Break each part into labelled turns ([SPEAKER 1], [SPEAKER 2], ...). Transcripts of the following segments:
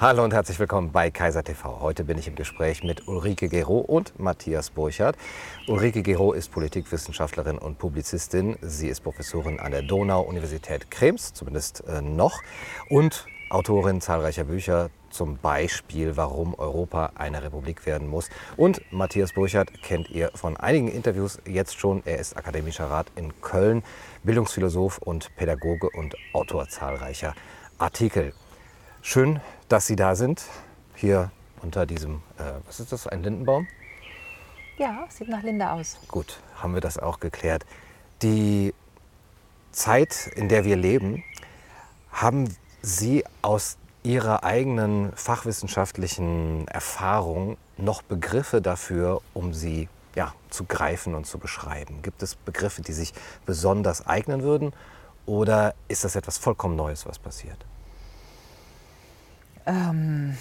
[SPEAKER 1] Hallo und herzlich willkommen bei Kaiser TV. Heute bin ich im Gespräch mit Ulrike Gero und Matthias Burchardt. Ulrike Gero ist Politikwissenschaftlerin und Publizistin. Sie ist Professorin an der Donau-Universität Krems, zumindest äh, noch, und Autorin zahlreicher Bücher, zum Beispiel Warum Europa eine Republik werden muss. Und Matthias Burchardt kennt ihr von einigen Interviews jetzt schon. Er ist akademischer Rat in Köln, Bildungsphilosoph und Pädagoge und Autor zahlreicher Artikel. Schön, dass Sie da sind, hier unter diesem, äh, was ist das, ein Lindenbaum?
[SPEAKER 2] Ja, sieht nach Linde aus.
[SPEAKER 1] Gut, haben wir das auch geklärt. Die Zeit, in der wir leben, haben Sie aus Ihrer eigenen fachwissenschaftlichen Erfahrung noch Begriffe dafür, um sie ja, zu greifen und zu beschreiben? Gibt es Begriffe, die sich besonders eignen würden? Oder ist das etwas vollkommen Neues, was passiert?
[SPEAKER 2] Ähm,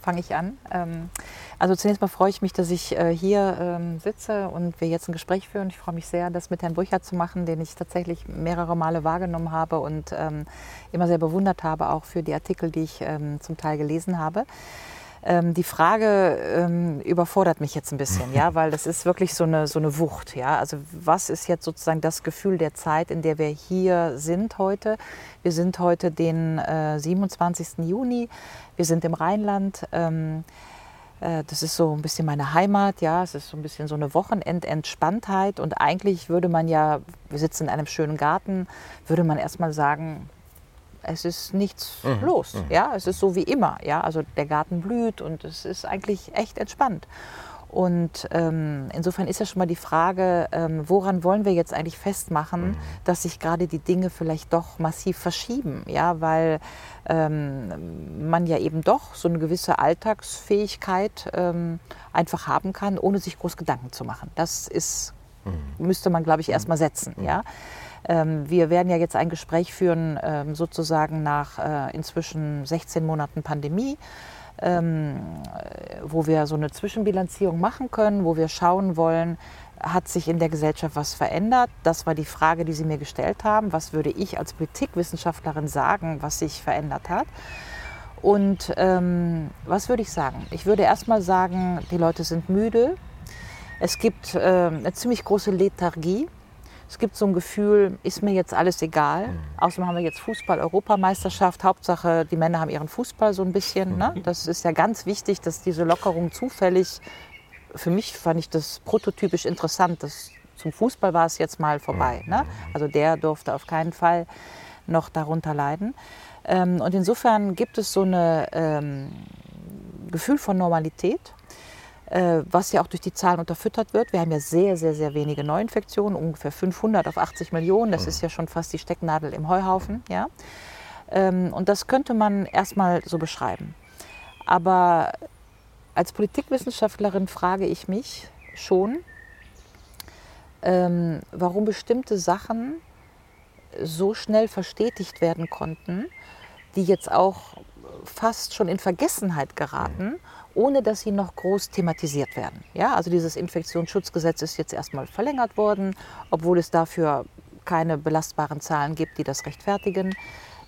[SPEAKER 2] Fange ich an. Ähm, also zunächst mal freue ich mich, dass ich äh, hier ähm, sitze und wir jetzt ein Gespräch führen. Ich freue mich sehr, das mit Herrn Burchardt zu machen, den ich tatsächlich mehrere Male wahrgenommen habe und ähm, immer sehr bewundert habe, auch für die Artikel, die ich ähm, zum Teil gelesen habe. Ähm, die Frage ähm, überfordert mich jetzt ein bisschen, ja, weil das ist wirklich so eine, so eine Wucht. Ja? Also was ist jetzt sozusagen das Gefühl der Zeit, in der wir hier sind heute? Wir sind heute den äh, 27. Juni, wir sind im Rheinland. Ähm, äh, das ist so ein bisschen meine Heimat, ja. Es ist so ein bisschen so eine Wochenendentspanntheit. Und eigentlich würde man ja, wir sitzen in einem schönen Garten, würde man erstmal sagen, es ist nichts mhm. los. Mhm. Ja, es ist so wie immer. Ja, also der Garten blüht und es ist eigentlich echt entspannt. Und ähm, insofern ist ja schon mal die Frage, ähm, woran wollen wir jetzt eigentlich festmachen, mhm. dass sich gerade die Dinge vielleicht doch massiv verschieben, ja, weil ähm, man ja eben doch so eine gewisse Alltagsfähigkeit ähm, einfach haben kann, ohne sich groß Gedanken zu machen. Das ist, mhm. müsste man, glaube ich, erstmal setzen, mhm. ja. Ähm, wir werden ja jetzt ein Gespräch führen, ähm, sozusagen nach äh, inzwischen 16 Monaten Pandemie, ähm, wo wir so eine Zwischenbilanzierung machen können, wo wir schauen wollen, hat sich in der Gesellschaft was verändert? Das war die Frage, die Sie mir gestellt haben. Was würde ich als Politikwissenschaftlerin sagen, was sich verändert hat? Und ähm, was würde ich sagen? Ich würde erstmal sagen, die Leute sind müde. Es gibt äh, eine ziemlich große Lethargie. Es gibt so ein Gefühl, ist mir jetzt alles egal. Mhm. Außerdem haben wir jetzt Fußball-Europameisterschaft. Hauptsache, die Männer haben ihren Fußball so ein bisschen. Ne? Mhm. Das ist ja ganz wichtig, dass diese Lockerung zufällig, für mich fand ich das prototypisch interessant. Das, zum Fußball war es jetzt mal vorbei. Mhm. Ne? Also der durfte auf keinen Fall noch darunter leiden. Ähm, und insofern gibt es so ein ähm, Gefühl von Normalität was ja auch durch die Zahlen unterfüttert wird. Wir haben ja sehr, sehr, sehr wenige Neuinfektionen, ungefähr 500 auf 80 Millionen. Das mhm. ist ja schon fast die Stecknadel im Heuhaufen. Ja? Ähm, und das könnte man erstmal so beschreiben. Aber als Politikwissenschaftlerin frage ich mich schon, ähm, warum bestimmte Sachen so schnell verstetigt werden konnten, die jetzt auch fast schon in Vergessenheit geraten. Mhm ohne dass sie noch groß thematisiert werden. Ja, also dieses Infektionsschutzgesetz ist jetzt erstmal verlängert worden, obwohl es dafür keine belastbaren Zahlen gibt, die das rechtfertigen.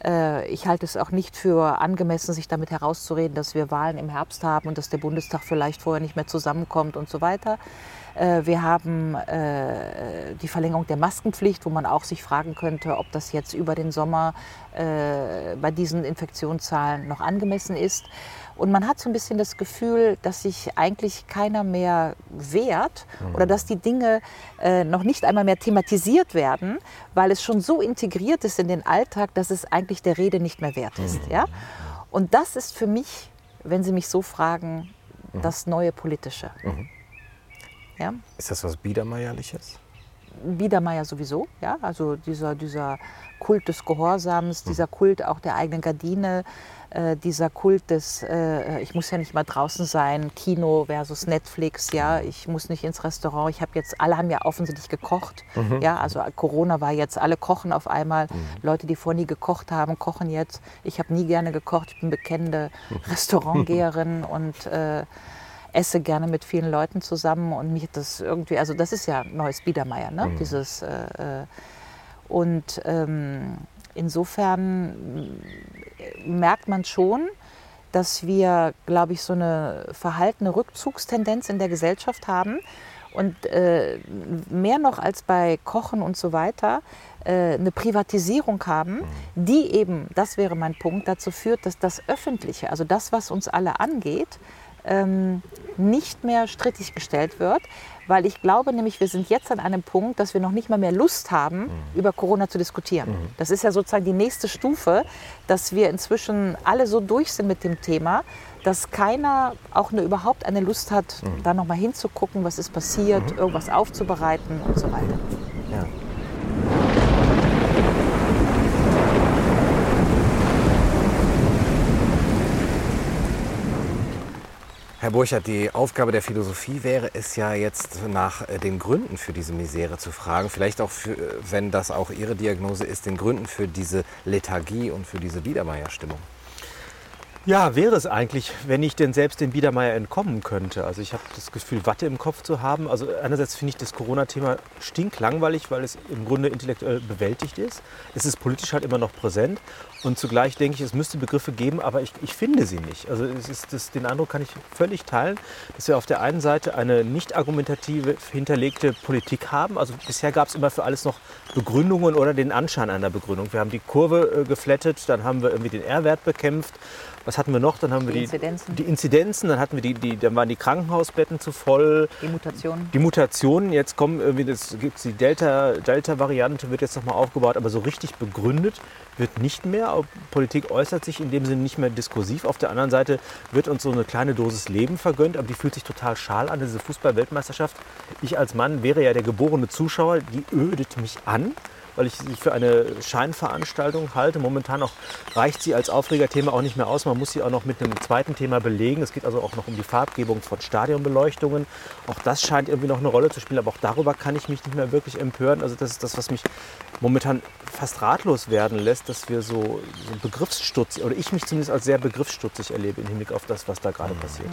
[SPEAKER 2] Äh, ich halte es auch nicht für angemessen, sich damit herauszureden, dass wir Wahlen im Herbst haben und dass der Bundestag vielleicht vorher nicht mehr zusammenkommt und so weiter. Äh, wir haben äh, die Verlängerung der Maskenpflicht, wo man auch sich fragen könnte, ob das jetzt über den Sommer bei diesen Infektionszahlen noch angemessen ist. Und man hat so ein bisschen das Gefühl, dass sich eigentlich keiner mehr wehrt mhm. oder dass die Dinge äh, noch nicht einmal mehr thematisiert werden, weil es schon so integriert ist in den Alltag, dass es eigentlich der Rede nicht mehr wert ist. Mhm. Ja? Und das ist für mich, wenn Sie mich so fragen, mhm. das neue Politische. Mhm.
[SPEAKER 1] Ja? Ist das was Biedermeierliches?
[SPEAKER 2] Biedermeier sowieso, ja, also dieser, dieser Kult des Gehorsams, dieser mhm. Kult auch der eigenen Gardine, äh, dieser Kult des, äh, ich muss ja nicht mal draußen sein, Kino versus Netflix, ja, ich muss nicht ins Restaurant, ich habe jetzt, alle haben ja offensichtlich gekocht, mhm. ja, also Corona war jetzt, alle kochen auf einmal, mhm. Leute, die vorher nie gekocht haben, kochen jetzt, ich habe nie gerne gekocht, ich bin bekennende mhm. Restaurantgeherin und äh, esse gerne mit vielen Leuten zusammen und mich das irgendwie, also das ist ja neues Biedermeier, ne? Mhm. dieses äh, äh und ähm, insofern merkt man schon, dass wir, glaube ich, so eine verhaltene Rückzugstendenz in der Gesellschaft haben. Und äh, mehr noch als bei Kochen und so weiter, äh, eine Privatisierung haben, mhm. die eben, das wäre mein Punkt, dazu führt, dass das Öffentliche, also das, was uns alle angeht, ähm, nicht mehr strittig gestellt wird, weil ich glaube nämlich, wir sind jetzt an einem Punkt, dass wir noch nicht mal mehr Lust haben, mhm. über Corona zu diskutieren. Mhm. Das ist ja sozusagen die nächste Stufe, dass wir inzwischen alle so durch sind mit dem Thema, dass keiner auch nur überhaupt eine Lust hat, mhm. da nochmal hinzugucken, was ist passiert, mhm. irgendwas aufzubereiten und so weiter. Ja.
[SPEAKER 1] Herr Burchert, die Aufgabe der Philosophie wäre es ja jetzt nach äh, den Gründen für diese Misere zu fragen. Vielleicht auch, für, äh, wenn das auch Ihre Diagnose ist, den Gründen für diese Lethargie und für diese Biedermeierstimmung.
[SPEAKER 3] Ja, wäre es eigentlich, wenn ich denn selbst dem Biedermeier entkommen könnte. Also ich habe das Gefühl, Watte im Kopf zu haben. Also einerseits finde ich das Corona-Thema stinklangweilig, weil es im Grunde intellektuell bewältigt ist. Es ist politisch halt immer noch präsent. Und zugleich denke ich, es müsste Begriffe geben, aber ich, ich finde sie nicht. Also es ist das, den Eindruck kann ich völlig teilen, dass wir auf der einen Seite eine nicht argumentative, hinterlegte Politik haben. Also bisher gab es immer für alles noch Begründungen oder den Anschein einer Begründung. Wir haben die Kurve äh, geflettet, dann haben wir irgendwie den R-Wert bekämpft was hatten wir noch? Dann haben wir die, die, Inzidenzen. die Inzidenzen, dann hatten wir die, die, dann waren die Krankenhausbetten zu voll.
[SPEAKER 2] Die Mutationen.
[SPEAKER 3] Die Mutationen, jetzt kommen irgendwie, das gibt's die Delta, Delta-Variante wird jetzt nochmal aufgebaut, aber so richtig begründet wird nicht mehr. Politik äußert sich in dem Sinne nicht mehr diskursiv. Auf der anderen Seite wird uns so eine kleine Dosis Leben vergönnt, aber die fühlt sich total schal an, diese Fußball-Weltmeisterschaft. Ich als Mann wäre ja der geborene Zuschauer, die ödet mich an weil ich sie für eine Scheinveranstaltung halte. Momentan auch reicht sie als Aufregerthema auch nicht mehr aus. Man muss sie auch noch mit einem zweiten Thema belegen. Es geht also auch noch um die Farbgebung von Stadionbeleuchtungen. Auch das scheint irgendwie noch eine Rolle zu spielen, aber auch darüber kann ich mich nicht mehr wirklich empören. Also das ist das, was mich momentan fast ratlos werden lässt, dass wir so, so begriffsstutzig, oder ich mich zumindest als sehr begriffsstutzig erlebe im Hinblick auf das, was da gerade mhm. passiert.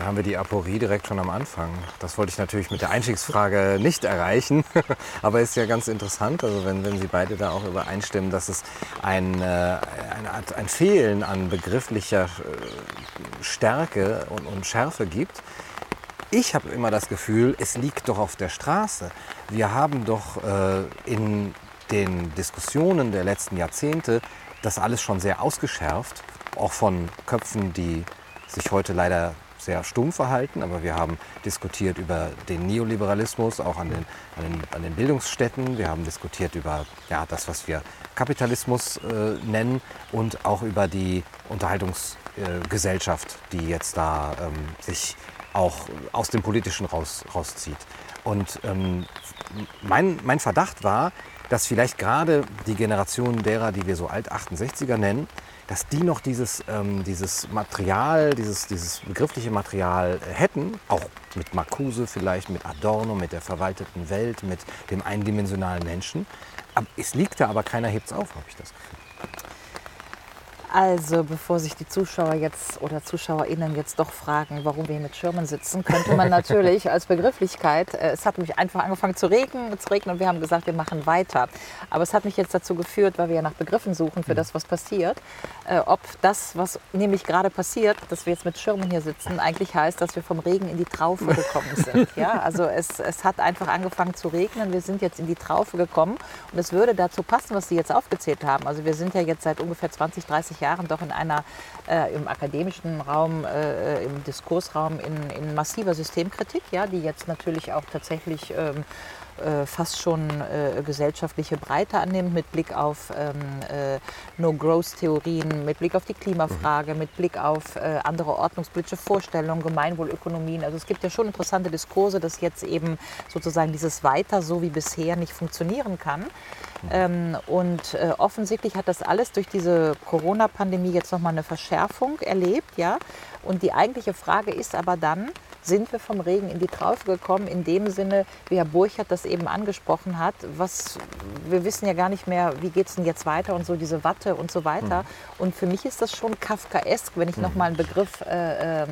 [SPEAKER 1] Da haben wir die Aporie direkt schon am Anfang. Das wollte ich natürlich mit der Einstiegsfrage nicht erreichen, aber ist ja ganz interessant, also wenn, wenn Sie beide da auch übereinstimmen, dass es ein, äh, eine ein Fehlen an begrifflicher äh, Stärke und, und Schärfe gibt. Ich habe immer das Gefühl, es liegt doch auf der Straße. Wir haben doch äh, in den Diskussionen der letzten Jahrzehnte das alles schon sehr ausgeschärft, auch von Köpfen, die sich heute leider sehr stumm verhalten, aber wir haben diskutiert über den Neoliberalismus, auch an den, an den, an den Bildungsstätten. Wir haben diskutiert über ja, das, was wir Kapitalismus äh, nennen und auch über die Unterhaltungsgesellschaft, äh, die jetzt da ähm, sich auch aus dem Politischen raus, rauszieht. Und ähm, mein, mein Verdacht war, dass vielleicht gerade die Generation derer, die wir so Alt-68er nennen, dass die noch dieses, ähm, dieses Material, dieses, dieses begriffliche Material hätten, auch mit Marcuse vielleicht, mit Adorno, mit der verwalteten Welt, mit dem eindimensionalen Menschen. Aber es liegt da, aber keiner hebt es auf, habe ich das Gefühl.
[SPEAKER 2] Also, bevor sich die Zuschauer jetzt oder ZuschauerInnen jetzt doch fragen, warum wir hier mit Schirmen sitzen, könnte man natürlich als Begrifflichkeit, äh, es hat mich einfach angefangen zu regnen, zu regnen und wir haben gesagt, wir machen weiter. Aber es hat mich jetzt dazu geführt, weil wir ja nach Begriffen suchen für mhm. das, was passiert, äh, ob das, was nämlich gerade passiert, dass wir jetzt mit Schirmen hier sitzen, eigentlich heißt, dass wir vom Regen in die Traufe gekommen sind. Ja, also es, es hat einfach angefangen zu regnen, wir sind jetzt in die Traufe gekommen und es würde dazu passen, was Sie jetzt aufgezählt haben. Also wir sind ja jetzt seit ungefähr 20, 30 Jahren doch in einer, äh, im akademischen Raum, äh, im Diskursraum in, in, massiver Systemkritik, ja, die jetzt natürlich auch tatsächlich ähm, äh, fast schon äh, gesellschaftliche Breite annimmt mit Blick auf ähm, äh, No-Growth-Theorien, mit Blick auf die Klimafrage, mit Blick auf äh, andere ordnungspolitische Vorstellungen, Gemeinwohlökonomien. Also es gibt ja schon interessante Diskurse, dass jetzt eben sozusagen dieses Weiter so wie bisher nicht funktionieren kann. Ähm, und äh, offensichtlich hat das alles durch diese Corona-Pandemie jetzt nochmal eine Verschärfung erlebt. Ja? Und die eigentliche Frage ist aber dann, sind wir vom Regen in die Traufe gekommen, in dem Sinne, wie Herr Burchardt das eben angesprochen hat, was, wir wissen ja gar nicht mehr, wie geht es denn jetzt weiter und so, diese Watte und so weiter. Mhm. Und für mich ist das schon kafkaesk, wenn ich mhm. nochmal einen Begriff äh, ähm,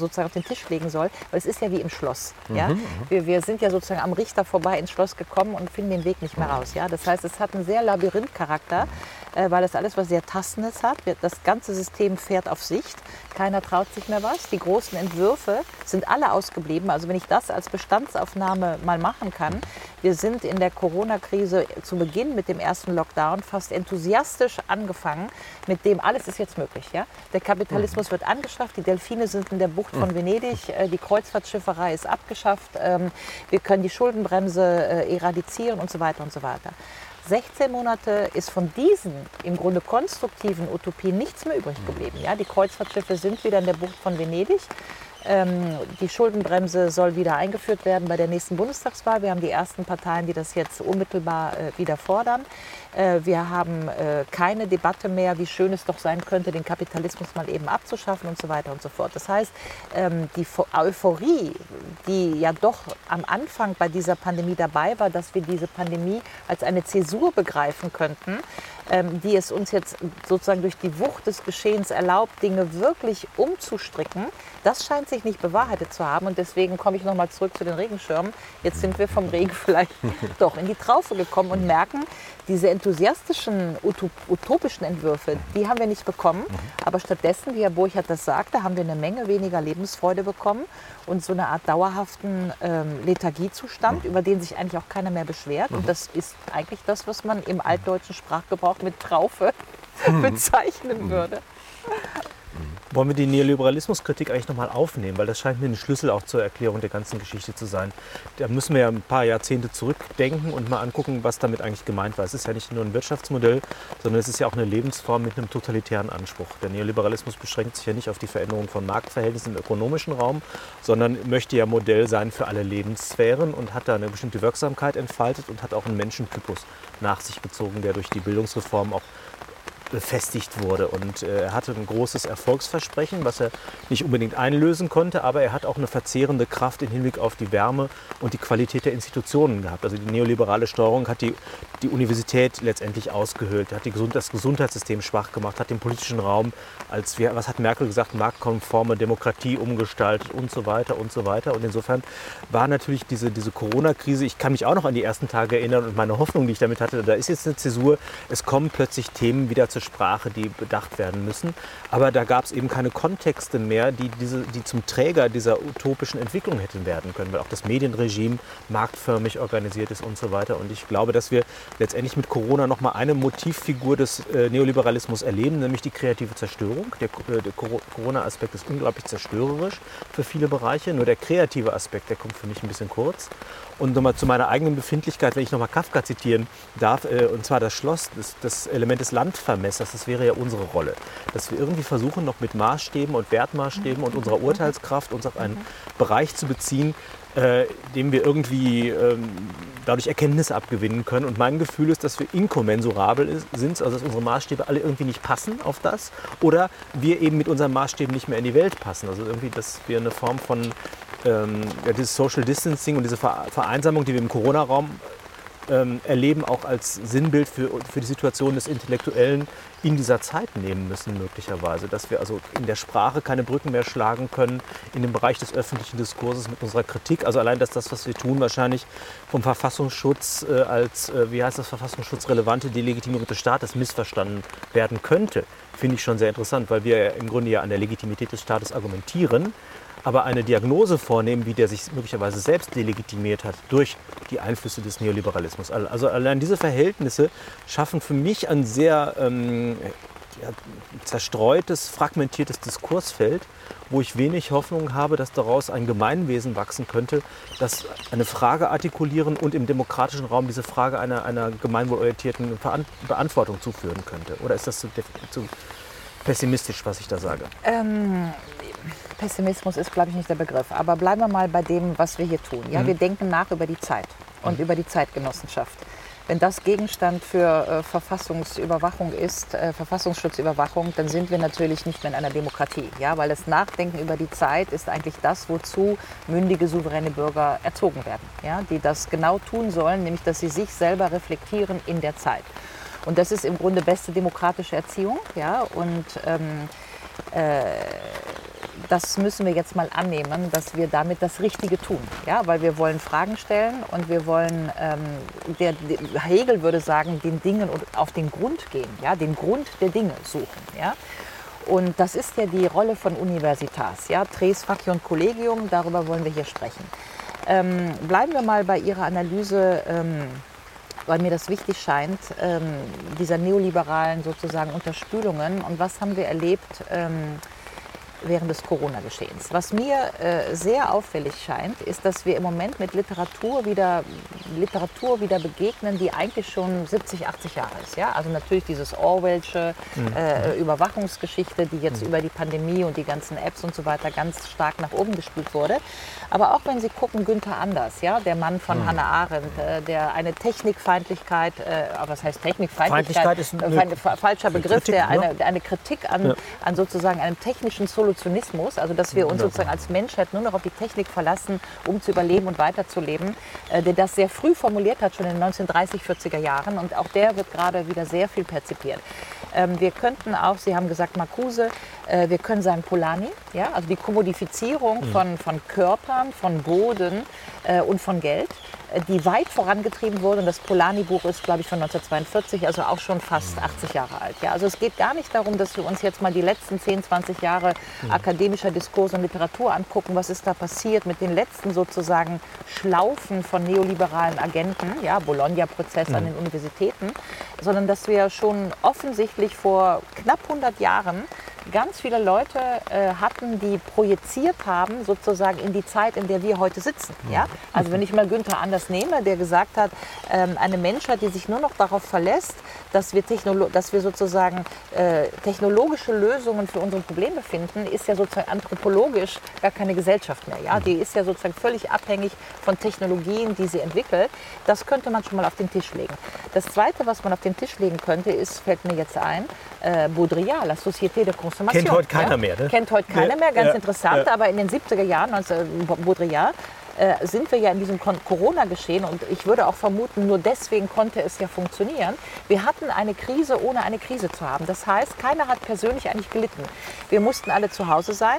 [SPEAKER 2] sozusagen auf den Tisch legen soll. Weil es ist ja wie im Schloss. Ja? Wir, wir sind ja sozusagen am Richter vorbei ins Schloss gekommen und finden den Weg nicht mehr raus. Ja? Das heißt, es hat einen sehr Labyrinthcharakter, äh, weil das alles was sehr Tastendes hat. Das ganze System fährt auf Sicht. Keiner traut sich mehr was. Die großen Entwürfe sind alle ausgeblieben. Also wenn ich das als Bestandsaufnahme mal machen kann. Wir sind in der Corona-Krise zu Beginn mit dem ersten Lockdown fast enthusiastisch angefangen, mit dem alles ist jetzt möglich. Ja? Der Kapitalismus wird angeschafft, die Delfine sind in der Bucht von Venedig, äh, die Kreuzfahrtschifferei ist abgeschafft, ähm, wir können die Schuldenbremse äh, eradizieren und so weiter und so weiter. 16 Monate ist von diesen im Grunde konstruktiven Utopien nichts mehr übrig geblieben. Ja, die Kreuzfahrtschiffe sind wieder in der Bucht von Venedig. Ähm, die Schuldenbremse soll wieder eingeführt werden bei der nächsten Bundestagswahl. Wir haben die ersten Parteien, die das jetzt unmittelbar äh, wieder fordern. Äh, wir haben äh, keine Debatte mehr, wie schön es doch sein könnte, den Kapitalismus mal eben abzuschaffen und so weiter und so fort. Das heißt, ähm, die Pho- Euphorie, die ja doch am Anfang bei dieser Pandemie dabei war, dass wir diese Pandemie als eine Zäsur begreifen könnten, die es uns jetzt sozusagen durch die Wucht des Geschehens erlaubt, Dinge wirklich umzustricken, das scheint sich nicht bewahrheitet zu haben. Und deswegen komme ich nochmal zurück zu den Regenschirmen. Jetzt sind wir vom Regen vielleicht doch in die Traufe gekommen und merken, diese enthusiastischen, utop- utopischen Entwürfe, die haben wir nicht bekommen. Aber stattdessen, wie Herr Burchardt das sagte, haben wir eine Menge weniger Lebensfreude bekommen und so eine Art dauerhaften ähm, Lethargiezustand, über den sich eigentlich auch keiner mehr beschwert. Und das ist eigentlich das, was man im altdeutschen Sprachgebrauch mit Traufe bezeichnen würde.
[SPEAKER 3] Wollen wir die Neoliberalismuskritik eigentlich nochmal aufnehmen? Weil das scheint mir ein Schlüssel auch zur Erklärung der ganzen Geschichte zu sein. Da müssen wir ja ein paar Jahrzehnte zurückdenken und mal angucken, was damit eigentlich gemeint war. Es ist ja nicht nur ein Wirtschaftsmodell, sondern es ist ja auch eine Lebensform mit einem totalitären Anspruch. Der Neoliberalismus beschränkt sich ja nicht auf die Veränderung von Marktverhältnissen im ökonomischen Raum, sondern möchte ja Modell sein für alle Lebenssphären und hat da eine bestimmte Wirksamkeit entfaltet und hat auch einen Menschentypus nach sich gezogen, der durch die Bildungsreform auch befestigt wurde. Und äh, er hatte ein großes Erfolgsversprechen, was er nicht unbedingt einlösen konnte, aber er hat auch eine verzehrende Kraft im Hinblick auf die Wärme und die Qualität der Institutionen gehabt. Also die neoliberale Steuerung hat die, die Universität letztendlich ausgehöhlt, hat die das Gesundheitssystem schwach gemacht, hat den politischen Raum als, wie- was hat Merkel gesagt, marktkonforme Demokratie umgestaltet und so weiter und so weiter. Und insofern war natürlich diese, diese Corona-Krise, ich kann mich auch noch an die ersten Tage erinnern und meine Hoffnung, die ich damit hatte, da ist jetzt eine Zäsur, es kommen plötzlich Themen wieder zur Sprache, die bedacht werden müssen. Aber da gab es eben keine Kontexte mehr, die, diese, die zum Träger dieser utopischen Entwicklung hätten werden können, weil auch das Medienregime marktförmig organisiert ist und so weiter. Und ich glaube, dass wir letztendlich mit Corona nochmal eine Motivfigur des äh, Neoliberalismus erleben, nämlich die kreative Zerstörung. Der, äh, der Coro- Corona-Aspekt ist unglaublich zerstörerisch für viele Bereiche. Nur der kreative Aspekt, der kommt für mich ein bisschen kurz. Und nochmal zu meiner eigenen Befindlichkeit, wenn ich nochmal Kafka zitieren darf, äh, und zwar das Schloss, das, das Element des Landvermessers, das wäre ja unsere Rolle. Dass wir irgendwie versuchen, noch mit Maßstäben und Wertmaßstäben und unserer Urteilskraft uns auf einen Bereich zu beziehen, äh, dem wir irgendwie ähm, dadurch Erkenntnisse abgewinnen können. Und mein Gefühl ist, dass wir inkommensurabel ist, sind, also dass unsere Maßstäbe alle irgendwie nicht passen auf das oder wir eben mit unseren Maßstäben nicht mehr in die Welt passen. Also irgendwie, dass wir eine Form von ähm, ja, dieses Social Distancing und diese Ver- Vereinsamung, die wir im Corona-Raum ähm, erleben, auch als Sinnbild für, für die Situation des Intellektuellen in dieser Zeit nehmen müssen, möglicherweise. Dass wir also in der Sprache keine Brücken mehr schlagen können, in dem Bereich des öffentlichen Diskurses mit unserer Kritik. Also allein, dass das, was wir tun, wahrscheinlich vom Verfassungsschutz äh, als, äh, wie heißt das, verfassungsschutzrelevante Delegitimierung des Staates missverstanden werden könnte, finde ich schon sehr interessant, weil wir im Grunde ja an der Legitimität des Staates argumentieren aber eine Diagnose vornehmen, wie der sich möglicherweise selbst delegitimiert hat durch die Einflüsse des Neoliberalismus. Also allein diese Verhältnisse schaffen für mich ein sehr ähm, ja, zerstreutes, fragmentiertes Diskursfeld, wo ich wenig Hoffnung habe, dass daraus ein Gemeinwesen wachsen könnte, das eine Frage artikulieren und im demokratischen Raum diese Frage einer, einer gemeinwohlorientierten Beantwortung zuführen könnte. Oder ist das zu, zu pessimistisch, was ich da sage?
[SPEAKER 2] Ähm, Pessimismus ist, glaube ich, nicht der Begriff. Aber bleiben wir mal bei dem, was wir hier tun. Ja, Wir denken nach über die Zeit und über die Zeitgenossenschaft. Wenn das Gegenstand für äh, Verfassungsüberwachung ist, äh, Verfassungsschutzüberwachung, dann sind wir natürlich nicht mehr in einer Demokratie. Ja? Weil das Nachdenken über die Zeit ist eigentlich das, wozu mündige, souveräne Bürger erzogen werden. Ja? Die das genau tun sollen, nämlich dass sie sich selber reflektieren in der Zeit. Und das ist im Grunde beste demokratische Erziehung. Ja? Und ähm, das müssen wir jetzt mal annehmen, dass wir damit das Richtige tun. Ja? Weil wir wollen Fragen stellen und wir wollen, ähm, der, der, Hegel würde sagen, den Dingen auf den Grund gehen, ja? den Grund der Dinge suchen. Ja? Und das ist ja die Rolle von Universitas, ja? Tres Facion Collegium, darüber wollen wir hier sprechen. Ähm, bleiben wir mal bei Ihrer Analyse, ähm, weil mir das wichtig scheint, ähm, dieser neoliberalen sozusagen Unterspülungen. Und was haben wir erlebt? Während des Corona-Geschehens. Was mir äh, sehr auffällig scheint, ist, dass wir im Moment mit Literatur wieder, Literatur wieder begegnen, die eigentlich schon 70, 80 Jahre ist. Ja? Also natürlich dieses Orwellsche mhm. äh, Überwachungsgeschichte, die jetzt mhm. über die Pandemie und die ganzen Apps und so weiter ganz stark nach oben gespült wurde. Aber auch wenn Sie gucken, Günther Anders, ja, der Mann von mhm. Hannah Arendt, äh, der eine Technikfeindlichkeit, äh, was heißt Technikfeindlichkeit?
[SPEAKER 3] ist
[SPEAKER 2] ein äh, falscher Begriff, Kritik, der eine, eine Kritik an, ja. an sozusagen einem technischen Solution Evolutionismus, also dass wir uns sozusagen als Menschheit nur noch auf die Technik verlassen, um zu überleben und weiterzuleben, äh, der das sehr früh formuliert hat, schon in den 1930, 40er Jahren. Und auch der wird gerade wieder sehr viel perzipiert. Ähm, wir könnten auch, Sie haben gesagt Marcuse, äh, wir können sagen Polanyi, ja, also die Kommodifizierung mhm. von, von Körpern, von Boden äh, und von Geld die weit vorangetrieben wurde. Und das Polanyi-Buch ist, glaube ich, von 1942, also auch schon fast 80 Jahre alt. Ja, also es geht gar nicht darum, dass wir uns jetzt mal die letzten 10, 20 Jahre mhm. akademischer Diskurs und Literatur angucken, was ist da passiert mit den letzten sozusagen Schlaufen von neoliberalen Agenten, ja, Bologna-Prozess mhm. an den Universitäten, sondern dass wir schon offensichtlich vor knapp 100 Jahren ganz viele Leute äh, hatten, die projiziert haben, sozusagen in die Zeit, in der wir heute sitzen. Ja? Also wenn ich mal Günther Anders nehme, der gesagt hat, ähm, eine Menschheit, die sich nur noch darauf verlässt, dass wir, Technolo dass wir sozusagen äh, technologische Lösungen für unsere Probleme finden, ist ja sozusagen anthropologisch gar keine Gesellschaft mehr. Ja? Die ist ja sozusagen völlig abhängig von Technologien, die sie entwickelt. Das könnte man schon mal auf den Tisch legen. Das Zweite, was man auf den Tisch legen könnte, ist, fällt mir jetzt ein, äh, Baudrillard, La Société de Consommation.
[SPEAKER 3] Kennt heute keiner
[SPEAKER 2] ja?
[SPEAKER 3] mehr. Ne?
[SPEAKER 2] Kennt heute keiner mehr, ganz ja, interessant. Ja. Aber in den 70er Jahren, 19, Baudrillard, äh, sind wir ja in diesem Corona-Geschehen und ich würde auch vermuten, nur deswegen konnte es ja funktionieren. Wir hatten eine Krise, ohne eine Krise zu haben. Das heißt, keiner hat persönlich eigentlich gelitten. Wir mussten alle zu Hause sein,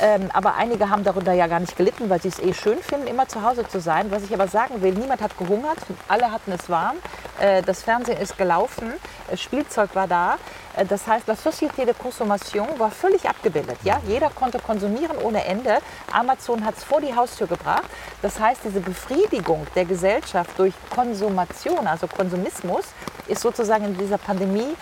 [SPEAKER 2] ähm, aber einige haben darunter ja gar nicht gelitten, weil sie es eh schön finden, immer zu Hause zu sein. Was ich aber sagen will, niemand hat gehungert, alle hatten es warm, äh, das Fernsehen ist gelaufen, Spielzeug war da. Äh, das heißt, la Société de Consommation war völlig abgebildet. Ja? Jeder konnte konsumieren ohne Ende. Amazon hat es vor die Haustür gebracht. Das heißt, diese Befriedigung der Gesellschaft durch Konsumation, also Konsumismus, ist sozusagen in dieser Pandemie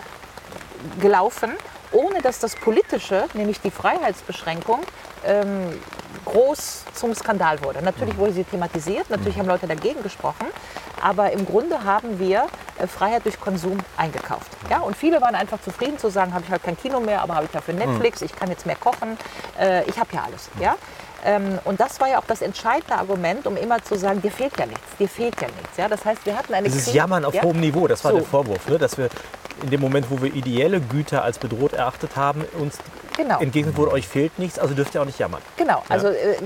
[SPEAKER 2] gelaufen, ohne dass das Politische, nämlich die Freiheitsbeschränkung, ähm, groß zum Skandal wurde. Natürlich wurde sie thematisiert, natürlich haben Leute dagegen gesprochen, aber im Grunde haben wir äh, Freiheit durch Konsum eingekauft. Ja? Und viele waren einfach zufrieden zu sagen, habe ich halt kein Kino mehr, aber habe ich dafür Netflix, ich kann jetzt mehr kochen, äh, ich habe ja alles. Ja? Ähm, und das war ja auch das entscheidende Argument, um immer zu sagen, dir fehlt ja nichts, dir fehlt ja nichts. Ja? Das heißt, wir hatten eine
[SPEAKER 3] Dieses Jammern auf ja? hohem Niveau, das war so. der Vorwurf, ne? dass wir in dem Moment, wo wir ideelle Güter als bedroht erachtet haben, uns genau. entgegnet wurde, euch fehlt nichts, also dürft ihr auch nicht jammern.
[SPEAKER 2] Genau, also äh,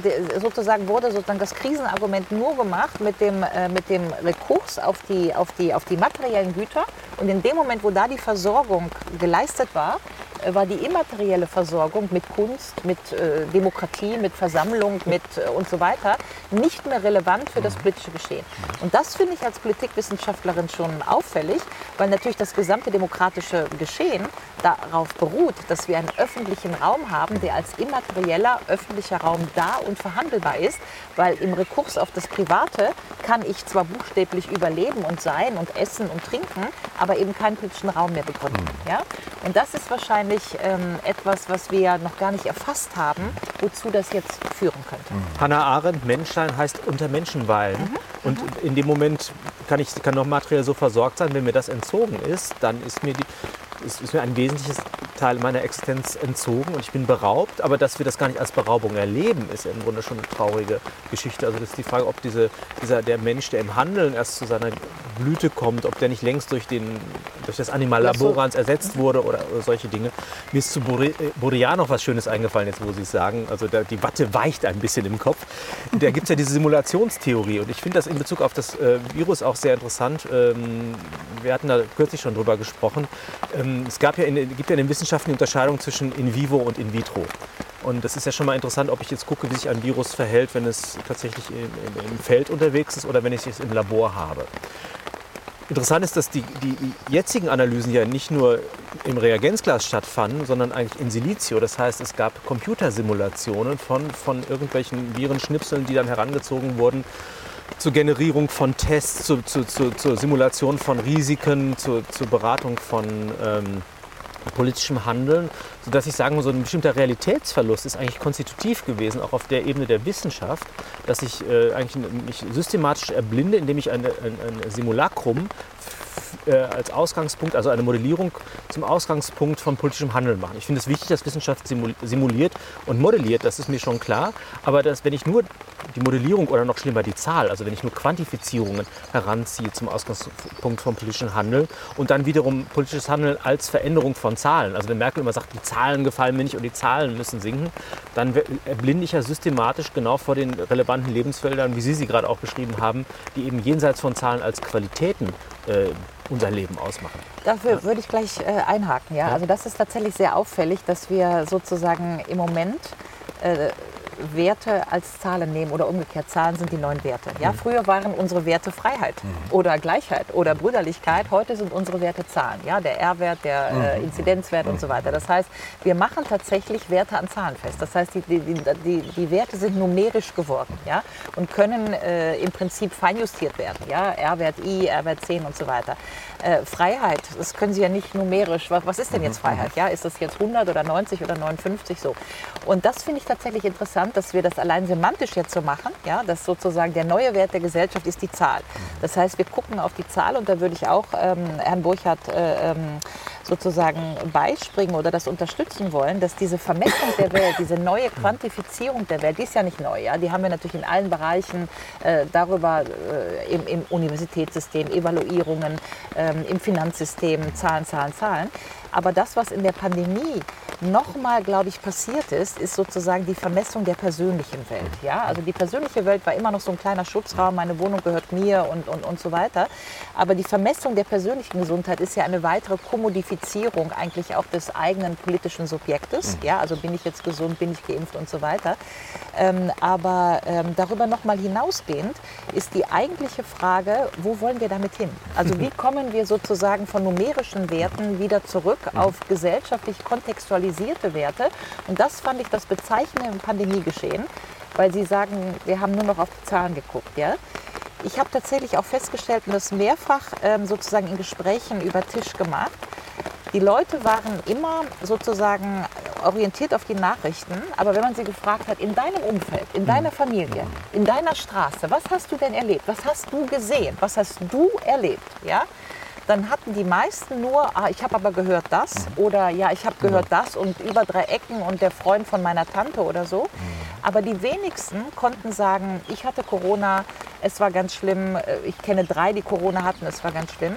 [SPEAKER 2] sozusagen wurde sozusagen das Krisenargument nur gemacht mit dem, äh, mit dem Rekurs auf die, auf, die, auf die materiellen Güter. Und in dem Moment, wo da die Versorgung geleistet war, äh, war die immaterielle Versorgung mit Kunst, mit äh, Demokratie, mit Versammlung mit, äh, und so weiter nicht mehr relevant für das mhm. politische Geschehen. Und das finde ich als Politikwissenschaftlerin schon auffällig, weil natürlich das gesamte demokratische Geschehen darauf beruht, dass wir einen öffentlichen Raum haben, der als immaterieller öffentlicher Raum da und verhandelbar ist, weil im Rekurs auf das Private kann ich zwar buchstäblich überleben und sein und essen und trinken, aber eben keinen politischen Raum mehr begründen. Mhm. Ja? Und das ist wahrscheinlich ähm, etwas, was wir noch gar nicht erfasst haben, wozu das jetzt führen könnte. Mhm.
[SPEAKER 3] Hannah Arendt, Menschsein heißt unter Menschen weilen. Mhm. Und mhm. in dem Moment kann ich kann noch materiell so versorgt sein, wenn mir das entzogen ist, dann ist mir die, ist, ist mir ein wesentliches Teil meiner Existenz entzogen und ich bin beraubt. Aber dass wir das gar nicht als Beraubung erleben, ist ja im Grunde schon eine traurige Geschichte. Also das ist die Frage, ob diese, dieser, der Mensch, der im Handeln erst zu seiner Blüte kommt, ob der nicht längst durch, den, durch das Animal Laborans ersetzt wurde oder, oder solche Dinge. Mir ist zu Baudrillard noch was Schönes eingefallen, jetzt wo Sie es sagen. Also da, die Watte weicht ein bisschen im Kopf. Da gibt es ja diese Simulationstheorie und ich finde das in Bezug auf das äh, Virus auch sehr interessant. Ähm, wir hatten da kürzlich schon drüber gesprochen. Ähm, es gab ja in, gibt ja in den Wissenschaften die Unterscheidung zwischen in vivo und in vitro. Und das ist ja schon mal interessant, ob ich jetzt gucke, wie sich ein Virus verhält, wenn es tatsächlich im, im, im Feld unterwegs ist oder wenn ich es im Labor habe. Interessant ist, dass die, die jetzigen Analysen ja nicht nur im Reagenzglas stattfanden, sondern eigentlich in Silicio. Das heißt, es gab Computersimulationen von, von irgendwelchen Virenschnipseln, die dann herangezogen wurden zur Generierung von Tests, zu, zu, zu, zur Simulation von Risiken, zur, zur Beratung von ähm, politischem Handeln, sodass ich sagen muss, so ein bestimmter Realitätsverlust ist eigentlich konstitutiv gewesen, auch auf der Ebene der Wissenschaft, dass ich äh, eigentlich mich systematisch erblinde, indem ich eine, ein, ein Simulacrum äh, als Ausgangspunkt, also eine Modellierung zum Ausgangspunkt von politischem Handeln machen. Ich finde es wichtig, dass Wissenschaft simuliert und modelliert, das ist mir schon klar. Aber dass, wenn ich nur die Modellierung oder noch schlimmer die Zahl, also wenn ich nur Quantifizierungen heranziehe zum Ausgangspunkt von politischem Handeln und dann wiederum politisches Handeln als Veränderung von Zahlen, also wenn Merkel immer sagt, die Zahlen gefallen mir nicht und die Zahlen müssen sinken, dann erblinde ich ja systematisch genau vor den relevanten Lebensfeldern, wie Sie sie gerade auch beschrieben haben, die eben jenseits von Zahlen als Qualitäten äh, unser Leben ausmachen.
[SPEAKER 2] Dafür würde ich gleich äh, einhaken. Ja? ja? Also das ist tatsächlich sehr auffällig, dass wir sozusagen im Moment äh, Werte als Zahlen nehmen oder umgekehrt, Zahlen sind die neuen Werte. Ja, mhm. Früher waren unsere Werte Freiheit mhm. oder Gleichheit oder Brüderlichkeit, heute sind unsere Werte Zahlen. Ja, der R-Wert, der mhm. äh, Inzidenzwert und so weiter. Das heißt, wir machen tatsächlich Werte an Zahlen fest. Das heißt, die, die, die, die Werte sind numerisch geworden ja, und können äh, im Prinzip feinjustiert werden. Ja, R-Wert I, R-Wert 10 und so weiter. Äh, Freiheit, das können Sie ja nicht numerisch. Was, was ist denn jetzt Freiheit? Ja, ist das jetzt 100 oder 90 oder 59 so? Und das finde ich tatsächlich interessant dass wir das allein semantisch jetzt so machen, ja, dass sozusagen der neue Wert der Gesellschaft ist die Zahl. Das heißt, wir gucken auf die Zahl und da würde ich auch ähm, Herrn Burchardt äh, ähm, sozusagen beispringen oder das unterstützen wollen, dass diese Vermessung der Welt, diese neue Quantifizierung der Welt, die ist ja nicht neu. Ja? Die haben wir natürlich in allen Bereichen äh, darüber äh, im, im, Universitätssystem, Evaluierungen, ähm, im Finanzsystem, Zahlen, Zahlen, Zahlen. Aber das, was in der Pandemie nochmal, glaube ich, passiert ist, ist sozusagen die Vermessung der persönlichen Welt. Ja? Also die persönliche Welt war immer noch so ein kleiner Schutzraum, meine Wohnung gehört mir und, und, und so weiter. Aber die Vermessung der persönlichen Gesundheit ist ja eine weitere Kommodifizierung eigentlich auch des eigenen politischen Subjektes. Mhm. Ja? Also bin ich jetzt gesund, bin ich geimpft und so weiter. Ähm, aber ähm, darüber nochmal hinausgehend ist die eigentliche Frage, wo wollen wir damit hin? Also wie kommen wir sozusagen von numerischen Werten wieder zurück mhm. auf gesellschaftlich kontextualisierte Werte. Und das fand ich das Bezeichnende im Pandemiegeschehen, weil Sie sagen, wir haben nur noch auf die Zahlen geguckt. Ja? Ich habe tatsächlich auch festgestellt und das mehrfach ähm, sozusagen in Gesprächen über Tisch gemacht. Die Leute waren immer sozusagen orientiert auf die Nachrichten, aber wenn man sie gefragt hat, in deinem Umfeld, in deiner mhm. Familie, in deiner Straße, was hast du denn erlebt? Was hast du gesehen? Was hast du erlebt? Ja? Dann hatten die meisten nur, ah, ich habe aber gehört das mhm. oder ja, ich habe gehört ja. das und über drei Ecken und der Freund von meiner Tante oder so. Mhm. Aber die wenigsten konnten sagen, ich hatte Corona, es war ganz schlimm. Äh, ich kenne drei, die Corona hatten, es war ganz schlimm.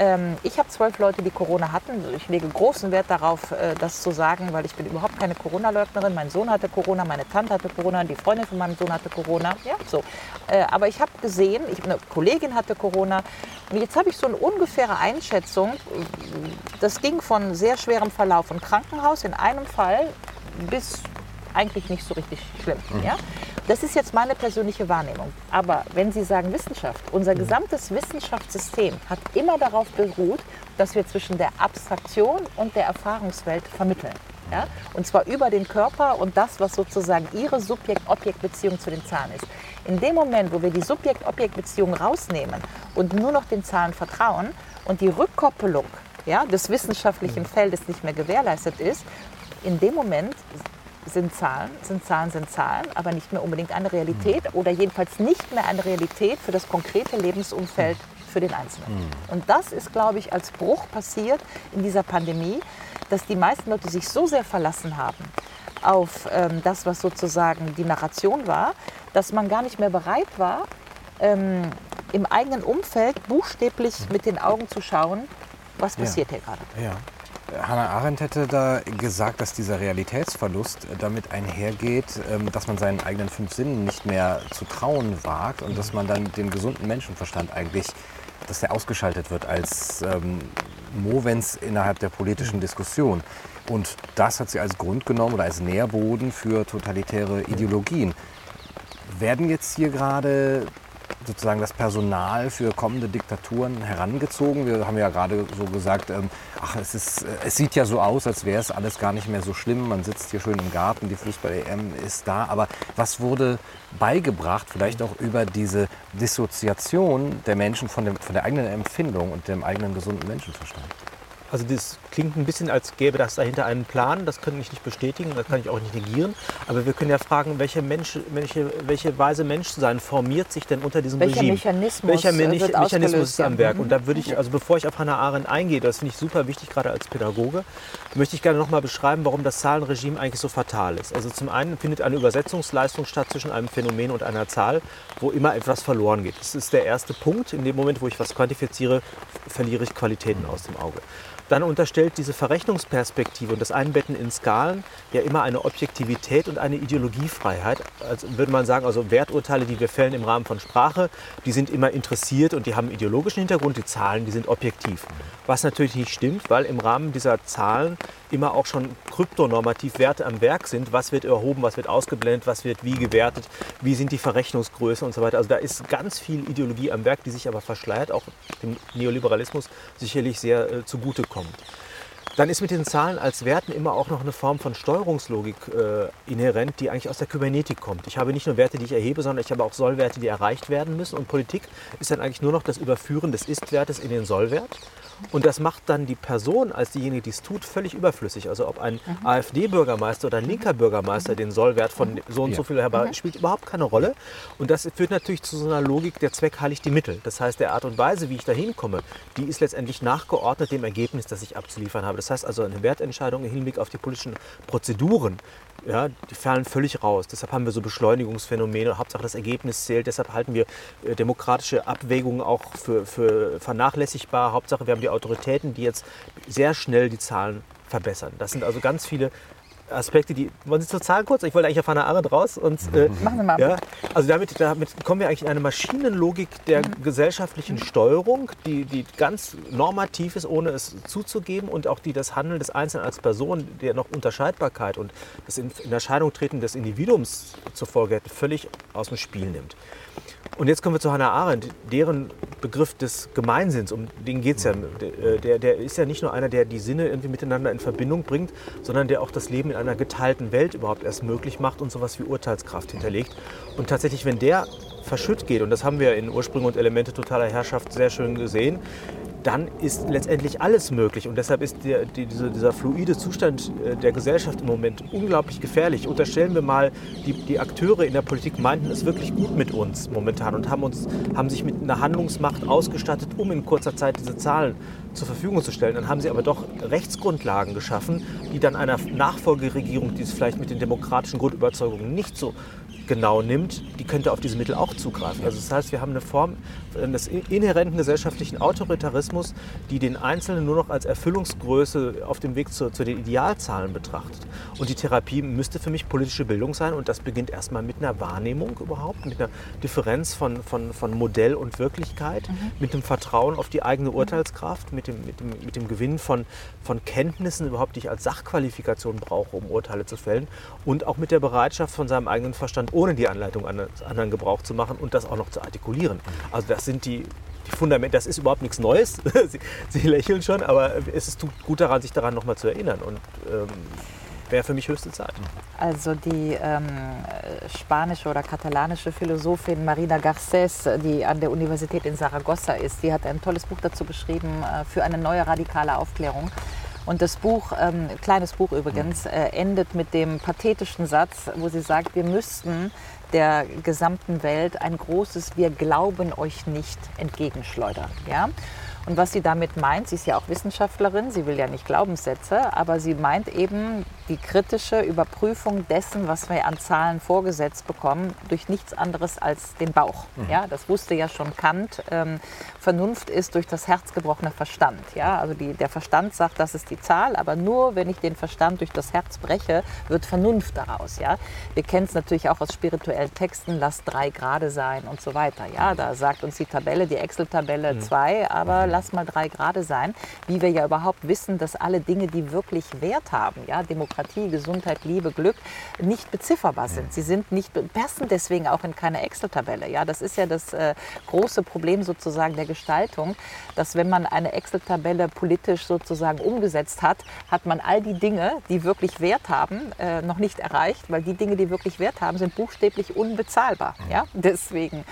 [SPEAKER 2] Ähm, ich habe zwölf Leute, die Corona hatten. Ich lege großen Wert darauf, äh, das zu sagen, weil ich bin überhaupt keine Corona-Leugnerin. Mein Sohn hatte Corona, meine Tante hatte Corona, die Freundin von meinem Sohn hatte Corona. Ja, so. Äh, aber ich habe gesehen, ich, eine Kollegin hatte Corona. Und jetzt habe ich so eine ungefähre Einschätzung. Das ging von sehr schwerem Verlauf und Krankenhaus in einem Fall bis eigentlich nicht so richtig schlimm. Mhm. Ja? Das ist jetzt meine persönliche Wahrnehmung. Aber wenn Sie sagen Wissenschaft, unser mhm. gesamtes Wissenschaftssystem hat immer darauf beruht, dass wir zwischen der Abstraktion und der Erfahrungswelt vermitteln. Ja? Und zwar über den Körper und das, was sozusagen Ihre Subjekt-Objekt-Beziehung zu den Zahlen ist. In dem Moment, wo wir die Subjekt-Objekt-Beziehung rausnehmen und nur noch den Zahlen vertrauen und die Rückkoppelung ja, des wissenschaftlichen mhm. Feldes nicht mehr gewährleistet ist, in dem Moment sind Zahlen, sind Zahlen, sind Zahlen, aber nicht mehr unbedingt eine Realität mhm. oder jedenfalls nicht mehr eine Realität für das konkrete Lebensumfeld für den Einzelnen. Mhm. Und das ist, glaube ich, als Bruch passiert in dieser Pandemie, dass die meisten Leute sich so sehr verlassen haben auf ähm, das, was sozusagen die Narration war, dass man gar nicht mehr bereit war, ähm, im eigenen Umfeld buchstäblich mhm. mit den Augen zu schauen, was passiert ja. hier gerade.
[SPEAKER 1] Ja. Hannah Arendt hätte da gesagt, dass dieser Realitätsverlust damit einhergeht, ähm, dass man seinen eigenen fünf Sinnen nicht mehr zu trauen wagt und dass man dann den gesunden Menschenverstand eigentlich, dass der ausgeschaltet wird als ähm, Movens innerhalb der politischen Diskussion. Und das hat sie als Grund genommen oder als Nährboden für totalitäre Ideologien. Werden jetzt hier gerade sozusagen das Personal für kommende Diktaturen herangezogen? Wir haben ja gerade so gesagt, ähm, ach, es, ist, äh, es sieht ja so aus, als wäre es alles gar nicht mehr so schlimm. Man sitzt hier schön im Garten, die Fußball-EM ist da. Aber was wurde beigebracht, vielleicht auch über diese Dissoziation der Menschen von, dem, von der eigenen Empfindung und dem eigenen gesunden Menschenverstand?
[SPEAKER 3] Also das klingt ein bisschen, als gäbe das dahinter einen Plan. Das kann ich nicht bestätigen, das kann ich auch nicht negieren. Aber wir können ja fragen, welche, Mensch, welche, welche Weise Mensch zu sein formiert sich denn unter diesem
[SPEAKER 2] Welcher
[SPEAKER 3] Regime?
[SPEAKER 2] Mechanismus
[SPEAKER 3] Welcher Me
[SPEAKER 2] wird
[SPEAKER 3] Mechanismus ist am. Werk? Und da würde ich, also bevor ich auf Hannah Arendt eingehe, das finde ich super wichtig, gerade als Pädagoge, möchte ich gerne nochmal beschreiben, warum das Zahlenregime eigentlich so fatal ist. Also zum einen findet eine Übersetzungsleistung statt zwischen einem Phänomen und einer Zahl, wo immer etwas verloren geht. Das ist der erste Punkt. In dem Moment, wo ich was quantifiziere, verliere ich Qualitäten aus dem Auge. Dann unterstellt diese Verrechnungsperspektive und das Einbetten in Skalen ja immer eine Objektivität und eine Ideologiefreiheit. Also würde man sagen, also Werturteile, die wir fällen im Rahmen von Sprache, die sind immer interessiert und die haben einen ideologischen Hintergrund. Die Zahlen, die sind objektiv. Was natürlich nicht stimmt, weil im Rahmen dieser Zahlen immer auch schon kryptonormativ Werte am Werk sind. Was wird erhoben, was wird ausgeblendet, was wird wie gewertet, wie sind die Verrechnungsgrößen und so weiter. Also da ist ganz viel Ideologie am Werk, die sich aber verschleiert, auch dem Neoliberalismus sicherlich sehr äh, zugutekommt. welcome. Dann ist mit den Zahlen als Werten immer auch noch eine Form von Steuerungslogik äh, inhärent, die eigentlich aus der Kybernetik kommt. Ich habe nicht nur Werte, die ich erhebe, sondern ich habe auch Sollwerte, die erreicht werden müssen. Und Politik ist dann eigentlich nur noch das Überführen des Ist-Wertes in den Sollwert. Und das macht dann die Person als diejenige, die es tut, völlig überflüssig. Also ob ein AfD-Bürgermeister oder ein linker Bürgermeister den Sollwert von so und so viel herbei spielt überhaupt keine Rolle. Und das führt natürlich zu so einer Logik, der Zweck heiligt die Mittel. Das heißt, der Art und Weise, wie ich da hinkomme, die ist letztendlich nachgeordnet dem Ergebnis, das ich abzuliefern habe. Das heißt also, eine Wertentscheidung im Hinblick auf die politischen Prozeduren, ja, die fallen völlig raus. Deshalb haben wir so Beschleunigungsphänomene. Hauptsache das Ergebnis zählt. Deshalb halten wir äh, demokratische Abwägungen auch für, für vernachlässigbar. Hauptsache wir haben die Autoritäten, die jetzt sehr schnell die Zahlen verbessern. Das sind also ganz viele Aspekte, die. Wollen Sie zur Zahl kurz? Ich wollte eigentlich auf Hannah Arendt raus. Und, äh,
[SPEAKER 2] Machen Sie mal.
[SPEAKER 3] ja, also damit, damit kommen wir eigentlich in eine Maschinenlogik der gesellschaftlichen Steuerung, die, die ganz normativ ist, ohne es zuzugeben und auch die das Handeln des Einzelnen als Person, der noch Unterscheidbarkeit und das in, in Erscheinung treten des Individuums zur Folge hat, völlig aus dem Spiel nimmt. Und jetzt kommen wir zu Hannah Arendt, deren Begriff des Gemeinsinns, um den geht es ja. Der, der ist ja nicht nur einer, der die Sinne irgendwie miteinander in Verbindung bringt, sondern der auch das Leben in einer geteilten Welt überhaupt erst möglich macht und sowas wie Urteilskraft hinterlegt. Und tatsächlich, wenn der verschütt geht, und das haben wir in Ursprünge und Elemente totaler Herrschaft sehr schön gesehen, dann ist letztendlich alles möglich. Und deshalb ist der, die, diese, dieser fluide Zustand äh, der Gesellschaft im Moment unglaublich gefährlich. Unterstellen wir mal, die, die Akteure in der Politik meinten es wirklich gut mit uns momentan und haben, uns, haben sich mit einer Handlungsmacht ausgestattet, um in kurzer Zeit diese Zahlen zur Verfügung zu stellen. Dann haben sie aber doch Rechtsgrundlagen geschaffen, die dann einer Nachfolgeregierung, die es vielleicht mit den demokratischen Grundüberzeugungen nicht so genau nimmt, die könnte auf diese Mittel auch zugreifen. Also das heißt, wir haben eine Form des inhärenten gesellschaftlichen Autoritarismus, die den Einzelnen nur noch als Erfüllungsgröße auf dem Weg zu, zu den Idealzahlen betrachtet. Und die Therapie müsste für mich politische Bildung sein und das beginnt erstmal mit einer Wahrnehmung überhaupt, mit einer Differenz von, von, von Modell und Wirklichkeit, mit dem Vertrauen auf die eigene Urteilskraft, mit dem, mit dem, mit dem Gewinn von, von Kenntnissen überhaupt, die ich als Sachqualifikation brauche, um Urteile zu fällen und auch mit der Bereitschaft von seinem eigenen Verstand ohne die Anleitung eines anderen Gebrauch zu machen und das auch noch zu artikulieren. Also das sind die, die Fundamente, das ist überhaupt nichts Neues. Sie, Sie lächeln schon, aber es ist gut daran, sich daran nochmal zu erinnern und ähm, wäre für mich höchste Zeit.
[SPEAKER 2] Also die ähm, spanische oder katalanische Philosophin Marina Garcés, die an der Universität in Saragossa ist, die hat ein tolles Buch dazu geschrieben äh, für eine neue radikale Aufklärung. Und das Buch, ähm, kleines Buch übrigens, äh, endet mit dem pathetischen Satz, wo sie sagt, wir müssten der gesamten Welt ein großes Wir glauben euch nicht entgegenschleudern. Ja? Und was sie damit meint, sie ist ja auch Wissenschaftlerin, sie will ja nicht Glaubenssätze, aber sie meint eben die kritische Überprüfung dessen, was wir an Zahlen vorgesetzt bekommen, durch nichts anderes als den Bauch. Ja, das wusste ja schon Kant. Ähm, Vernunft ist durch das Herz gebrochener Verstand. Ja, also die, der Verstand sagt, das ist die Zahl, aber nur wenn ich den Verstand durch das Herz breche, wird Vernunft daraus. Ja, wir kennen es natürlich auch aus spirituellen texten, lass drei Grade sein und so weiter. Ja, da sagt uns die Tabelle, die Excel-Tabelle mhm. zwei, aber lass mal drei Grade sein. Wie wir ja überhaupt wissen, dass alle Dinge, die wirklich Wert haben, ja, Demokratie, Gesundheit, Liebe, Glück, nicht bezifferbar sind. Sie sind nicht, passen deswegen auch in keine Excel-Tabelle. Ja, das ist ja das äh, große Problem sozusagen der Gestaltung, dass wenn man eine Excel-Tabelle politisch sozusagen umgesetzt hat, hat man all die Dinge, die wirklich Wert haben, äh, noch nicht erreicht, weil die Dinge, die wirklich Wert haben, sind buchstäblich unbezahlbar. Ja? Deswegen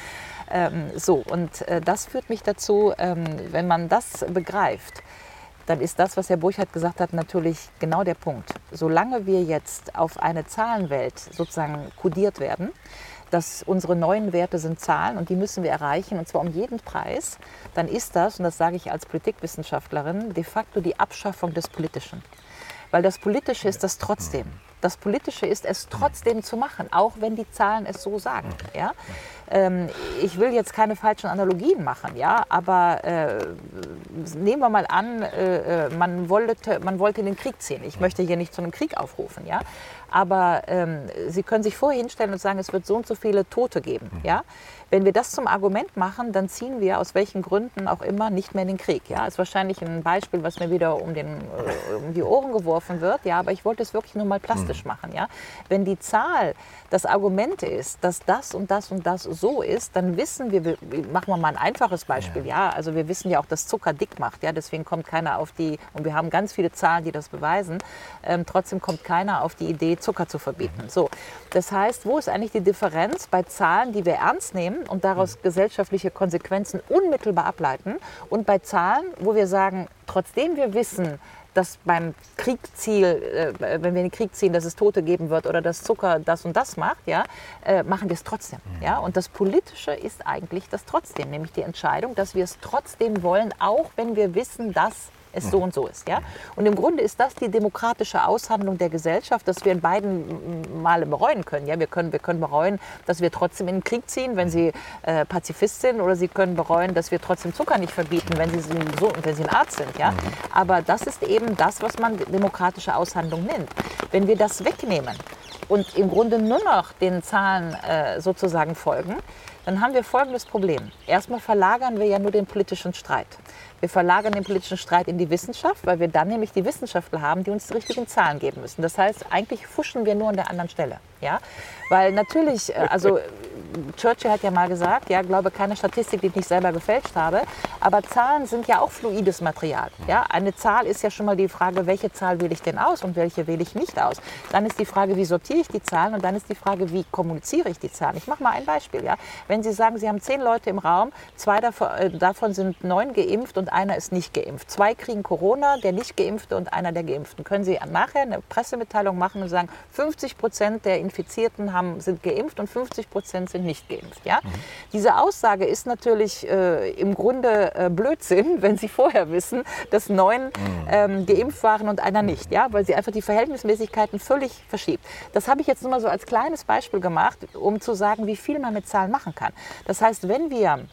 [SPEAKER 2] ähm, so. Und äh, das führt mich dazu, ähm, wenn man das begreift, dann ist das, was Herr Burchardt gesagt hat, natürlich genau der Punkt. Solange wir jetzt auf eine Zahlenwelt sozusagen kodiert werden, dass unsere neuen Werte sind Zahlen und die müssen wir erreichen und zwar um jeden Preis, dann ist das, und das sage ich als Politikwissenschaftlerin, de facto die Abschaffung des Politischen. Weil das Politische ist das trotzdem. Das Politische ist es trotzdem zu machen, auch wenn die Zahlen es so sagen. Ja? Ähm, ich will jetzt keine falschen Analogien machen, ja, aber äh, nehmen wir mal an, äh, äh, man, wollte, man wollte in den Krieg ziehen. Ich möchte hier nicht zu einem Krieg aufrufen, ja, aber ähm, Sie können sich vorher hinstellen und sagen, es wird so und so viele Tote geben, ja. Wenn wir das zum Argument machen, dann ziehen wir aus welchen Gründen auch immer nicht mehr in den Krieg. Ja, ist wahrscheinlich ein Beispiel, was mir wieder um, den, äh, um die Ohren geworfen wird. Ja, aber ich wollte es wirklich nur mal plastisch mhm. machen. Ja, wenn die Zahl das Argument ist, dass das und das und das so ist, dann wissen wir, machen wir mal ein einfaches Beispiel. Ja, also wir wissen ja auch, dass Zucker dick macht. Ja, deswegen kommt keiner auf die und wir haben ganz viele Zahlen, die das beweisen. Ähm, trotzdem kommt keiner auf die Idee, Zucker zu verbieten. Mhm. So, das heißt, wo ist eigentlich die Differenz bei Zahlen, die wir ernst nehmen? Und daraus gesellschaftliche Konsequenzen unmittelbar ableiten und bei Zahlen, wo wir sagen, trotzdem wir wissen, dass beim Kriegziel, äh, wenn wir in den Krieg ziehen, dass es Tote geben wird oder dass Zucker das und das macht, ja, äh, machen wir es trotzdem. Mhm. Ja? Und das Politische ist eigentlich das trotzdem, nämlich die Entscheidung, dass wir es trotzdem wollen, auch wenn wir wissen, dass es so und so ist. Ja? Und im Grunde ist das die demokratische Aushandlung der Gesellschaft, dass wir in beiden Male bereuen können. Ja? Wir, können wir können bereuen, dass wir trotzdem in den Krieg ziehen, wenn Sie äh, Pazifist sind, oder Sie können bereuen, dass wir trotzdem Zucker nicht verbieten, wenn Sie, so, wenn Sie ein Arzt sind. Ja? Aber das ist eben das, was man demokratische Aushandlung nennt. Wenn wir das wegnehmen und im Grunde nur noch den Zahlen äh, sozusagen folgen, dann haben wir folgendes Problem. Erstmal verlagern wir ja nur den politischen Streit. Wir verlagern den politischen Streit in die Wissenschaft, weil wir dann nämlich die Wissenschaftler haben, die uns die richtigen Zahlen geben müssen. Das heißt, eigentlich fuschen wir nur an der anderen Stelle. Ja? Weil natürlich, äh, also Churchill hat ja mal gesagt, ja, glaube keine Statistik, die ich nicht selber gefälscht habe. Aber Zahlen sind ja auch fluides Material. Ja? Eine Zahl ist ja schon mal die Frage, welche Zahl wähle ich denn aus und welche wähle ich nicht aus. Dann ist die Frage, wie sortiere ich die Zahlen und dann ist die Frage, wie kommuniziere ich die Zahlen. Ich mache mal ein Beispiel. Ja? Wenn Sie sagen, Sie haben zehn Leute im Raum, zwei davon, äh, davon sind neun geimpft und einer ist nicht geimpft. Zwei kriegen Corona, der nicht geimpfte und einer der geimpften. Können Sie nachher eine Pressemitteilung machen und sagen, 50 Prozent der Infizierten haben, sind geimpft und 50 Prozent sind nicht geimpft. Ja? Mhm. Diese Aussage ist natürlich äh, im Grunde äh, Blödsinn, wenn Sie vorher wissen, dass neun mhm. ähm, geimpft waren und einer nicht, ja? weil sie einfach die Verhältnismäßigkeiten völlig verschiebt. Das habe ich jetzt nur mal so als kleines Beispiel gemacht, um zu sagen, wie viel man mit Zahlen machen kann. Das heißt, wenn wir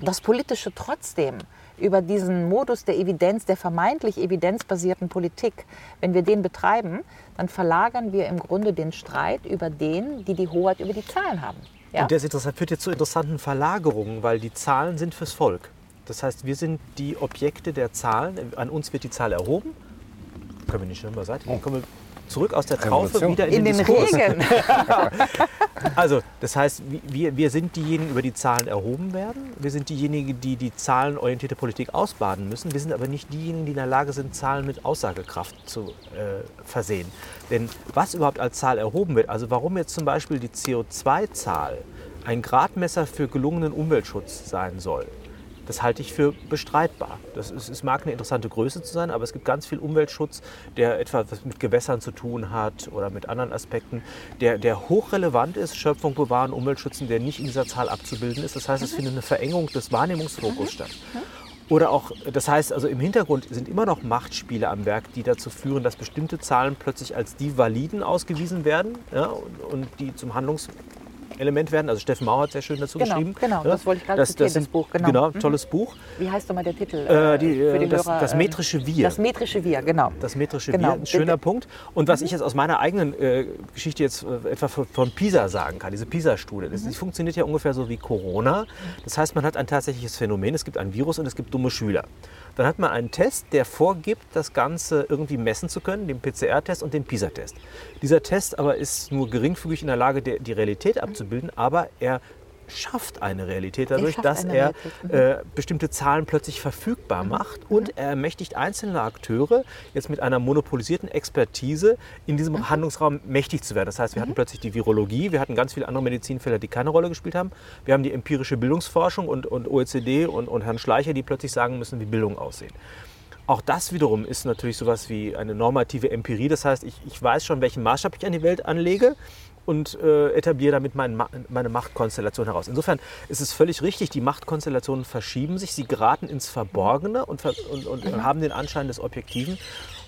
[SPEAKER 2] das Politische trotzdem über diesen Modus der Evidenz, der vermeintlich evidenzbasierten Politik, wenn wir den betreiben, dann verlagern wir im Grunde den Streit über den, die die Hoheit über die Zahlen haben.
[SPEAKER 3] Ja? Und das führt jetzt zu interessanten Verlagerungen, weil die Zahlen sind fürs Volk. Das heißt, wir sind die Objekte der Zahlen. An uns wird die Zahl erhoben. Können wir nicht schon beiseite? Oh. Kommen wir zurück aus der Traufe Revolution. wieder in, in den, den. Regen. also, das heißt, wir, wir sind diejenigen, über die Zahlen erhoben werden. Wir sind diejenigen, die die zahlenorientierte Politik ausbaden müssen. Wir sind aber nicht diejenigen, die in der Lage sind, Zahlen mit Aussagekraft zu äh, versehen. Denn was überhaupt als Zahl erhoben wird, also warum jetzt zum Beispiel die CO2-Zahl ein Gradmesser für gelungenen Umweltschutz sein soll, das halte ich für bestreitbar. Das ist, es mag eine interessante Größe zu sein, aber es gibt ganz viel Umweltschutz, der etwas mit Gewässern zu tun hat oder mit anderen Aspekten, der, der hochrelevant ist, Schöpfung bewahren, Umweltschützen, der nicht in dieser Zahl abzubilden ist. Das heißt, es findet eine Verengung des Wahrnehmungsfokus mhm. statt. Oder auch, das heißt also im Hintergrund sind immer noch Machtspiele am Werk, die dazu führen, dass bestimmte Zahlen plötzlich als die validen ausgewiesen werden ja, und, und die zum Handlungs Element werden. Also Steffen Mauer hat sehr schön dazu
[SPEAKER 2] Genau,
[SPEAKER 3] geschrieben.
[SPEAKER 2] genau,
[SPEAKER 3] Ja?
[SPEAKER 2] das wollte ich gerade
[SPEAKER 3] das, das,
[SPEAKER 2] das Buch, genau.
[SPEAKER 3] Genau,
[SPEAKER 2] Mhm.
[SPEAKER 3] tolles Buch.
[SPEAKER 2] Wie heißt nochmal der Titel?
[SPEAKER 3] Äh, die,
[SPEAKER 2] für
[SPEAKER 3] äh, das,
[SPEAKER 2] Hörer,
[SPEAKER 3] das
[SPEAKER 2] ähm,
[SPEAKER 3] metrische Wir.
[SPEAKER 2] Das metrische Wir, genau.
[SPEAKER 3] Das metrische
[SPEAKER 2] Genau.
[SPEAKER 3] Wir, ein schöner
[SPEAKER 2] Bitte.
[SPEAKER 3] Punkt. Und was ich jetzt aus meiner eigenen äh, Geschichte jetzt äh, etwa von, von PISA sagen kann, diese PISA-Studie, das, die funktioniert ja ungefähr so wie Corona. Das heißt, man hat ein tatsächliches Phänomen, es gibt ein Virus und es gibt dumme Schüler. Dann hat man einen Test, der vorgibt, das Ganze irgendwie messen zu können, den PCR-Test und den PISA-Test. Dieser Test aber ist nur geringfügig in der Lage, die Realität abzubilden, aber er schafft eine Realität dadurch, dass er
[SPEAKER 2] mhm.
[SPEAKER 3] äh, bestimmte Zahlen plötzlich verfügbar macht und er ermächtigt einzelne Akteure jetzt mit einer monopolisierten Expertise in diesem
[SPEAKER 2] Mhm.
[SPEAKER 3] Handlungsraum mächtig zu werden. Das heißt, wir hatten plötzlich die Virologie, wir hatten ganz viele andere Medizinfelder, die keine Rolle gespielt haben. Wir haben die empirische Bildungsforschung und, und OECD und, und Herrn Schleicher, die plötzlich sagen müssen, wie Bildung aussehen. Auch das wiederum ist natürlich sowas wie eine normative Empirie. Das heißt, ich, ich weiß schon, welchen Maßstab ich an die Welt anlege und äh, etabliere damit mein, meine Machtkonstellation heraus. Insofern ist es völlig richtig, die Machtkonstellationen verschieben sich, sie geraten ins Verborgene und, ver und, und haben den Anschein des Objektiven.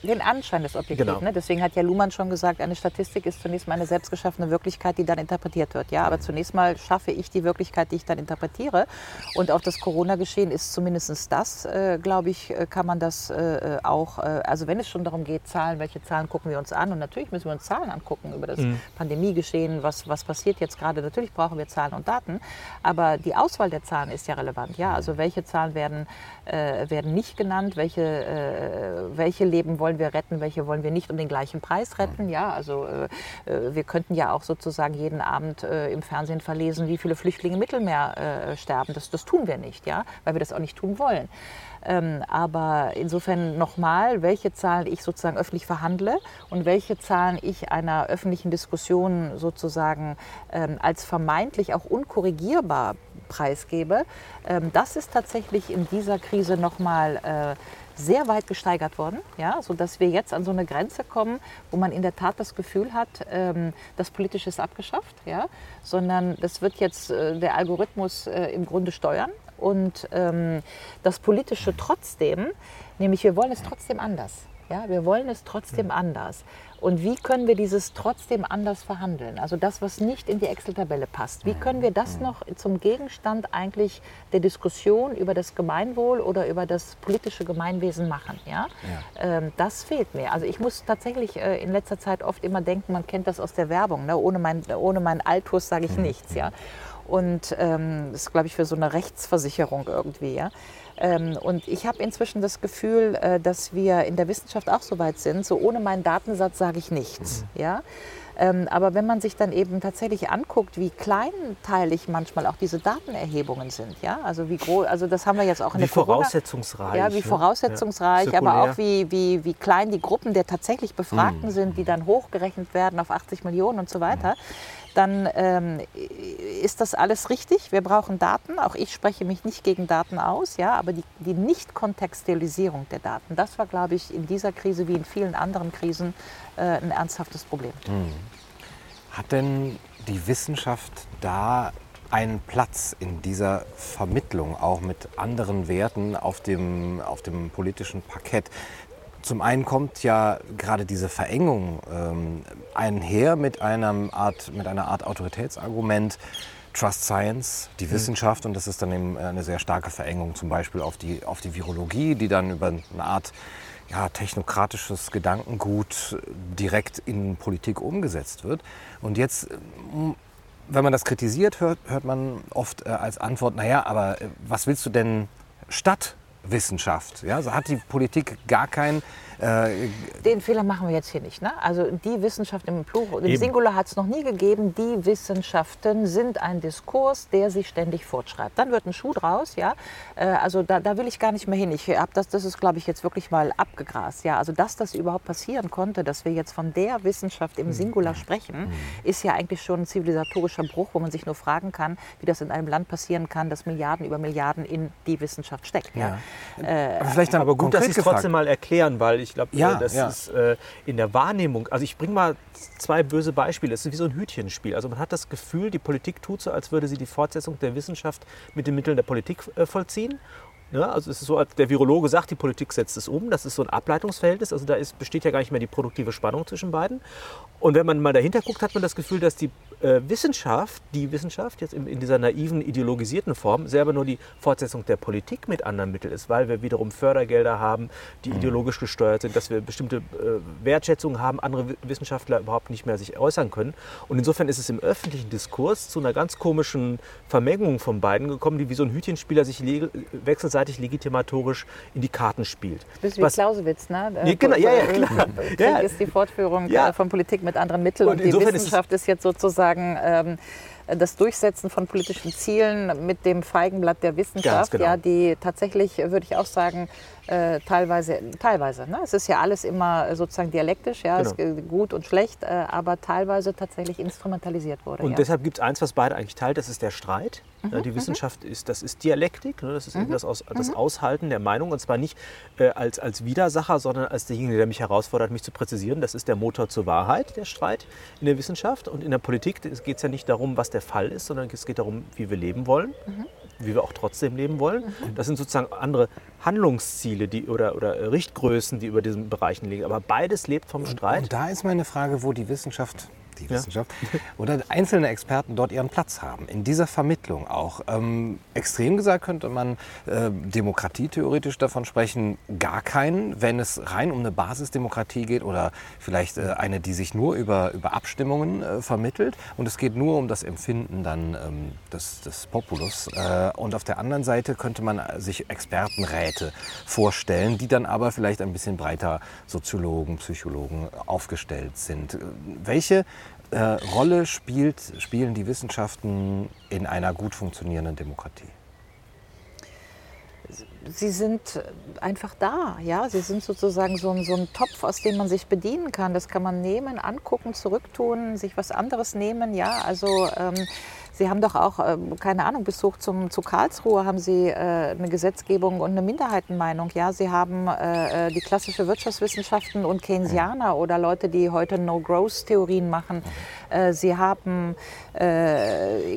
[SPEAKER 2] Den Anschein des Objektivs.
[SPEAKER 3] Genau.
[SPEAKER 2] Ne? Deswegen hat ja Luhmann schon gesagt, eine Statistik ist zunächst mal eine selbstgeschaffene Wirklichkeit, die dann interpretiert wird. Ja, aber zunächst mal schaffe ich die Wirklichkeit, die ich dann interpretiere. Und auf das Corona-Geschehen ist zumindest das, äh, glaube ich, äh, kann man das äh, auch, äh, also wenn es schon darum geht, Zahlen, welche Zahlen gucken wir uns an? Und natürlich müssen wir uns Zahlen angucken über das Pandemiegeschehen, was, was passiert jetzt gerade. Natürlich brauchen wir Zahlen und Daten. Aber die Auswahl der Zahlen ist ja relevant. Ja, also welche Zahlen werden, äh, werden nicht genannt, welche, äh, welche Leben wollen wir retten, welche wollen wir nicht um den gleichen Preis retten. Ja, also äh, äh, wir könnten ja auch sozusagen jeden Abend äh, im Fernsehen verlesen, wie viele Flüchtlinge im Mittelmeer äh, sterben. Das, das tun wir nicht, ja, weil wir das auch nicht tun wollen. Ähm, aber insofern nochmal, welche Zahlen ich sozusagen öffentlich verhandle und welche Zahlen ich einer öffentlichen Diskussion sozusagen ähm, als vermeintlich auch unkorrigierbar preisgebe, ähm, das ist tatsächlich in dieser Krise nochmal äh, sehr weit gesteigert worden, ja, sodass wir jetzt an so eine Grenze kommen, wo man in der Tat das Gefühl hat, ähm, das Politische ist abgeschafft, ja, sondern das wird jetzt äh, der Algorithmus äh, im Grunde steuern und ähm, das Politische trotzdem, nämlich wir wollen es trotzdem anders. Ja, wir wollen es trotzdem anders. Und wie können wir dieses trotzdem anders verhandeln? Also das, was nicht in die Excel-Tabelle passt. Wie können wir das noch zum Gegenstand eigentlich der Diskussion über das Gemeinwohl oder über das politische Gemeinwesen machen? Ja? Ähm, das fehlt mir. Also ich muss tatsächlich äh, in letzter Zeit oft immer denken, man kennt das aus der Werbung. Ne? Ohne, mein, ohne meinen Altus sage ich nichts. Ja? Und ähm, das ist, glaube ich, für so eine Rechtsversicherung irgendwie. Ja? Ähm, und ich habe inzwischen das Gefühl, äh, dass wir in der Wissenschaft auch so weit sind, so ohne meinen Datensatz sage ich nichts. Ja? Ähm, aber wenn man sich dann eben tatsächlich anguckt, wie kleinteilig manchmal auch diese Datenerhebungen sind, ja, also wie groß, also das haben wir jetzt auch in
[SPEAKER 3] Wie
[SPEAKER 2] der
[SPEAKER 3] voraussetzungsreich.
[SPEAKER 2] ja, wie
[SPEAKER 3] ne?
[SPEAKER 2] voraussetzungsreich,
[SPEAKER 3] Ja,
[SPEAKER 2] aber auch wie, wie, wie klein die Gruppen der tatsächlich Befragten sind, die dann hochgerechnet werden auf 80 Millionen und so weiter, dann ähm, ist das alles richtig. Wir brauchen Daten. Auch ich spreche mich nicht gegen Daten aus, ja, aber die, die Nicht-Kontextualisierung der Daten, das war, glaube ich, in dieser Krise wie in vielen anderen Krisen äh, ein ernsthaftes Problem.
[SPEAKER 1] Hat denn die Wissenschaft da einen Platz in dieser Vermittlung, auch mit anderen Werten auf dem, auf dem politischen Parkett? Zum einen kommt ja gerade diese Verengung ähm, einher mit, einem Art, mit einer Art Autoritätsargument. Trust Science, die Wissenschaft, und das ist dann eben eine sehr starke Verengung zum Beispiel auf die, auf die Virologie, die dann über eine Art ja, technokratisches Gedankengut direkt in Politik umgesetzt wird. Und jetzt, ähm, wenn man das kritisiert, hört, hört man oft äh, als Antwort, naja, aber äh, was willst du denn statt Wissenschaft? Ja, also hat die Politik gar kein äh,
[SPEAKER 2] Den Fehler machen wir jetzt hier nicht. Ne? Also die Wissenschaft im Plural, im
[SPEAKER 3] Eben.
[SPEAKER 2] Singular hat es noch nie gegeben. Die Wissenschaften sind ein Diskurs, der sich ständig fortschreibt. Dann wird ein Schuh draus, ja. Äh, also da, da will ich gar nicht mehr hin. Ich hab das, das ist, glaube ich, jetzt wirklich mal abgegrast. Ja, also dass das überhaupt passieren konnte, dass wir jetzt von der Wissenschaft im Singular sprechen, ist ja eigentlich schon ein zivilisatorischer Bruch, wo man sich nur fragen kann, wie das in einem Land passieren kann, dass Milliarden über Milliarden in die Wissenschaft steckt. Ja.
[SPEAKER 1] aber vielleicht dann
[SPEAKER 3] Aber gut, dass Sie es trotzdem mal erklären, weil ich glaube,
[SPEAKER 1] Ja,
[SPEAKER 3] das
[SPEAKER 1] ja.
[SPEAKER 3] ist äh, in der Wahrnehmung. Also ich bringe mal zwei böse Beispiele. Es ist wie so ein Hütchenspiel. Also man hat das Gefühl, die Politik tut so, als würde sie die Fortsetzung der Wissenschaft mit den Mitteln der Politik äh, vollziehen. Ja, also es ist so, als der Virologe sagt, die Politik setzt es um. Das ist so ein Ableitungsverhältnis. Also da ist, besteht ja gar nicht mehr die produktive Spannung zwischen beiden. Und wenn man mal dahinter guckt, hat man das Gefühl, dass die äh, Wissenschaft, die Wissenschaft jetzt in, in, dieser naiven, ideologisierten Form, selber nur die Fortsetzung der Politik mit anderen Mitteln ist, weil wir wiederum Fördergelder haben, die mhm. ideologisch gesteuert sind, dass wir bestimmte äh, Wertschätzungen haben, andere Wissenschaftler überhaupt nicht mehr sich äußern können. Und insofern ist es im öffentlichen Diskurs zu einer ganz komischen Vermengung von beiden gekommen, die wie so ein Hütchenspieler sich wechselseitig legitimatorisch in die Karten spielt.
[SPEAKER 2] Das ist wie Was, Clausewitz, ne?
[SPEAKER 3] Ja, genau, ja, ja,
[SPEAKER 2] klar. Krieg ja. ist die Fortführung ja. von Politik mit anderen Mitteln. Und, und die Wissenschaft ist, ist jetzt sozusagen sozusagen ähm, das Durchsetzen von politischen Zielen mit dem Feigenblatt der Wissenschaft, genau. ja, die tatsächlich, würde ich auch sagen, äh, teilweise, teilweise. Ne? Es ist ja alles immer sozusagen dialektisch, ja, genau. gut und schlecht, äh, aber teilweise tatsächlich instrumentalisiert wurde.
[SPEAKER 3] Und
[SPEAKER 2] ja.
[SPEAKER 3] deshalb gibt es eins, was beide eigentlich teilt, das ist der Streit. Mhm. die mhm. Wissenschaft ist, das ist Dialektik, ne? das ist mhm. das, Aus, das mhm. Aushalten der Meinung und zwar nicht äh, als, als Widersacher, sondern als derjenige, der mich herausfordert, mich zu präzisieren. Das ist der Motor zur Wahrheit, der Streit in der Wissenschaft. Und in der Politik geht es ja nicht darum, was der Fall ist, sondern es geht darum, wie wir leben wollen. Mhm wie wir auch trotzdem leben wollen. Mhm. Das sind sozusagen andere Handlungsziele die, oder, oder Richtgrößen, die über diesen Bereichen liegen. Aber beides lebt vom Streit.
[SPEAKER 1] Und, und da ist meine Frage, wo die Wissenschaft die Wissenschaft, ja. oder einzelne Experten dort ihren Platz haben, in dieser Vermittlung auch. Ähm, extrem gesagt könnte man äh, Demokratie theoretisch davon sprechen, gar keinen, wenn es rein um eine Basisdemokratie geht oder vielleicht äh, eine, die sich nur über, über Abstimmungen äh, vermittelt und es geht nur um das Empfinden dann ähm, des, des Populus. Äh, und auf der anderen Seite könnte man sich Expertenräte vorstellen, die dann aber vielleicht ein bisschen breiter Soziologen, Psychologen aufgestellt sind. Welche äh, Rolle spielt, spielen die Wissenschaften in einer gut funktionierenden Demokratie?
[SPEAKER 2] Sie sind einfach da, ja. Sie sind sozusagen so ein, so ein Topf, aus dem man sich bedienen kann. Das kann man nehmen, angucken, zurücktun, sich was anderes nehmen, ja. Also ähm, Sie haben doch auch, äh, keine Ahnung, bis hoch zum, zu Karlsruhe haben Sie äh, eine Gesetzgebung und eine Minderheitenmeinung. Ja, Sie haben äh, äh die klassische Wirtschaftswissenschaften und Keynesianer oder Leute, die heute No-Growth-Theorien machen. Sie haben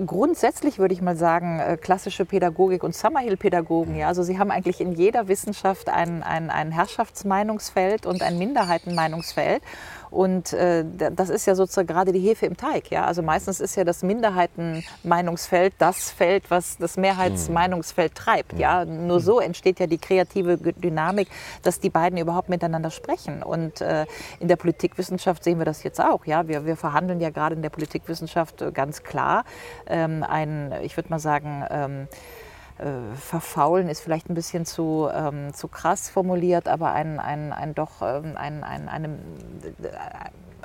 [SPEAKER 2] grundsätzlich, würde ich mal sagen, klassische Pädagogik und Summerhill-Pädagogen. Ja, also Sie haben eigentlich in jeder Wissenschaft ein, ein, ein Herrschaftsmeinungsfeld und ein Minderheitenmeinungsfeld. Und äh, das ist ja sozusagen gerade die Hefe im Teig. Ja? Also meistens ist ja das Minderheitenmeinungsfeld das Feld, was das Mehrheitsmeinungsfeld treibt. Ja? Nur so entsteht ja die kreative Dynamik, dass die beiden überhaupt miteinander sprechen. Und äh, in der Politikwissenschaft sehen wir das jetzt auch. Ja? Wir, wir verhandeln ja gerade in der Politikwissenschaft äh, ganz klar ähm, ein, ich würde mal sagen, ähm, äh, verfaulen ist vielleicht ein bisschen zu, ähm, zu krass formuliert, aber ein, ein, ein doch ähm, ein, ein, eine,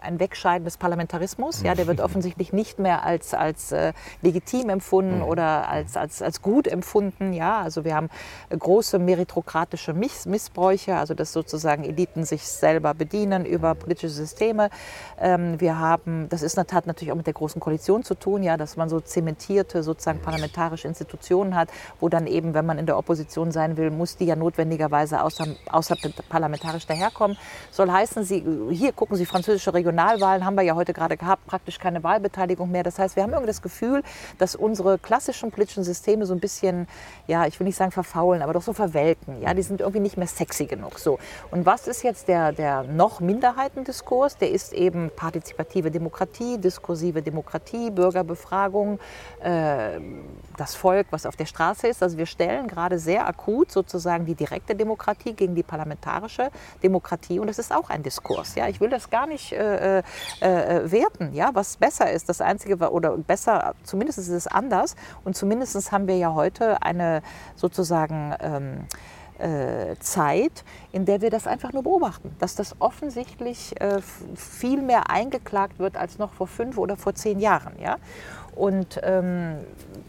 [SPEAKER 2] ein Wegscheiden des Parlamentarismus. Ja, der wird offensichtlich nicht mehr als, als äh, legitim empfunden mhm. oder als, als, als gut empfunden. Ja, also wir haben große meritokratische Miss Missbräuche, also dass sozusagen Eliten sich selber bedienen über politische Systeme. Ähm, wir haben, das ist in der Tat natürlich auch mit der Großen Koalition zu tun, ja, dass man so zementierte sozusagen parlamentarische Institutionen hat, wo dann eben, wenn man in der Opposition sein will, muss die ja notwendigerweise außer, außerparlamentarisch daherkommen. Soll heißen, Sie, hier gucken Sie französische Region Regionalwahlen haben wir ja heute gerade gehabt, praktisch keine Wahlbeteiligung mehr. Das heißt, wir haben irgendwie das Gefühl, dass unsere klassischen politischen Systeme so ein bisschen, ja, ich will nicht sagen verfaulen, aber doch so verwelken. Ja, die sind irgendwie nicht mehr sexy genug. So. Und was ist jetzt der, der noch Minderheitendiskurs? Der ist eben partizipative Demokratie, diskursive Demokratie, Bürgerbefragung, äh, das Volk, was auf der Straße ist. Also wir stellen gerade sehr akut sozusagen die direkte Demokratie gegen die parlamentarische Demokratie und das ist auch ein Diskurs. Ja, ich will das gar nicht äh, äh, äh, werten, ja, was besser ist. Das Einzige, oder besser, zumindest ist es anders. Und zumindest haben wir ja heute eine sozusagen ähm, äh, Zeit, in der wir das einfach nur beobachten, dass das offensichtlich äh, viel mehr eingeklagt wird als noch vor fünf oder vor zehn Jahren. Ja? Und ähm,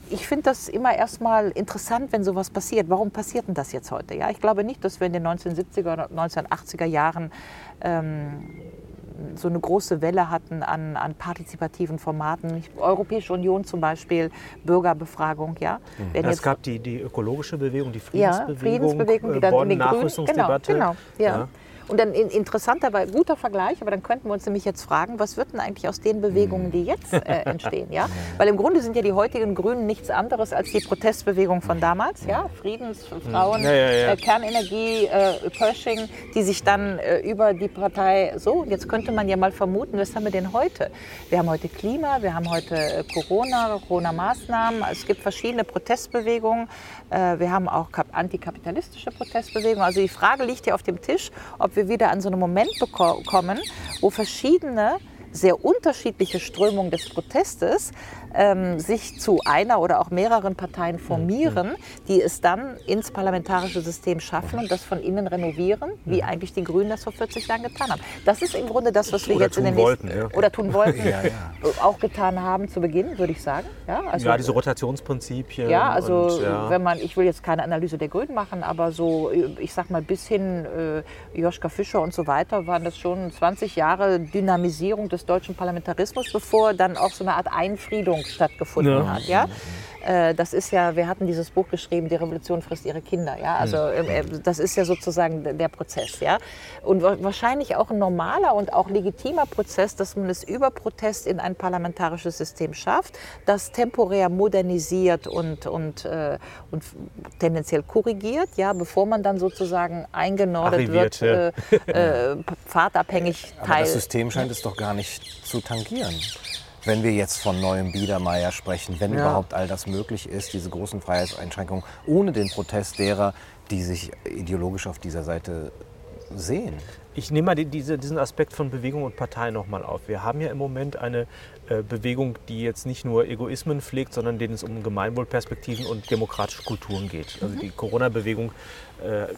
[SPEAKER 2] ich finde das immer erstmal interessant, wenn sowas passiert. Warum passiert denn das jetzt heute? Ja, ich glaube nicht, dass wir in den 1970er oder 1980er Jahren ähm, so eine große Welle hatten an, an partizipativen Formaten. Europäische Union zum Beispiel, Bürgerbefragung. Ja.
[SPEAKER 3] Mhm. es gab die, die ökologische Bewegung, die Friedensbewegung,
[SPEAKER 2] ja, Friedensbewegung
[SPEAKER 3] die dann Bonn, Nachrüstungsdebatte.
[SPEAKER 2] Genau, genau ja. ja. Und dann in, interessanter, guter Vergleich, aber dann könnten wir uns nämlich jetzt fragen, was wird denn eigentlich aus den Bewegungen, die jetzt äh, entstehen? Ja? Weil im Grunde sind ja die heutigen Grünen nichts anderes als die Protestbewegung von damals, ja? Friedens, Frauen, ja, ja, ja. Äh, Kernenergie, äh, Pershing, die sich dann äh, über die Partei so, jetzt könnte man ja mal vermuten, was haben wir denn heute? Wir haben heute Klima, wir haben heute äh, Corona, Corona-Maßnahmen, es gibt verschiedene Protestbewegungen, äh, wir haben auch antikapitalistische Protestbewegungen. Also die Frage liegt ja auf dem Tisch, ob wir wieder an so einen Moment kommen, wo verschiedene sehr unterschiedliche Strömungen des Protestes ähm, sich zu einer oder auch mehreren Parteien formieren, die es dann ins parlamentarische System schaffen und das von innen renovieren, wie eigentlich die Grünen das vor 40 Jahren getan haben. Das ist im Grunde das, was wir oder jetzt in den nächsten ja. oder tun wollten, ja, ja. auch getan haben zu Beginn, würde ich sagen.
[SPEAKER 3] Ja, also, ja diese Rotationsprinzipien.
[SPEAKER 2] Ja, also und, wenn man, ich will jetzt keine Analyse der Grünen machen, aber so, ich sag mal, bis hin äh, Joschka Fischer und so weiter waren das schon 20 Jahre Dynamisierung des deutschen Parlamentarismus, bevor dann auch so eine Art Einfriedung stattgefunden ja. hat. Ja? Äh, das ist ja, wir hatten dieses Buch geschrieben, die Revolution frisst ihre Kinder. Ja? Also ähm, äh, das ist ja sozusagen der Prozess. Ja? Und wahrscheinlich auch ein normaler und auch legitimer Prozess, dass man es über Protest in ein parlamentarisches System schafft, das temporär modernisiert und, und, äh, und tendenziell korrigiert, ja, bevor man dann sozusagen eingenordet Arriviert, wird, ja. äh, äh, pfadabhängig
[SPEAKER 1] Aber Teil. Das System scheint es doch gar nicht zu tangieren wenn wir jetzt von neuem Biedermeier sprechen, wenn ja. überhaupt all das möglich ist, diese großen Freiheitseinschränkungen, ohne den Protest derer, die sich ideologisch auf dieser Seite sehen.
[SPEAKER 3] Ich nehme mal diese, diesen Aspekt von Bewegung und Partei nochmal auf. Wir haben ja im Moment eine äh, Bewegung, die jetzt nicht nur Egoismen pflegt, sondern denen es um Gemeinwohlperspektiven und demokratische Kulturen geht. Also die Corona-Bewegung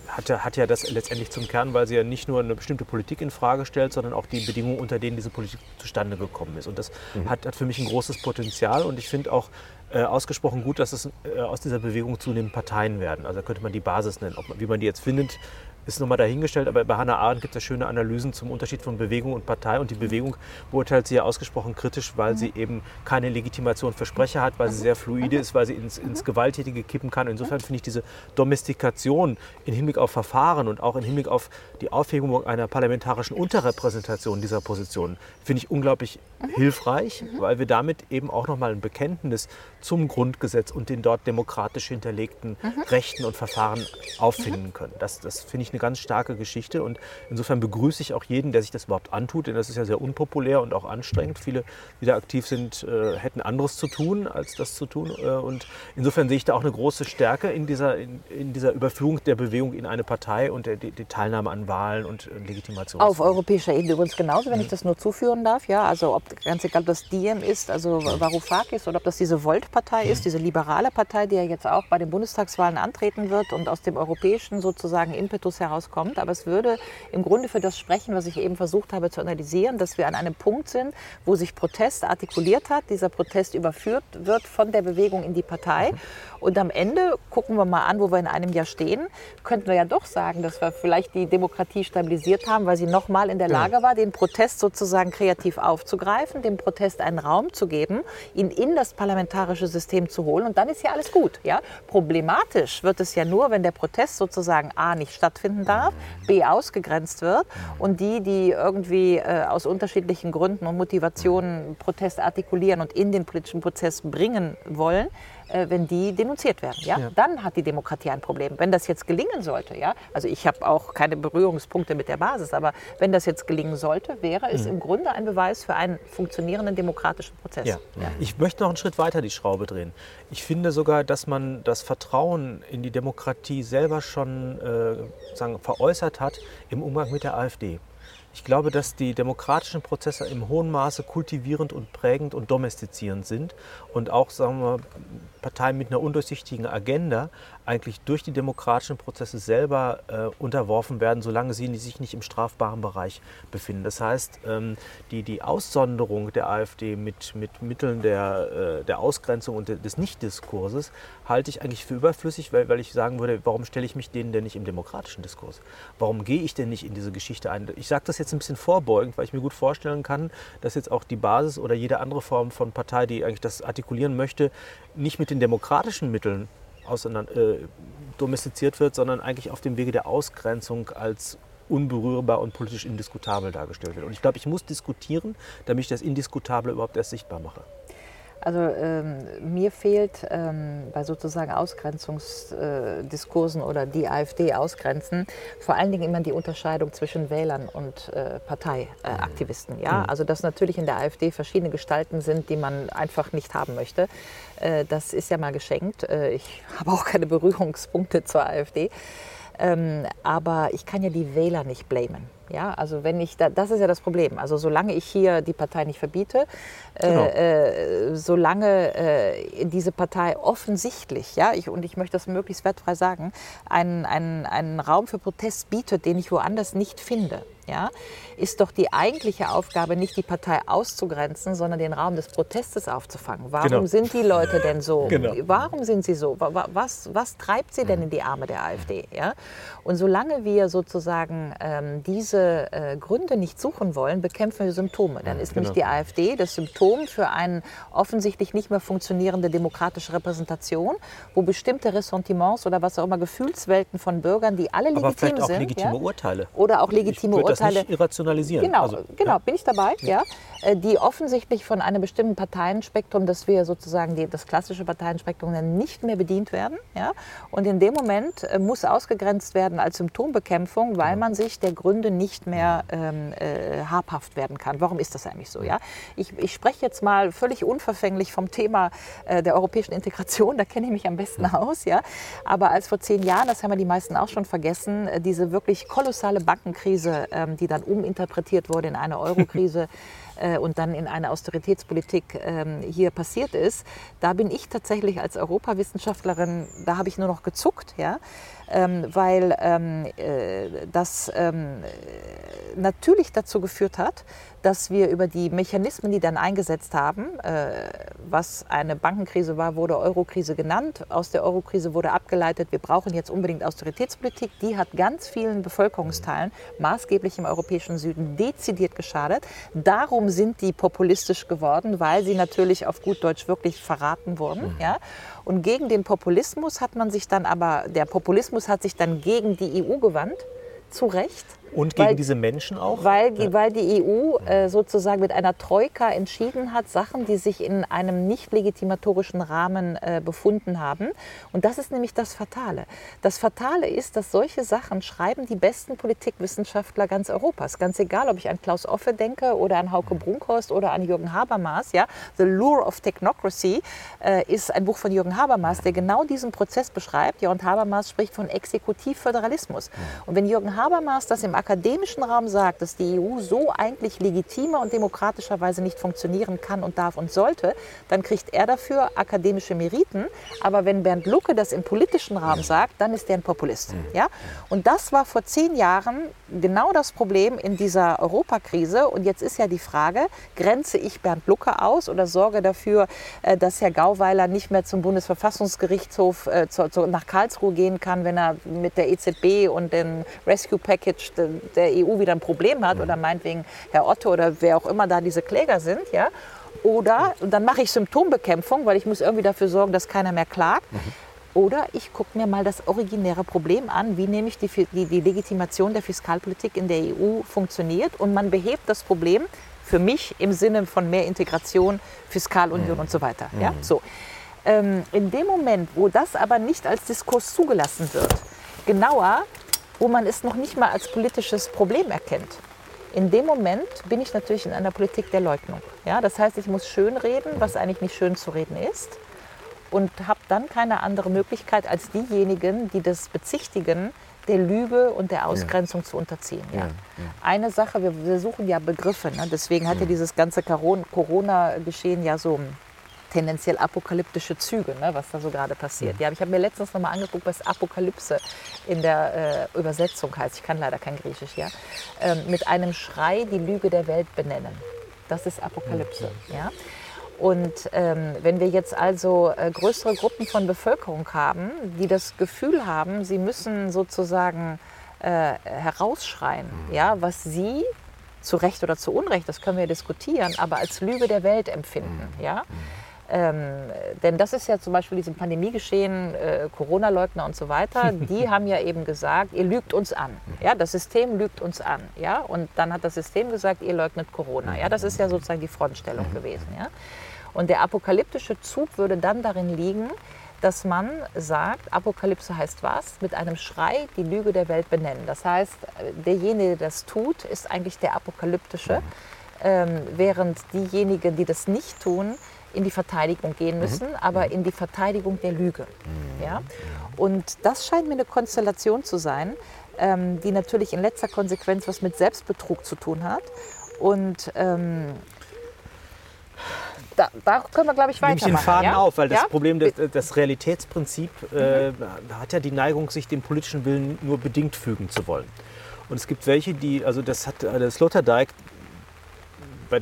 [SPEAKER 3] hat, ja, hat ja das letztendlich zum Kern, weil sie ja nicht nur eine bestimmte Politik in Frage stellt, sondern auch die Bedingungen, unter denen diese Politik zustande gekommen ist. Und das mhm. hat, hat, für mich ein großes Potenzial und ich finde auch äh, ausgesprochen gut, dass es äh, aus dieser Bewegung zunehmend Parteien werden. Also da könnte man die Basis nennen. Ob, wie man die jetzt findet, ist nochmal dahingestellt, aber bei Hannah Arendt gibt es schöne Analysen zum Unterschied von Bewegung und Partei und die Bewegung beurteilt sie ja ausgesprochen kritisch, weil mhm. sie eben keine Legitimation für Sprecher hat, weil sie sehr fluide ist, weil sie ins, ins Gewalttätige kippen kann. Insofern finde ich diese Domestikation im Hinblick auf Verfahren und auch im Hinblick auf die Aufhebung einer parlamentarischen Unterrepräsentation dieser Positionen, finde ich unglaublich mhm. hilfreich, mhm. weil wir damit eben auch nochmal ein Bekenntnis zum Grundgesetz und den dort demokratisch hinterlegten mhm. Rechten und Verfahren auffinden können. Das, das finde ich eine ganz starke Geschichte und insofern begrüße ich auch jeden, der sich das überhaupt antut, denn das ist ja sehr unpopulär und auch anstrengend. Viele, die da aktiv sind, äh, hätten anderes zu tun, als das zu tun. Äh, und insofern sehe ich da auch eine große Stärke in dieser, in, in dieser Überführung der Bewegung in eine Partei und der, die, die Teilnahme an Wahlen und äh, Legitimation.
[SPEAKER 2] Auf europäischer Ebene übrigens genauso, wenn mhm. ich das nur zuführen darf. Ja, also ob ganz egal, ob das Diem ist, also Varoufakis oder ob das diese Volt-Partei mhm. ist, diese liberale Partei, die ja jetzt auch bei den Bundestagswahlen antreten wird und aus dem europäischen sozusagen Impetus herauskommt. Aber es würde im Grunde für das sprechen, was ich eben versucht habe zu analysieren, dass wir an einem Punkt sind, wo sich Protest artikuliert hat. Dieser Protest überführt wird von der Bewegung in die Partei. Und am Ende gucken wir mal an, wo wir in einem Jahr stehen. Könnten wir ja doch sagen, dass wir vielleicht die Demokratie stabilisiert haben, weil sie noch mal in der Lage war, den Protest sozusagen kreativ aufzugreifen, dem Protest einen Raum zu geben, ihn in das parlamentarische System zu holen. Und dann ist ja alles gut. Ja? Problematisch wird es ja nur, wenn der Protest sozusagen A nicht stattfinden darf, B ausgegrenzt wird und die, die irgendwie äh, aus unterschiedlichen Gründen und Motivationen Protest artikulieren und in den politischen Prozess bringen wollen, wenn die denunziert werden. Ja? ja? Dann hat die Demokratie ein Problem. Wenn das jetzt gelingen sollte, ja, also ich habe auch keine Berührungspunkte mit der Basis, aber wenn das jetzt gelingen sollte, wäre es mhm. im Grunde ein Beweis für einen funktionierenden demokratischen Prozess.
[SPEAKER 3] Ja. ja. Ich möchte noch einen Schritt weiter die Schraube drehen. Ich finde sogar, dass man das Vertrauen in die Demokratie selber schon äh, sagen, veräußert hat im Umgang mit der AfD. Ich glaube, dass die demokratischen Prozesse im hohen Maße kultivierend und prägend und domestizierend sind und auch, sagen wir, Parteien mit einer undurchsichtigen Agenda eigentlich durch die demokratischen Prozesse selber äh, unterworfen werden, solange sie sich nicht im strafbaren Bereich befinden. Das heißt, ähm, die, die Aussonderung der AfD mit, mit Mitteln der, äh, der Ausgrenzung und des Nichtdiskurses halte ich eigentlich für überflüssig, weil, weil ich sagen würde, warum stelle ich mich denen denn nicht im demokratischen Diskurs? Warum gehe ich denn nicht in diese Geschichte ein? Ich sage das jetzt ein bisschen vorbeugend, weil ich mir gut vorstellen kann, dass jetzt auch die Basis oder jede andere Form von Partei, die eigentlich das artikulieren möchte, nicht mit den demokratischen Mitteln auseinander, äh, domestiziert wird, sondern eigentlich auf dem Wege der Ausgrenzung als unberührbar und politisch indiskutabel dargestellt wird. Und ich glaube, ich muss diskutieren, damit ich das Indiskutable überhaupt erst sichtbar mache.
[SPEAKER 2] Also ähm, mir fehlt ähm, bei sozusagen Ausgrenzungsdiskursen äh, oder die AfD ausgrenzen, vor allen Dingen immer die Unterscheidung zwischen Wählern und äh, Parteiaktivisten. ja? Mhm. Also dass natürlich in der AfD verschiedene Gestalten sind, die man einfach nicht haben möchte. Äh, das ist ja mal geschenkt. Äh, ich habe auch keine Berührungspunkte zur AfD. Ähm, aber ich kann ja die Wähler nicht blamen. Ja, also wenn ich, da, das ist ja das Problem. Also solange ich hier die Partei nicht verbiete, äh, genau. äh, solange äh, diese Partei offensichtlich, ja, ich, und ich möchte das möglichst wertfrei sagen, einen, einen, einen Raum für Protest bietet, den ich woanders nicht finde, ja, ist doch die eigentliche Aufgabe, nicht die Partei auszugrenzen, sondern den Raum des Protestes aufzufangen. Warum genau. sind die Leute denn so? Genau. Warum sind sie so? Was, was treibt sie denn in die Arme der AfD? Ja? Und solange wir sozusagen ähm, diese äh, Gründe nicht suchen wollen, bekämpfen wir Symptome. Dann ist genau. nämlich die AfD das Symptom für eine offensichtlich nicht mehr funktionierende demokratische Repräsentation, wo bestimmte Ressentiments oder was auch immer Gefühlswelten von Bürgern, die alle legitim
[SPEAKER 3] Aber vielleicht auch
[SPEAKER 2] sind,
[SPEAKER 3] legitime ja? Urteile.
[SPEAKER 2] Oder auch legitime Urteile
[SPEAKER 3] das nicht irrationalisieren.
[SPEAKER 2] Genau, also, genau ja. bin ich dabei, ja. Äh, die offensichtlich von einem bestimmten Parteienspektrum, das wir sozusagen die, das klassische Parteienspektrum nicht mehr bedient werden. Ja. Und in dem Moment äh, muss ausgegrenzt werden als Symptombekämpfung, weil man sich der Gründe nicht mehr ähm, äh, habhaft werden kann. Warum ist das eigentlich so? Ja? Ich, ich spreche jetzt mal völlig unverfänglich vom Thema äh, der europäischen Integration, da kenne ich mich am besten aus. Ja? Aber als vor zehn Jahren, das haben wir die meisten auch schon vergessen, diese wirklich kolossale Bankenkrise äh, ähm, die dann uminterpretiert wurde in eine Eurokrise äh, und dann in eine Austeritätspolitik ähm, hier passiert ist, da bin ich tatsächlich als Europawissenschaftlerin, da habe ich nur noch gezuckt, ja, ähm, weil ähm, äh, das ähm, natürlich dazu geführt hat, dass wir über die Mechanismen, die dann eingesetzt haben, äh, was eine Bankenkrise war, wurde Eurokrise genannt. Aus der Eurokrise wurde abgeleitet, wir brauchen jetzt unbedingt Austeritätspolitik. Die hat ganz vielen Bevölkerungsteilen, maßgeblich im europäischen Süden, dezidiert geschadet. Darum sind die populistisch geworden, weil sie natürlich auf gut Deutsch wirklich verraten wurden. Mhm. Ja? Und gegen den Populismus hat man sich dann aber, der Populismus hat sich dann gegen die EU gewandt, zu Recht.
[SPEAKER 3] Und gegen weil, diese Menschen auch?
[SPEAKER 2] Weil, ja. weil die EU äh, sozusagen mit einer Troika entschieden hat, Sachen, die sich in einem nicht legitimatorischen Rahmen äh, befunden haben. Und das ist nämlich das Fatale. Das Fatale ist, dass solche Sachen schreiben die besten Politikwissenschaftler ganz Europas. Ganz egal, ob ich an Klaus Offe denke oder an Hauke Brunkhorst oder an Jürgen Habermas. Ja? The Lure of Technocracy äh, ist ein Buch von Jürgen Habermas, der genau diesen Prozess beschreibt. Ja, und Habermas spricht von Exekutivföderalismus. Und wenn Jürgen Habermas das im akademischen Raum sagt, dass die EU so eigentlich legitimer und demokratischerweise nicht funktionieren kann und darf und sollte, dann kriegt er dafür akademische Meriten. Aber wenn Bernd Lucke das im politischen Raum sagt, dann ist er ein Populist. Mhm. Ja? Und das war vor zehn Jahren genau das Problem in dieser Europakrise. Und jetzt ist ja die Frage, grenze ich Bernd Lucke aus oder sorge dafür, äh, dass Herr Gauweiler nicht mehr zum Bundesverfassungsgerichtshof äh, nach Karlsruhe gehen kann, wenn er mit der EZB und dem Rescue Package der EU wieder ein Problem hat oder meinetwegen Herr Otto oder wer auch immer da diese Kläger sind, ja. Oder dann mache ich Symptombekämpfung, weil ich muss irgendwie dafür sorgen, dass keiner mehr klagt. Mhm. Oder ich gucke mir mal das originäre Problem an, wie nämlich die, die, die Legitimation der Fiskalpolitik in der EU funktioniert. Und man behebt das Problem für mich im Sinne von mehr Integration, Fiskalunion mhm. und so weiter. Ja? Mhm. So. Ähm, in dem Moment, wo das aber nicht als Diskurs zugelassen wird, genauer wo man es noch nicht mal als politisches Problem erkennt. In dem Moment bin ich natürlich in einer Politik der Leugnung. Ja, das heißt, ich muss schön reden, was eigentlich nicht schön zu reden ist und habe dann keine andere Möglichkeit als diejenigen, die das bezichtigen, der Lüge und der Ausgrenzung ja. zu unterziehen. Ja. Ja, Eine Sache, wir, wir, suchen ja Begriffe, ne? deswegen hat ja dieses ganze Corona-Geschehen ja so tendenziell apokalyptische Züge, ne, was da so gerade passiert. Ja, aber ich habe mir letztens noch mal angeguckt, was Apokalypse in der äh, Übersetzung heißt. Ich kann leider kein Griechisch, ja. Ähm, mit einem Schrei die Lüge der Welt benennen. Das ist Apokalypse, ja. Und ähm, wenn wir jetzt also äh, größere Gruppen von Bevölkerung haben, die das Gefühl haben, sie müssen sozusagen äh, herausschreien, ja, was sie zu Recht oder zu Unrecht, das können wir diskutieren, aber als Lüge der Welt empfinden, ja, Ähm, denn das ist ja zum Beispiel diesem Pandemiegeschehen, äh, Corona-Leugner und so weiter, die haben ja eben gesagt, ihr lügt uns an. Ja, das System lügt uns an. Ja? Und dann hat das System gesagt, ihr leugnet Corona. Ja? Das ist ja sozusagen die Frontstellung gewesen. Ja? Und der apokalyptische Zug würde dann darin liegen, dass man sagt, Apokalypse heißt was? Mit einem Schrei die Lüge der Welt benennen. Das heißt, derjenige, der das tut, ist eigentlich der apokalyptische, ähm, während diejenigen, die das nicht tun, in die Verteidigung gehen müssen, mhm. aber in die Verteidigung der Lüge. Mhm. Ja? Und das scheint mir eine Konstellation zu sein, ähm, die natürlich in letzter Konsequenz was mit Selbstbetrug zu tun hat. Und ähm, da, da, können wir, glaube ich, weitermachen.
[SPEAKER 3] Nehme ich den Faden ja? auf, weil das ja? Problem, das, das Realitätsprinzip äh, mhm. hat ja die Neigung, sich dem politischen Willen nur bedingt fügen zu wollen. Und es gibt welche, die, also das hat äh, Sloterdijk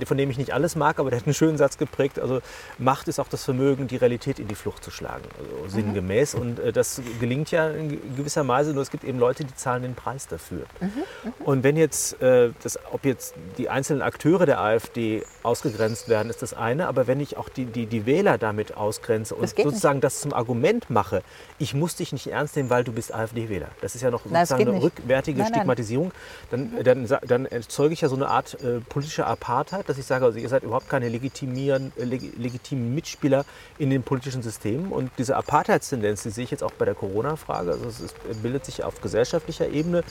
[SPEAKER 3] von dem ich nicht alles mag, aber der hat einen schönen Satz geprägt. Also Macht ist auch das Vermögen, die Realität in die Flucht zu schlagen, also sinngemäß. Mhm. Und äh, das gelingt ja in gewisser Weise, nur es gibt eben Leute, die zahlen den Preis dafür. Mhm. Mhm. Und wenn jetzt, äh, das, ob jetzt die einzelnen Akteure der AfD ausgegrenzt werden, ist das eine. Aber wenn ich auch die, die, die Wähler damit ausgrenze und sozusagen nicht. das zum Argument mache, ich muss dich nicht ernst nehmen, weil du bist AfD-Wähler. Das ist ja noch sozusagen eine rückwärtige nein, Stigmatisierung. Dann, mhm. dann, dann, erzeuge ich ja so eine Art äh, politische Apartheit, dass ich sage, also ihr seid überhaupt keine legitimieren, äh, legitimen Mitspieler in den politischen Systemen. Und diese Apartheidstendenz, die sehe ich jetzt auch bei der Corona-Frage. Also es ist, bildet sich auf gesellschaftlicher Ebene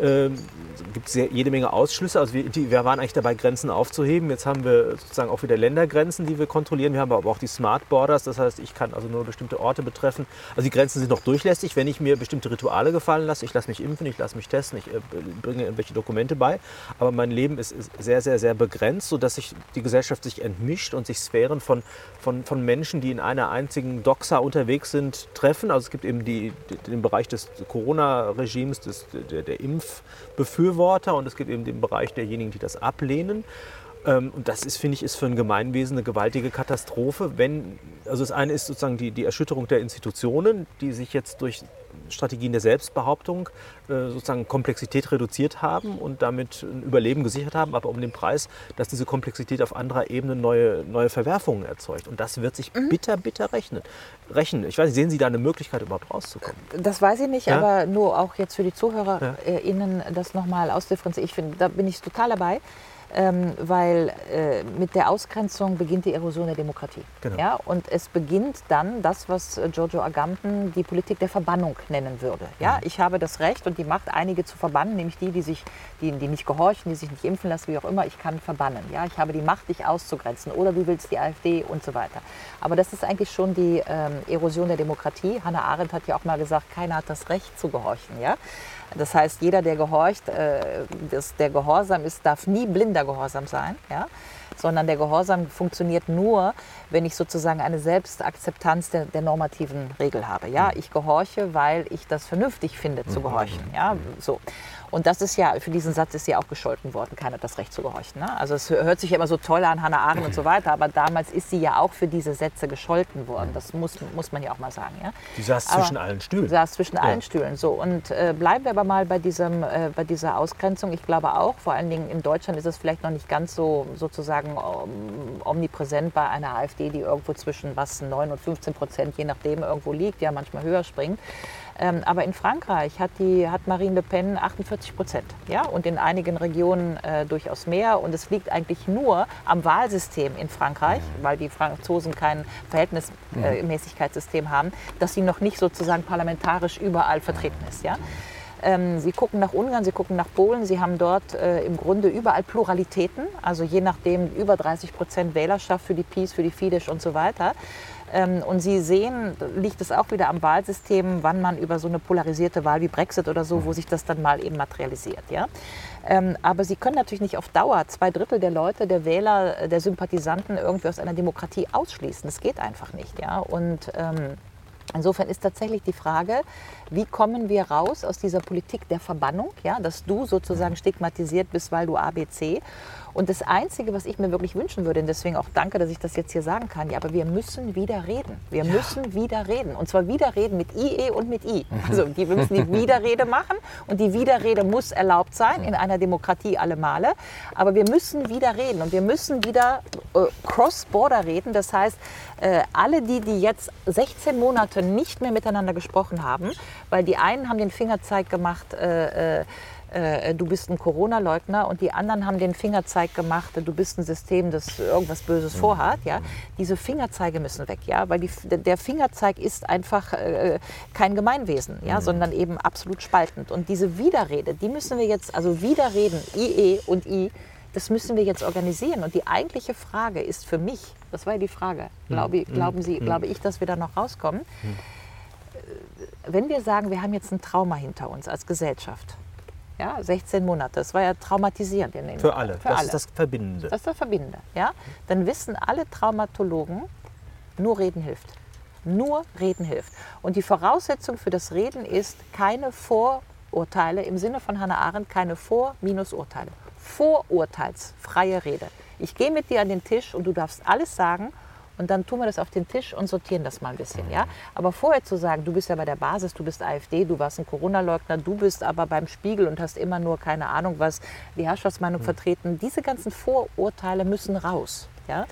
[SPEAKER 3] ähm, gibt es jede Menge Ausschlüsse. Also wir, die, wir, waren eigentlich dabei, Grenzen aufzuheben. Jetzt haben wir sozusagen auch wieder Ländergrenzen, die wir kontrollieren. Wir haben aber auch die Smart Borders, das heißt, ich kann also nur bestimmte Orte betreffen. Also die Grenzen sind noch durchlässig, wenn ich mir bestimmte Rituale gefallen lasse. Ich lasse mich impfen, ich lasse mich testen, ich äh, bringe irgendwelche Dokumente bei. Aber mein Leben ist, ist sehr, sehr, sehr begrenzt, sodass sich die Gesellschaft sich entmischt und sich Sphären von, von, von Menschen, die in einer einzigen Doxa unterwegs sind, treffen. Also es gibt eben die, den Bereich des Corona-Regimes, der, der Impf Impfbefürworter und es gibt eben den Bereich derjenigen, die das ablehnen. Ähm, und das ist, finde ich, ist für ein Gemeinwesen eine gewaltige Katastrophe. Wenn, also das eine ist sozusagen die, die Erschütterung der Institutionen, die sich jetzt durch Strategien der Selbstbehauptung äh, sozusagen Komplexität reduziert haben und damit ein Überleben gesichert haben, aber um den Preis, dass diese Komplexität auf anderer Ebene neue, neue Verwerfungen erzeugt. Und das wird sich mhm. bitter, bitter rechnen. rechnen. Ich weiß nicht, sehen Sie da eine Möglichkeit, überhaupt rauszukommen?
[SPEAKER 2] Das weiß ich nicht, ja? aber nur auch jetzt für die ZuhörerInnen ja. das nochmal ausdifferenzieren. Ich finde, da bin ich total dabei ähm, weil äh, mit der Ausgrenzung beginnt die Erosion der Demokratie. Genau. Ja? Und es beginnt dann das, was äh, Giorgio Agamben die Politik der Verbannung nennen würde. Ja? Mhm. Ich habe das Recht und die Macht, einige zu verbannen, nämlich die, die, sich, die, die nicht gehorchen, die sich nicht impfen lassen, wie auch immer. Ich kann verbannen. Ja? Ich habe die Macht, dich auszugrenzen. Oder du willst die AfD und so weiter. Aber das ist eigentlich schon die ähm, Erosion der Demokratie. Hannah Arendt hat ja auch mal gesagt, keiner hat das Recht zu gehorchen. Ja? Das heißt, jeder, der gehorcht, äh, das, der Gehorsam ist, darf nie blinder Gehorsam sein, ja? sondern der Gehorsam funktioniert nur, wenn ich sozusagen eine Selbstakzeptanz der, der normativen Regel habe. Ja, mhm. ich gehorche, weil ich das vernünftig finde zu gehorchen. Ja, so. Und das ist ja, für diesen Satz ist ja auch gescholten worden, keiner hat das Recht zu gehorchen. Ne? Also es hört sich ja immer so toll an, Hannah Arendt und so weiter, aber damals ist sie ja auch für diese Sätze gescholten worden. Das muss, muss man ja auch mal sagen. Ja?
[SPEAKER 3] Die saß aber zwischen allen Stühlen.
[SPEAKER 2] saß zwischen ja. allen Stühlen. So, und äh, bleiben wir aber mal bei, diesem, äh, bei dieser Ausgrenzung. Ich glaube auch, vor allen Dingen in Deutschland ist es vielleicht noch nicht ganz so sozusagen um, omnipräsent bei einer AfD, die irgendwo zwischen was 9 und 15 Prozent, je nachdem, irgendwo liegt, ja manchmal höher springt. Ähm, aber in Frankreich hat, die, hat Marine Le Pen 48 Prozent ja? und in einigen Regionen äh, durchaus mehr. Und es liegt eigentlich nur am Wahlsystem in Frankreich, mhm. weil die Franzosen kein Verhältnismäßigkeitssystem äh, haben, dass sie noch nicht sozusagen parlamentarisch überall vertreten ist. Ja? Ähm, sie gucken nach Ungarn, Sie gucken nach Polen. Sie haben dort äh, im Grunde überall Pluralitäten, also je nachdem über 30 Prozent Wählerschaft für die PiS, für die Fidesz und so weiter. Ähm, und Sie sehen, liegt es auch wieder am Wahlsystem, wann man über so eine polarisierte Wahl wie Brexit oder so, wo sich das dann mal eben materialisiert. Ja? Ähm, aber Sie können natürlich nicht auf Dauer zwei Drittel der Leute, der Wähler, der Sympathisanten irgendwie aus einer Demokratie ausschließen. Das geht einfach nicht. Ja? Und ähm, Insofern ist tatsächlich die Frage, wie kommen wir raus aus dieser Politik der Verbannung, ja, dass du sozusagen stigmatisiert bist, weil du ABC Und das Einzige, was ich mir wirklich wünschen würde, und deswegen auch danke, dass ich das jetzt hier sagen kann, ja, aber wir müssen wieder reden. Wir ja. müssen wieder reden. Und zwar wieder reden mit IE und mit I. Also die, wir müssen die Widerrede machen und die Widerrede muss erlaubt sein, in einer Demokratie alle Male. Aber wir müssen wieder reden und wir müssen wieder äh, cross-border reden. Das heißt, äh, alle die, die jetzt 16 Monate nicht mehr miteinander gesprochen haben, weil die einen haben den Fingerzeig gemacht, äh, äh äh, du bist ein Corona-Leugner und die anderen haben den Fingerzeig gemacht, du bist ein System, das irgendwas Böses mhm. vorhat. Ja? Diese Fingerzeige müssen weg, ja? weil die, der Fingerzeig ist einfach äh, kein Gemeinwesen, ja? Mhm. sondern eben absolut spaltend. Und diese Widerrede, die müssen wir jetzt, also Widerreden, IE und I, das müssen wir jetzt organisieren. Und die eigentliche Frage ist für mich, das war ja die Frage, mhm. glaube, glauben Sie, glaube ich, dass wir da noch rauskommen? Wenn wir sagen, wir haben jetzt ein Trauma hinter uns als Gesellschaft, ja, 16 Monate. Das war ja traumatisierend. In
[SPEAKER 3] den, für alle. Für das alle. ist das Verbindende.
[SPEAKER 2] Das ist das Verbindende. Ja? Dann wissen alle Traumatologen, nur Reden hilft. Nur Reden hilft. Und die Voraussetzung für das Reden ist keine Vorurteile, im Sinne von Hannah Arendt, keine Vor-Minus-Urteile. Vorurteilsfreie Rede. Ich gehe mit dir an den Tisch und du darfst alles sagen und dann tun wir das auf den Tisch und sortieren das mal ein bisschen. Ja? Aber vorher zu sagen, du bist ja bei der Basis, du bist AfD, du warst ein Corona-Leugner, du bist aber beim Spiegel und hast immer nur keine Ahnung was, die Herrschaftsmeinung mhm. vertreten, diese ganzen Vorurteile müssen raus. Ja?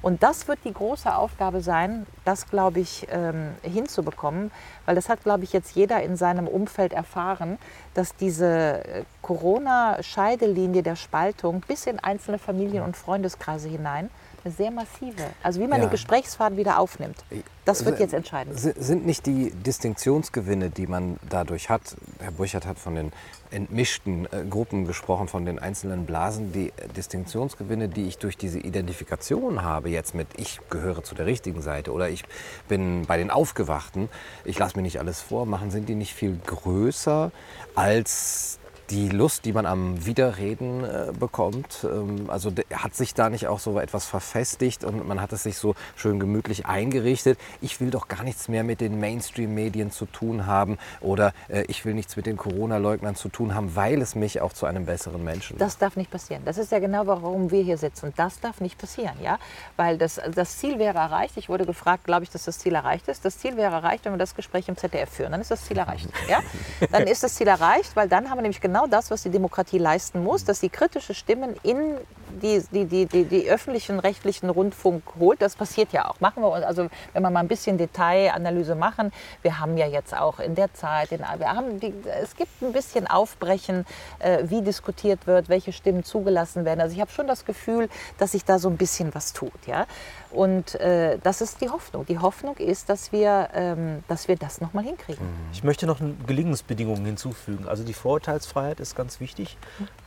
[SPEAKER 2] Und das wird die große Aufgabe sein, das, glaube ich, ähm, hinzubekommen, weil das hat, glaube ich, jetzt jeder in seinem Umfeld erfahren, dass diese äh, Corona-Scheidelinie der Spaltung bis in einzelne Familien- und Freundeskreise hinein eine sehr massive. Also wie man ja. den Gesprächsfaden wieder aufnimmt, das wird jetzt entscheidend.
[SPEAKER 1] Sind nicht die Distinktionsgewinne, die man dadurch hat, Herr Burchert hat von den entmischten äh, Gruppen gesprochen, von den einzelnen Blasen, die Distinktionsgewinne, die ich durch diese Identifikation habe, jetzt mit ich gehöre zu der richtigen Seite oder ich bin bei den Aufgewachten, ich lasse mir nicht alles vormachen, sind die nicht viel größer als die Lust, die man am Widerreden äh, bekommt. Ähm, also hat sich da nicht auch so etwas verfestigt und man hat es sich so schön gemütlich eingerichtet. Ich will doch gar nichts mehr mit den Mainstream-Medien zu tun haben oder äh, ich will nichts mit den Corona-Leugnern zu tun haben, weil es mich auch zu einem besseren Menschen
[SPEAKER 2] macht. Das darf nicht passieren. Das ist ja genau, warum wir hier sitzen. Das darf nicht passieren, ja, weil das, das Ziel wäre erreicht. Ich wurde gefragt, glaube ich, dass das Ziel erreicht ist. Das Ziel wäre erreicht, wenn wir das Gespräch im ZDF führen. Dann ist das Ziel erreicht, ja. Dann ist das Ziel erreicht, weil dann haben wir nämlich genau genau das, was die Demokratie leisten muss, dass sie kritische Stimmen in die, die, die, die, die öffentlichen rechtlichen Rundfunk holt. Das passiert ja auch. Machen wir also wenn wir mal ein bisschen Detailanalyse machen, wir haben ja jetzt auch in der Zeit, in, wir haben die, es gibt ein bisschen Aufbrechen, äh, wie diskutiert wird, welche Stimmen zugelassen werden. Also ich habe schon das Gefühl, dass sich da so ein bisschen was tut. Ja? Und äh, das ist die Hoffnung. Die Hoffnung ist, dass wir, ähm, dass wir das nochmal hinkriegen. Mhm.
[SPEAKER 3] Ich möchte noch Gelingensbedingungen hinzufügen. Also die Vorurteilsfreiheit ist ganz wichtig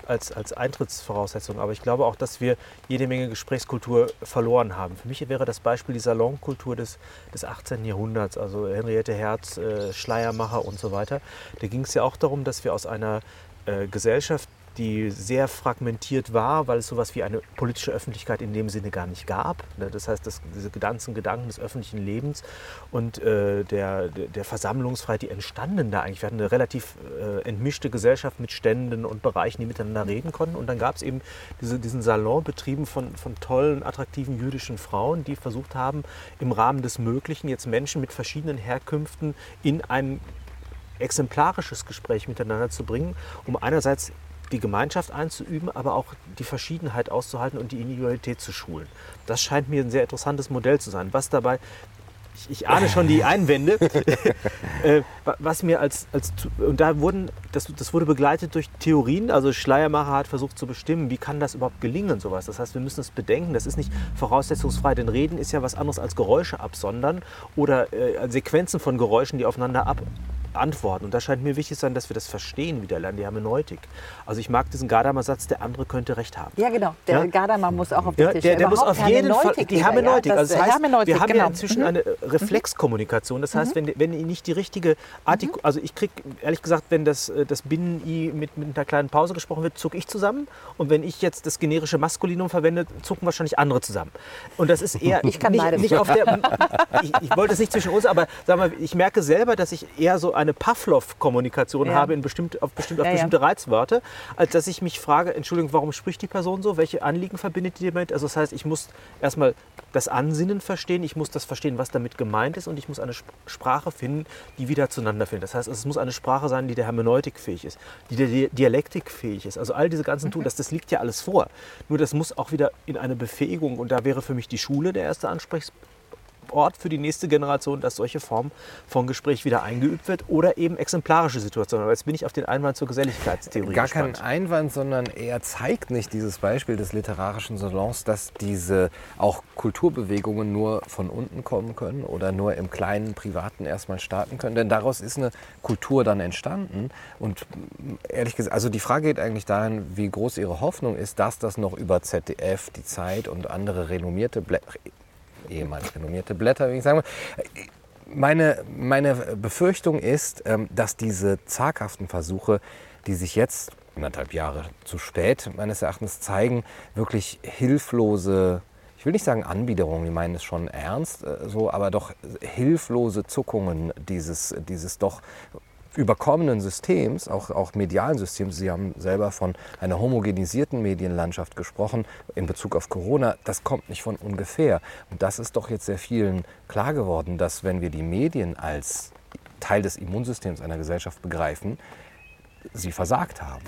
[SPEAKER 3] als, als Eintrittsvoraussetzung. Aber ich glaube auch, dass wir jede Menge Gesprächskultur verloren haben. Für mich wäre das Beispiel die Salonkultur des, des 18. Jahrhunderts, also Henriette Herz, äh, Schleiermacher und so weiter. Da ging es ja auch darum, dass wir aus einer äh, Gesellschaft die sehr fragmentiert war, weil es so etwas wie eine politische Öffentlichkeit in dem Sinne gar nicht gab. Ne, das heißt, das, diese ganzen Gedanken des öffentlichen Lebens und äh, der, der Versammlungsfreiheit, die entstanden da eigentlich. Wir hatten eine relativ äh, entmischte Gesellschaft mit Ständen und Bereichen, die miteinander reden konnten. Und dann gab es eben diese, diesen Salon betrieben von, von tollen, attraktiven jüdischen Frauen, die versucht haben, im Rahmen des Möglichen jetzt Menschen mit verschiedenen Herkünften in ein exemplarisches Gespräch miteinander zu bringen, um einerseits die Gemeinschaft einzuüben, aber auch die Verschiedenheit auszuhalten und die Individualität zu schulen. Das scheint mir ein sehr interessantes Modell zu sein. Was dabei, ich, ich ahne schon die Einwände, äh, was mir als, als, und da wurden, das, das wurde begleitet durch Theorien, also Schleiermacher hat versucht zu bestimmen, wie kann das überhaupt gelingen, sowas. Das heißt, wir müssen es bedenken, das ist nicht voraussetzungsfrei, denn Reden ist ja was anderes als Geräusche absondern oder äh, Sequenzen von Geräuschen, die aufeinander ab, antworten. Und da scheint mir wichtig zu sein, dass wir das verstehen, wie der lernen, die Hermeneutik. Also ich mag diesen Gadamer-Satz, der andere könnte recht haben.
[SPEAKER 2] Ja, genau. Der ja? Gadamer muss auch auf den
[SPEAKER 3] ja,
[SPEAKER 2] Tisch.
[SPEAKER 3] Der, der muss auf jeden Fall, die Hermeneutik. Ja, das, also das heißt, Hermeneutik, wir haben genau. ja inzwischen eine mhm. Reflexkommunikation. Das heißt, mhm. wenn, wenn nicht die richtige Artik mhm. also ich kriege, ehrlich gesagt, wenn das, äh, das Binnen-I mit, mit einer kleinen Pause gesprochen wird, zucke ich zusammen. Und wenn ich jetzt das generische Maskulinum verwende, zucken wahrscheinlich andere zusammen. Und das ist eher,
[SPEAKER 2] ich kann
[SPEAKER 3] nicht, nicht auf der, ich, ich wollte es nicht zwischen uns, aber sag mal, ich merke selber, dass ich eher so eine Pavlov-Kommunikation
[SPEAKER 2] Ja.
[SPEAKER 3] habe in bestimmt, auf, bestimmt, auf
[SPEAKER 2] Ja,
[SPEAKER 3] bestimmte Reizwörter, als dass ich mich frage, Entschuldigung, warum spricht die Person so? Welche Anliegen verbindet die damit? Also das heißt, ich muss erstmal das Ansinnen verstehen, ich muss das verstehen, was damit gemeint ist und ich muss eine Sp- Sprache finden, die wieder zueinander findet. Das heißt, es muss eine Sprache sein, die der Hermeneutik fähig ist, die der Di- Dialektik fähig ist. Also all diese ganzen Tools, das, das liegt ja alles vor. Nur das muss auch wieder in eine Befähigung und da wäre für mich die Schule der erste Ansprechpartner. Ort für die nächste Generation, dass solche Formen von Gespräch wieder eingeübt wird oder eben exemplarische Situationen. Aber jetzt bin ich auf den Einwand zur Geselligkeitstheorie
[SPEAKER 1] Gar kein
[SPEAKER 3] gespannt.
[SPEAKER 1] Einwand, sondern eher zeigt nicht dieses Beispiel des literarischen Salons, dass diese auch Kulturbewegungen nur von unten kommen können oder nur im kleinen Privaten erstmal starten können. Denn daraus ist eine Kultur dann entstanden. Und ehrlich gesagt, also die Frage geht eigentlich dahin, wie groß Ihre Hoffnung ist, dass das noch über ZDF, die Zeit und andere renommierte ehemals renommierte Blätter, wie ich sagen meine, meine Befürchtung ist, ähm, dass diese zaghaften Versuche, die sich jetzt anderthalb Jahre zu spät meines Erachtens zeigen, wirklich hilflose, ich will nicht sagen Anbiederungen, die meinen es schon ernst, äh, so, aber doch hilflose Zuckungen dieses, dieses doch überkommenen Systems, auch, auch medialen Systems. Sie haben selber von einer homogenisierten Medienlandschaft gesprochen in Bezug auf Corona. Das kommt nicht von ungefähr. Und das ist doch jetzt sehr vielen klar geworden, dass wenn wir die Medien als Teil des Immunsystems einer Gesellschaft begreifen, sie versagt haben.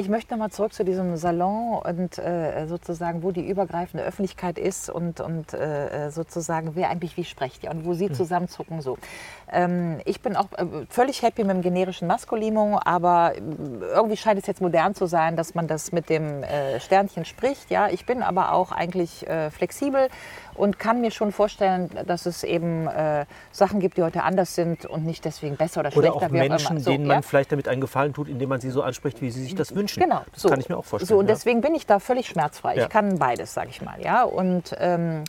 [SPEAKER 2] Ich möchte nochmal zurück zu diesem Salon und äh, sozusagen, wo die übergreifende Öffentlichkeit ist und, und äh, sozusagen, wer eigentlich wie spricht ja, und wo Sie zusammenzucken. So. Ähm, ich bin auch äh, völlig happy mit dem generischen Maskulinum, aber äh, irgendwie scheint es jetzt modern zu sein, dass man das mit dem äh, Sternchen spricht. Ja, ich bin aber auch eigentlich äh, flexibel und kann mir schon vorstellen, dass es eben äh, Sachen gibt, die heute anders sind und nicht deswegen besser oder
[SPEAKER 3] Oder
[SPEAKER 2] schlechter.
[SPEAKER 3] auch
[SPEAKER 2] wie
[SPEAKER 3] Menschen.
[SPEAKER 2] So,
[SPEAKER 3] denen
[SPEAKER 2] ja?
[SPEAKER 3] man vielleicht damit einen Gefallen tut, indem man sie so anspricht, wie sie sich das wünschen.
[SPEAKER 2] Genau,
[SPEAKER 3] Das
[SPEAKER 2] so.
[SPEAKER 3] kann ich mir auch vorstellen.
[SPEAKER 2] So, und
[SPEAKER 3] ja.
[SPEAKER 2] deswegen bin ich da völlig schmerzfrei.
[SPEAKER 3] Ja.
[SPEAKER 2] Ich kann beides, sage ich mal. Ja? Und, ähm,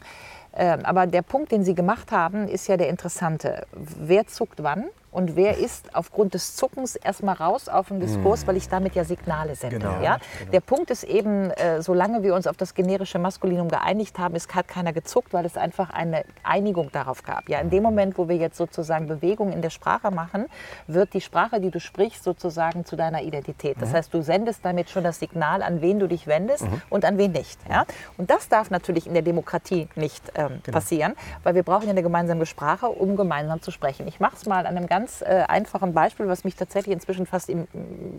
[SPEAKER 2] ähm, aber der Punkt, den Sie gemacht haben, ist ja der interessante. Wer zuckt wann? Und wer ist aufgrund des Zuckens erstmal raus auf den Diskurs, weil ich damit ja Signale sende.
[SPEAKER 3] Genau,
[SPEAKER 2] ja?
[SPEAKER 3] genau.
[SPEAKER 2] Der Punkt ist eben, äh, solange wir uns auf das generische Maskulinum geeinigt haben, ist hat keiner gezuckt, weil es einfach eine Einigung darauf gab. Ja, in dem Moment, wo wir jetzt sozusagen Bewegung in der Sprache machen, wird die Sprache, die du sprichst, sozusagen zu deiner Identität. Das heißt, du sendest damit schon das Signal, an wen du dich wendest und an wen nicht. Ja? Und das darf natürlich in der Demokratie nicht ähm, passieren, weil wir brauchen ja eine gemeinsame Sprache, um gemeinsam zu sprechen. Ich mache es mal an einem ganz äh, einfachen Beispiel, was mich tatsächlich inzwischen fast im,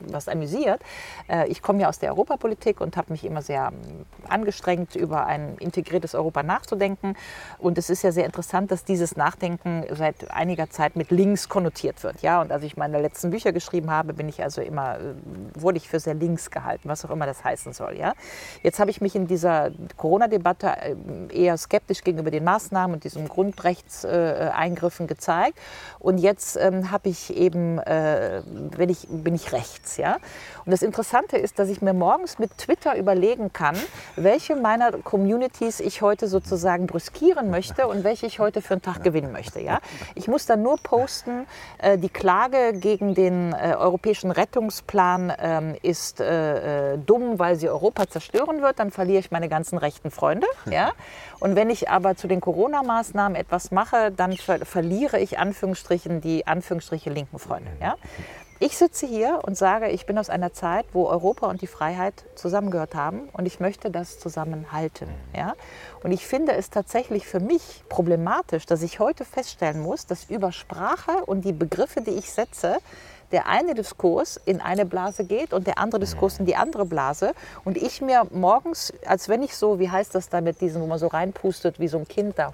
[SPEAKER 2] was amüsiert. Äh, ich komme ja aus der Europapolitik und habe mich immer sehr ähm, angestrengt, über ein integriertes Europa nachzudenken. Und es ist ja sehr interessant, dass dieses Nachdenken seit einiger Zeit mit links konnotiert wird. Ja? Und als ich meine letzten Bücher geschrieben habe, bin ich also immer, äh, wurde ich für sehr links gehalten, was auch immer das heißen soll. Ja? Jetzt habe ich mich in dieser Corona-Debatte äh, eher skeptisch gegenüber den Maßnahmen und diesen Grundrechtseingriffen gezeigt. Und jetzt ähm, habe ich eben, äh, bin, ich, bin ich rechts. Ja? Und das Interessante ist, dass ich mir morgens mit Twitter überlegen kann, welche meiner Communities ich heute sozusagen brüskieren möchte und welche ich heute für einen Tag gewinnen möchte. Ja? Ich muss dann nur posten, äh, die Klage gegen den äh, europäischen Rettungsplan ähm, ist äh, äh, dumm, weil sie Europa zerstören wird, dann verliere ich meine ganzen rechten Freunde. Ja? Und wenn ich aber zu den Corona-Maßnahmen etwas mache, dann ver verliere ich Anführungsstrichen die Anführungsstriche linken Freunde. Ja? Ich sitze hier und sage, ich bin aus einer Zeit, wo Europa und die Freiheit zusammengehört haben und ich möchte das zusammenhalten. Ja? Und ich finde es tatsächlich für mich problematisch, dass ich heute feststellen muss, dass über Sprache und die Begriffe, die ich setze, der eine Diskurs in eine Blase geht und der andere Diskurs in die andere Blase. Und ich mir morgens, als wenn ich so, wie heißt das da mit diesen, wo man so reinpustet, wie so ein Kind da,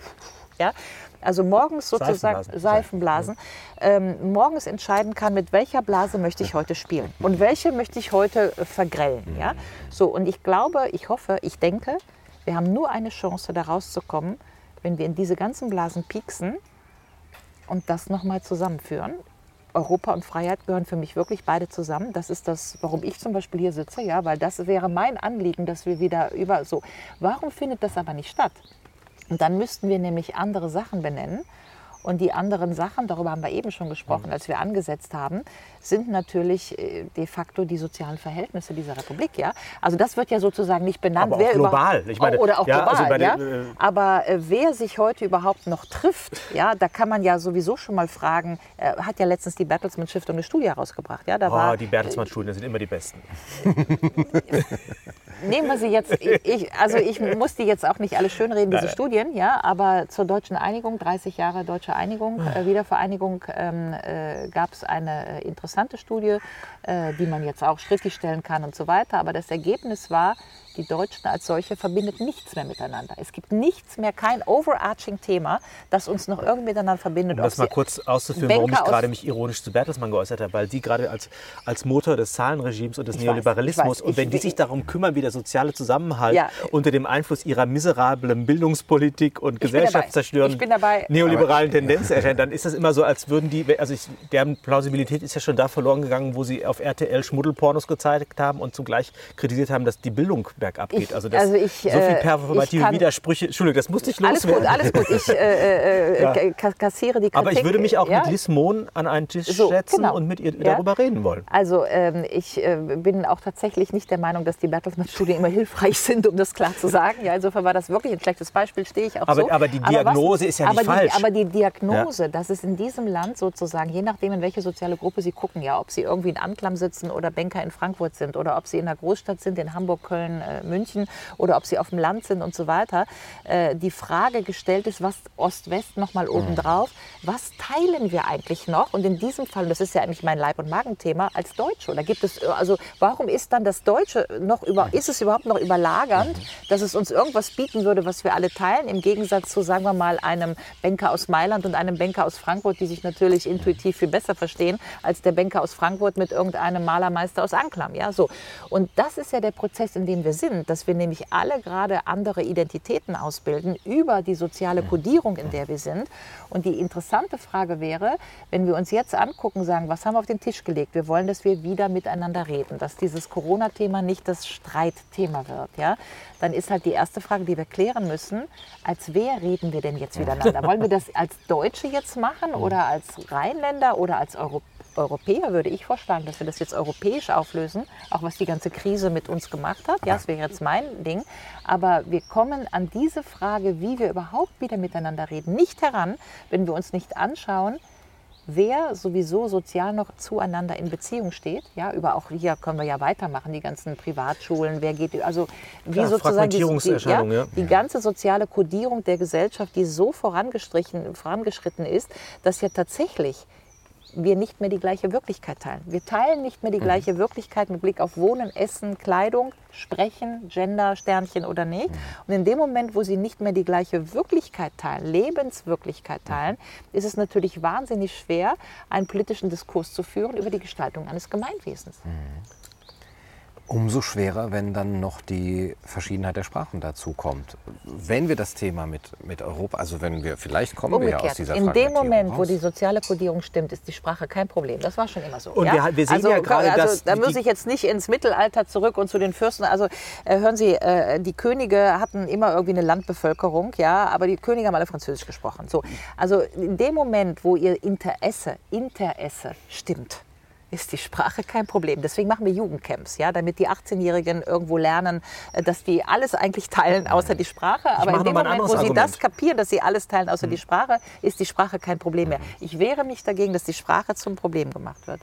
[SPEAKER 2] ja, also morgens sozusagen
[SPEAKER 3] Seifenblasen.
[SPEAKER 2] Seifenblasen, ähm, morgens entscheiden kann, mit welcher Blase möchte ich heute spielen und welche möchte ich heute äh, vergrellen. Ja? So, und ich glaube, ich hoffe, ich denke, wir haben nur eine Chance, da rauszukommen, wenn wir in diese ganzen Blasen pieksen und das nochmal zusammenführen. Europa und Freiheit gehören für mich wirklich beide zusammen. Das ist das, warum ich zum Beispiel hier sitze, ja, weil das wäre mein Anliegen, dass wir wieder über so. Warum findet das aber nicht statt? Und dann müssten wir nämlich andere Sachen benennen. Und die anderen Sachen, darüber haben wir eben schon gesprochen, als wir angesetzt haben, sind natürlich äh, de facto die sozialen Verhältnisse dieser Republik. Ja? Also das wird ja sozusagen nicht benannt.
[SPEAKER 3] Aber
[SPEAKER 2] wer
[SPEAKER 3] global. Ich meine,
[SPEAKER 2] oder auch
[SPEAKER 3] ja,
[SPEAKER 2] global.
[SPEAKER 3] also bei
[SPEAKER 2] ja?
[SPEAKER 3] den, äh,
[SPEAKER 2] Aber äh, wer sich heute überhaupt noch trifft, ja, da kann man ja sowieso schon mal fragen, äh, hat ja letztens die Bertelsmann Stiftung eine Studie herausgebracht. Ja? Da war,
[SPEAKER 3] Oh, die Bertelsmann-Studien sind immer die besten.
[SPEAKER 2] Nehmen wir sie jetzt, ich, also ich muss die jetzt auch nicht alle schönreden, diese. Studien, ja, aber zur deutschen Einigung, 30 Jahre deutsche Einigung, äh, Wiedervereinigung, ähm, äh, gab es eine äh, interessante Studie, äh, die man jetzt auch schriftlich stellen kann und so weiter. Aber das Ergebnis war, die Deutschen als solche verbindet nichts mehr miteinander. Es gibt nichts mehr, kein overarching Thema, das uns noch irgendwie miteinander verbindet.
[SPEAKER 3] Um das mal kurz auszuführen, warum ich
[SPEAKER 2] Banker
[SPEAKER 3] gerade mich ironisch zu Bertelsmann geäußert habe, weil die gerade als, als Motor des Zahlenregimes und des
[SPEAKER 2] Ich weiß,
[SPEAKER 3] Neoliberalismus
[SPEAKER 2] ich weiß.
[SPEAKER 3] und wenn die
[SPEAKER 2] Ich-
[SPEAKER 3] sich darum kümmern, wie der soziale Zusammenhalt
[SPEAKER 2] Ja.
[SPEAKER 3] unter dem Einfluss ihrer miserablen Bildungspolitik und gesellschaftszerstörenden neoliberalen Tendenzen erscheint, dann ist das immer so, als würden die, also ich, deren Plausibilität ist ja schon da verloren gegangen, wo sie auf RTL Schmuddelpornos gezeigt haben und zugleich kritisiert haben, dass die Bildung bergab geht.
[SPEAKER 2] Ich-
[SPEAKER 3] Also, das,
[SPEAKER 2] also ich,
[SPEAKER 3] so viel
[SPEAKER 2] äh,
[SPEAKER 3] performative
[SPEAKER 2] kann-
[SPEAKER 3] Widersprüche. Entschuldigung, das musste ich
[SPEAKER 2] Alles
[SPEAKER 3] loswerden.
[SPEAKER 2] gut, alles gut. Ich äh, äh,
[SPEAKER 3] Ja.
[SPEAKER 2] äh, ka- kassiere die Kritik.
[SPEAKER 3] Aber ich würde mich auch
[SPEAKER 2] ja?
[SPEAKER 3] mit Liz Mohn an einen Tisch
[SPEAKER 2] So,
[SPEAKER 3] setzen
[SPEAKER 2] genau.
[SPEAKER 3] und mit ihr
[SPEAKER 2] Ja.
[SPEAKER 3] darüber reden wollen.
[SPEAKER 2] Also ähm, ich äh, bin auch tatsächlich nicht der Meinung, dass die Bertelsmann-Studien immer hilfreich sind, um das klar zu sagen. Ja, insofern war das wirklich ein schlechtes Beispiel, stehe ich auch
[SPEAKER 3] Aber-
[SPEAKER 2] so.
[SPEAKER 3] aber die Diagnose ist ja nicht
[SPEAKER 2] aber
[SPEAKER 3] falsch.
[SPEAKER 2] Die, aber die Diagnose, dass es in diesem Land sozusagen, je nachdem, in welche soziale Gruppe Sie gucken, ja, ob Sie irgendwie in Anklam sitzen oder Banker in Frankfurt sind oder ob Sie in einer Großstadt sind, in Hamburg, Köln, äh, München oder ob Sie auf dem Land sind und so weiter, äh, die Frage gestellt ist, was Ost-West nochmal obendrauf, was teilen wir eigentlich noch? Und in diesem Fall, das ist ja eigentlich mein Leib- und Magenthema, als Deutsche. Oder gibt es, also warum ist dann das Deutsche noch über, ist es überhaupt noch überlagernd, dass es uns irgendwas bieten würde, was wir alle teilen, im Gegensatz zu, sagen wir mal, einem Banker aus Mailand und einem Banker aus Frankfurt, die sich natürlich intuitiv viel besser verstehen, als der Banker aus Frankfurt mit irgendeinem Malermeister aus Anklam. Ja, so. Und das ist ja der Prozess, in dem wir sind, dass wir nämlich alle gerade andere Identitäten ausbilden über die soziale Kodierung, in der wir sind. Und die interessante Frage wäre, wenn wir uns jetzt angucken, sagen, was haben wir auf den Tisch gelegt? Wir wollen, dass wir wieder miteinander reden, dass dieses Corona-Thema nicht das Streitthema wird. Ja? Dann ist halt die erste Frage, die wir klären müssen, als wer reden wir denn jetzt miteinander? Wollen wir das als Deutsche jetzt machen oder als Rheinländer oder als Europäer? Europäer würde ich vorschlagen, dass wir das jetzt europäisch auflösen, auch was die ganze Krise mit uns gemacht hat. Ja, das wäre jetzt mein Ding. Aber wir kommen an diese Frage, wie wir überhaupt wieder miteinander reden, nicht heran, wenn wir uns nicht anschauen, wer sowieso sozial noch zueinander in Beziehung steht. Ja, über auch hier können wir ja weitermachen, die ganzen Privatschulen, wer geht, also wie
[SPEAKER 3] Ja,
[SPEAKER 2] sozusagen die, die,
[SPEAKER 3] Fragmentierungserscheinung, ja.
[SPEAKER 2] die ganze soziale Kodierung der Gesellschaft, die so vorangestrichen, vorangeschritten ist, dass ja tatsächlich wir nicht mehr die gleiche Wirklichkeit teilen. Wir teilen nicht mehr die gleiche Wirklichkeit mit Blick auf Wohnen, Essen, Kleidung, Sprechen, Gender, Sternchen oder nicht. Und in dem Moment, wo sie nicht mehr die gleiche Wirklichkeit teilen, Lebenswirklichkeit teilen, ist es natürlich wahnsinnig schwer, einen politischen Diskurs zu führen über die Gestaltung eines Gemeinwesens.
[SPEAKER 1] Umso schwerer, wenn dann noch die Verschiedenheit der Sprachen dazu kommt. Wenn wir das Thema mit, mit Europa, also wenn wir, vielleicht kommen wir ja aus
[SPEAKER 2] Umgekehrt,
[SPEAKER 1] dieser
[SPEAKER 2] in dem Moment, wo
[SPEAKER 1] raus.
[SPEAKER 2] die soziale Kodierung stimmt, ist die Sprache kein Problem. Das war schon immer so.
[SPEAKER 3] Und
[SPEAKER 2] ja?
[SPEAKER 3] wir- wir sehen
[SPEAKER 2] also,
[SPEAKER 3] ja gerade,
[SPEAKER 2] also,
[SPEAKER 3] dass
[SPEAKER 2] Da muss ich jetzt nicht ins Mittelalter zurück und zu den Fürsten. Also äh, hören Sie, äh, die Könige hatten immer irgendwie eine Landbevölkerung, ja, aber die Könige haben alle Französisch gesprochen. So, also in dem Moment, wo ihr Interesse, Interesse stimmt, ist die Sprache kein Problem. Deswegen machen wir Jugendcamps, ja, damit die 18-Jährigen irgendwo lernen, äh, dass die alles eigentlich teilen, außer die Sprache. Aber in dem Moment, wo sie
[SPEAKER 3] Argument.
[SPEAKER 2] das kapieren, dass sie alles teilen, außer die Sprache, ist die Sprache kein Problem mehr. Ich wehre mich dagegen, dass die Sprache zum Problem gemacht wird.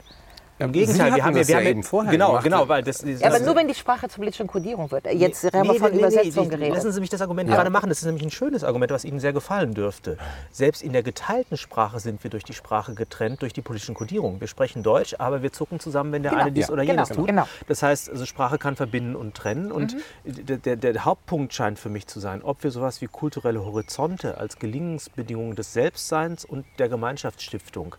[SPEAKER 3] Im Gegenteil, wir haben ja,
[SPEAKER 1] das
[SPEAKER 3] wir
[SPEAKER 1] ja
[SPEAKER 3] haben ja-
[SPEAKER 1] eben vorher
[SPEAKER 3] genau,
[SPEAKER 1] gemacht.
[SPEAKER 3] genau, weil das, das
[SPEAKER 2] Ja, aber nur wenn die Sprache zur politischen Kodierung wird. Jetzt haben wir
[SPEAKER 3] Nee,
[SPEAKER 2] von
[SPEAKER 3] nee, nee,
[SPEAKER 2] Übersetzung
[SPEAKER 3] nee,
[SPEAKER 2] geredet.
[SPEAKER 3] Lassen Sie mich das Argument gerade machen. Das ist nämlich ein schönes Argument, was Ihnen sehr gefallen dürfte. Selbst in der geteilten Sprache sind wir durch die Sprache getrennt, durch die politischen Kodierungen. Wir sprechen Deutsch, aber wir zucken zusammen, wenn der
[SPEAKER 2] Genau,
[SPEAKER 3] eine dies
[SPEAKER 2] ja,
[SPEAKER 3] oder
[SPEAKER 2] genau,
[SPEAKER 3] jenes tut.
[SPEAKER 2] genau.
[SPEAKER 3] Das heißt, also Sprache kann verbinden und trennen. Und
[SPEAKER 2] Mhm.
[SPEAKER 3] der, der, der Hauptpunkt scheint für mich zu sein, ob wir sowas wie kulturelle Horizonte als Gelingensbedingungen des Selbstseins und der Gemeinschaftsstiftung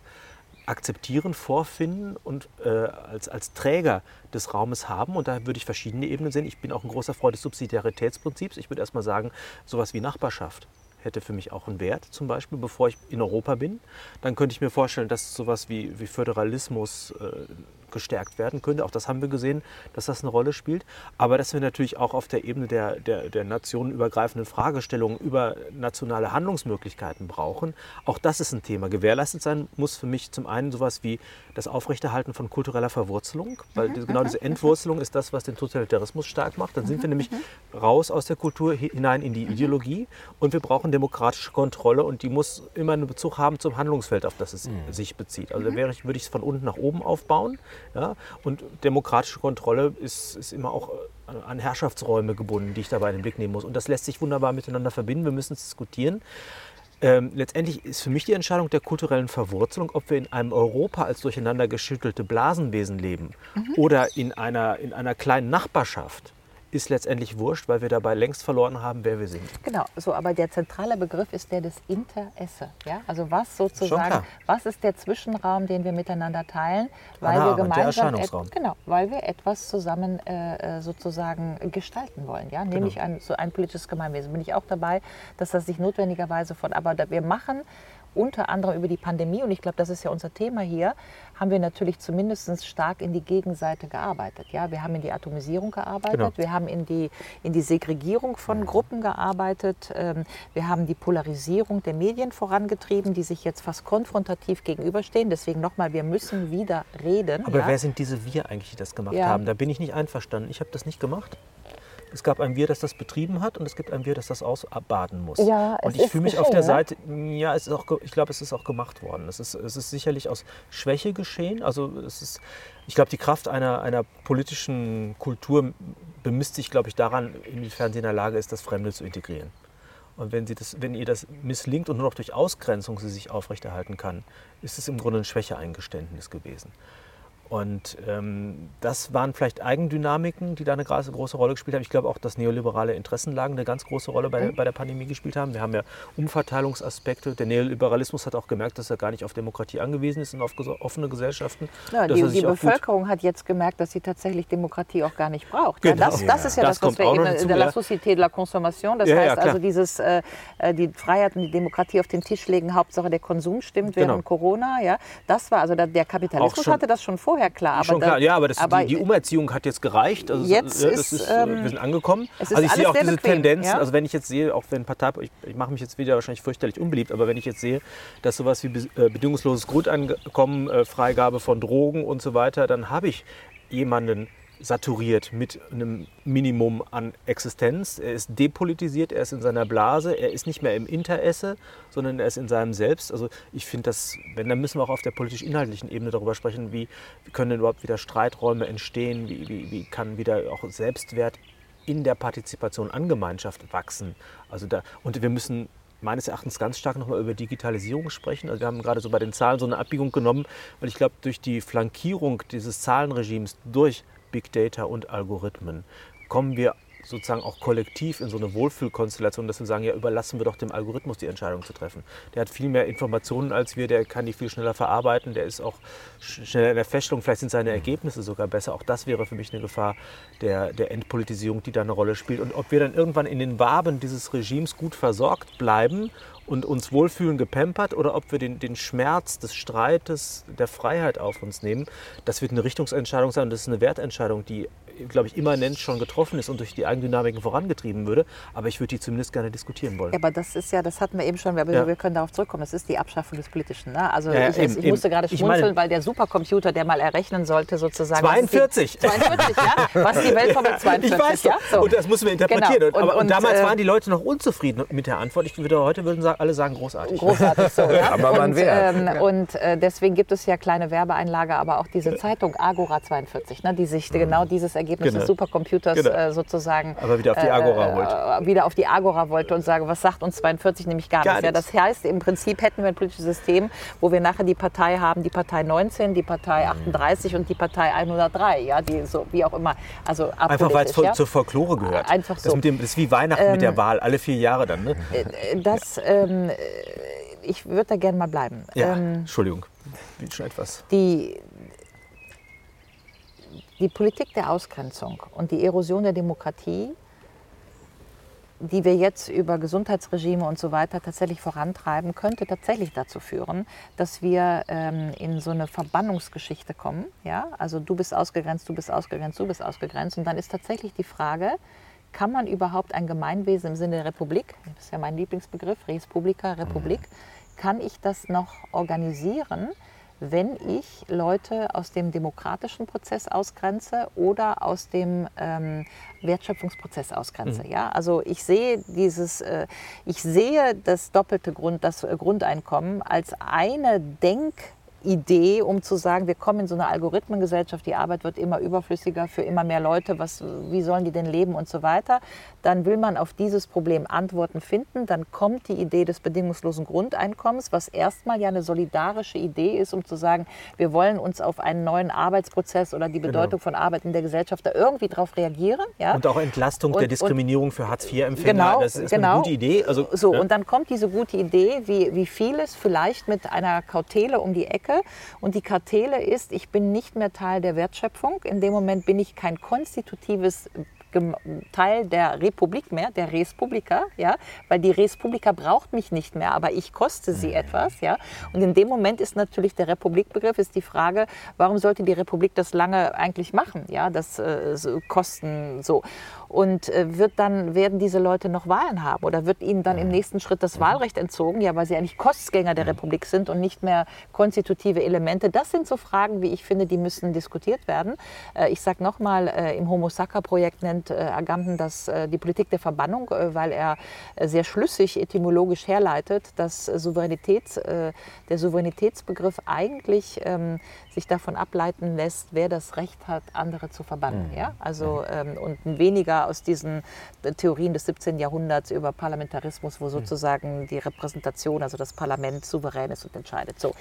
[SPEAKER 3] akzeptieren, vorfinden und äh, als, als Träger des Raumes haben. Und da würde ich verschiedene Ebenen sehen. Ich bin auch ein großer Freund des Subsidiaritätsprinzips. Ich würde erst mal sagen, sowas wie Nachbarschaft hätte für mich auch einen Wert, zum Beispiel, bevor ich in Europa bin. Dann könnte ich mir vorstellen, dass sowas wie, wie Föderalismus, äh, gestärkt werden könnte. Auch das haben wir gesehen, dass das eine Rolle spielt. Aber dass wir natürlich auch auf der Ebene der, der, der nationenübergreifenden Fragestellungen über nationale Handlungsmöglichkeiten brauchen. Auch das ist ein Thema. Gewährleistet sein muss für mich zum einen sowas wie das Aufrechterhalten von kultureller Verwurzelung, weil mhm. genau diese Entwurzelung ist das, was den Totalitarismus stark macht. Dann sind wir nämlich raus aus der Kultur hinein in die Ideologie und wir brauchen demokratische Kontrolle und die muss immer einen Bezug haben zum Handlungsfeld, auf das es mhm. sich bezieht. Also da wäre ich, würde ich es von unten nach oben aufbauen. Ja? Und demokratische Kontrolle ist, ist immer auch äh, an Herrschaftsräume gebunden, die ich dabei in den Blick nehmen muss. Und das lässt sich wunderbar miteinander verbinden. Wir müssen es diskutieren. Ähm, letztendlich ist für mich die Entscheidung der kulturellen Verwurzelung, ob wir in einem Europa als durcheinander geschüttelte Blasenwesen leben mhm. oder in einer, in einer kleinen Nachbarschaft ist letztendlich wurscht, weil wir dabei längst verloren haben, wer wir sind.
[SPEAKER 2] Genau, so, aber der zentrale Begriff ist der des Interesse. Ja? Also was sozusagen, was ist der Zwischenraum, den wir miteinander teilen, weil
[SPEAKER 3] Anna,
[SPEAKER 2] wir gemeinsam et, genau, weil wir etwas zusammen äh, äh, sozusagen gestalten wollen, ja? nämlich genau. ein, so ein politisches Gemeinwesen. Bin ich auch dabei, dass das sich notwendigerweise von, aber wir machen unter anderem über die Pandemie, und ich glaube, das ist ja unser Thema hier, haben wir natürlich zumindest stark in die Gegenseite gearbeitet. Ja, wir haben in die Atomisierung gearbeitet, genau. wir haben in die, in die Segregierung von Gruppen gearbeitet, ähm, wir haben die Polarisierung der Medien vorangetrieben, die sich jetzt fast konfrontativ gegenüberstehen. Deswegen nochmal, wir müssen wieder reden.
[SPEAKER 3] Aber
[SPEAKER 2] ja?
[SPEAKER 3] wer sind diese Wir eigentlich, die das gemacht ja. haben? Da bin ich nicht einverstanden. Ich habe das nicht gemacht. Es gab ein Wir, das das betrieben hat und es gibt ein Wir, das das ausbaden muss.
[SPEAKER 2] Ja,
[SPEAKER 3] und ich fühle mich geschehen, auf der Seite, ja, es ist auch, ich glaube, es ist auch gemacht worden. Es ist, es ist sicherlich aus Schwäche geschehen. Also es ist, ich glaube, die Kraft einer, einer politischen Kultur bemisst sich, glaube ich, daran, inwiefern sie in der Lage ist, das Fremde zu integrieren. Und wenn, sie das, wenn ihr das misslingt und nur noch durch Ausgrenzung sie sich aufrechterhalten kann, ist es im Grunde ein Schwächeeingeständnis gewesen. Und ähm, das waren vielleicht Eigendynamiken, die da eine große, Rolle gespielt haben. Ich glaube auch, dass neoliberale Interessenlagen eine ganz große Rolle bei, der, bei der Pandemie gespielt haben. Wir haben ja Umverteilungsaspekte. Der Neoliberalismus hat auch gemerkt, dass er gar nicht auf Demokratie angewiesen ist und auf offene Gesellschaften.
[SPEAKER 2] Ja, die, die Bevölkerung hat jetzt gemerkt, dass sie tatsächlich Demokratie auch gar nicht braucht. Genau. Ja, das, das, ist ja das, das was wir eben in der La Société de la Consommation, das ja, heißt also dieses, äh, äh, die Freiheit und die Demokratie auf den Tisch legen, Hauptsache der Konsum stimmt während genau. Corona. Ja, das war also der Kapitalismus hatte das schon vorher vorher klar.
[SPEAKER 3] Schon klar, ja, aber, das, aber die, die, Umerziehung hat jetzt gereicht. Also
[SPEAKER 2] jetzt
[SPEAKER 3] ist,
[SPEAKER 2] ist,
[SPEAKER 3] äh, ähm, wir sind angekommen. also ich sehe auch diese bequem, Tendenzen, ja? also wenn ich jetzt sehe, auch wenn Partei, ich, ich mache mich jetzt wieder wahrscheinlich fürchterlich unbeliebt, aber wenn ich jetzt sehe, dass sowas wie äh, bedingungsloses Grundeinkommen, äh, Freigabe von Drogen und so weiter, dann habe ich jemanden, saturiert mit einem Minimum an Existenz. Er ist depolitisiert, er ist in seiner Blase, er ist nicht mehr im Interesse, sondern er ist in seinem Selbst. Also ich finde das, wenn, dann müssen wir auch auf der politisch-inhaltlichen Ebene darüber sprechen, wie, können denn überhaupt wieder Streiträume entstehen, wie, wie, wie kann wieder auch Selbstwert in der Partizipation an Gemeinschaft wachsen. Also da, und wir müssen meines Erachtens ganz stark nochmal über Digitalisierung sprechen. Also wir haben gerade so bei den Zahlen so eine Abbiegung genommen, weil ich glaube, durch die Flankierung dieses Zahlenregimes durch Big Data und Algorithmen kommen wir sozusagen auch kollektiv in so eine Wohlfühlkonstellation, dass wir sagen, ja, überlassen wir doch dem Algorithmus die Entscheidung zu treffen. Der hat viel mehr Informationen als wir, der kann die viel schneller verarbeiten, der ist auch schneller in der Feststellung, vielleicht sind seine Ergebnisse sogar besser. Auch das wäre für mich eine Gefahr der, der Entpolitisierung, die da eine Rolle spielt. Und ob wir dann irgendwann in den Waben dieses Regimes gut versorgt bleiben und uns wohlfühlen gepampert oder ob wir den, den Schmerz des Streites, der Freiheit auf uns nehmen, das wird eine Richtungsentscheidung sein und das ist eine Wertentscheidung, die glaube ich, immanent schon getroffen ist und durch die Eigendynamiken vorangetrieben würde. Aber ich würde die zumindest gerne diskutieren wollen.
[SPEAKER 2] Ja, aber das ist ja, das hatten wir eben schon, aber ja. wir können darauf zurückkommen. Das ist die Abschaffung des Politischen. Ne? Also ja, ich, eben, ich musste gerade schmunzeln, meine, weil der Supercomputer, der mal errechnen sollte, sozusagen.
[SPEAKER 3] 42!
[SPEAKER 2] 42, ja? Was die Welt mit 42, ich weiß, ja?
[SPEAKER 3] So. Und das müssen wir interpretieren. Genau. Und, aber, und, damals äh, waren die Leute noch unzufrieden mit der Antwort. Ich würde heute würden alle sagen, großartig.
[SPEAKER 2] Großartig, so. ja?
[SPEAKER 1] aber man wäre. Ähm,
[SPEAKER 2] und äh, deswegen gibt es ja kleine Werbeeinlage, aber auch diese Zeitung Agora 42, ne, die sich genau dieses Ergebnis genau. des Supercomputers Computers genau. äh, sozusagen
[SPEAKER 3] Aber wieder auf die Agora
[SPEAKER 2] äh, wollte. Wieder auf die Agora wollte und sage, was sagt uns 42 nämlich gar, gar nichts. Ja, das heißt, im Prinzip hätten wir ein politisches System, wo wir nachher die Partei haben, die Partei 19, die Partei 38 mhm. und die Partei 103, ja, die so wie auch immer. Also
[SPEAKER 3] Einfach weil es ja? zur Folklore gehört.
[SPEAKER 2] Einfach so.
[SPEAKER 3] Das, dem, das ist wie Weihnachten ähm, mit der ähm, Wahl, alle vier Jahre dann. Ne?
[SPEAKER 2] Äh, das, ja. ähm, ich würde da gerne mal bleiben.
[SPEAKER 3] Ja, ähm, Entschuldigung, bin schon etwas.
[SPEAKER 2] Die, die Politik der Ausgrenzung und die Erosion der Demokratie die wir jetzt über Gesundheitsregime und so weiter tatsächlich vorantreiben, könnte tatsächlich dazu führen, dass wir ähm, in so eine Verbannungsgeschichte kommen. Ja? Also du bist ausgegrenzt, du bist ausgegrenzt, du bist ausgegrenzt. Und dann ist tatsächlich die Frage, kann man überhaupt ein Gemeinwesen im Sinne der Republik, das ist ja mein Lieblingsbegriff, Res Publica, Republik, kann ich das noch organisieren, wenn ich Leute aus dem demokratischen Prozess ausgrenze oder aus dem ähm, Wertschöpfungsprozess ausgrenze. Mhm. Ja? Also ich sehe dieses, äh, ich sehe das doppelte Grund, das äh, Grundeinkommen als eine Denk- Idee, um zu sagen, wir kommen in so eine Algorithmengesellschaft, die Arbeit wird immer überflüssiger für immer mehr Leute, was, wie sollen die denn leben und so weiter. Dann will man auf dieses Problem Antworten finden. Dann kommt die Idee des bedingungslosen Grundeinkommens, was erstmal ja eine solidarische Idee ist, um zu sagen, wir wollen uns auf einen neuen Arbeitsprozess oder die genau. Bedeutung genau. von Arbeit in der Gesellschaft da irgendwie drauf reagieren. Ja?
[SPEAKER 3] Und auch Entlastung und, der Diskriminierung für Hartz-IV-Empfänger.
[SPEAKER 2] Genau,
[SPEAKER 3] das ist
[SPEAKER 2] genau.
[SPEAKER 3] eine gute Idee. Also,
[SPEAKER 2] so, ja. und dann kommt diese gute Idee, wie, wie vieles vielleicht mit einer Kautele um die Ecke Ecke. Und die Kartele ist, ich bin nicht mehr Teil der Wertschöpfung. In dem Moment bin ich kein konstitutives Teil der Republik mehr, der Res Publica, ja, weil die Res Publica braucht mich nicht mehr, aber ich koste sie mhm. etwas, ja. Und in dem Moment ist natürlich der Republikbegriff ist die Frage, warum sollte die Republik das lange eigentlich machen, ja, das äh, so Kosten so. Und äh, wird dann, werden diese Leute noch Wahlen haben oder wird ihnen dann im nächsten Schritt das Wahlrecht entzogen? Ja, weil sie eigentlich Kostgänger der Republik sind und nicht mehr konstitutive Elemente. Das sind so Fragen, wie ich finde, die müssen diskutiert werden. Äh, ich sage nochmal, äh, im Homo Sacer-Projekt nennt Agamben das die Politik der Verbannung, weil er sehr schlüssig etymologisch herleitet, dass Souveränitäts, der Souveränitätsbegriff eigentlich ähm, sich davon ableiten lässt, wer das Recht hat, andere zu verbannen. Mhm. Ja? Also, mhm. ähm, und weniger aus diesen Theorien des 17. Jahrhunderts über Parlamentarismus, wo mhm. sozusagen die Repräsentation, also das Parlament, souverän ist und entscheidet. So.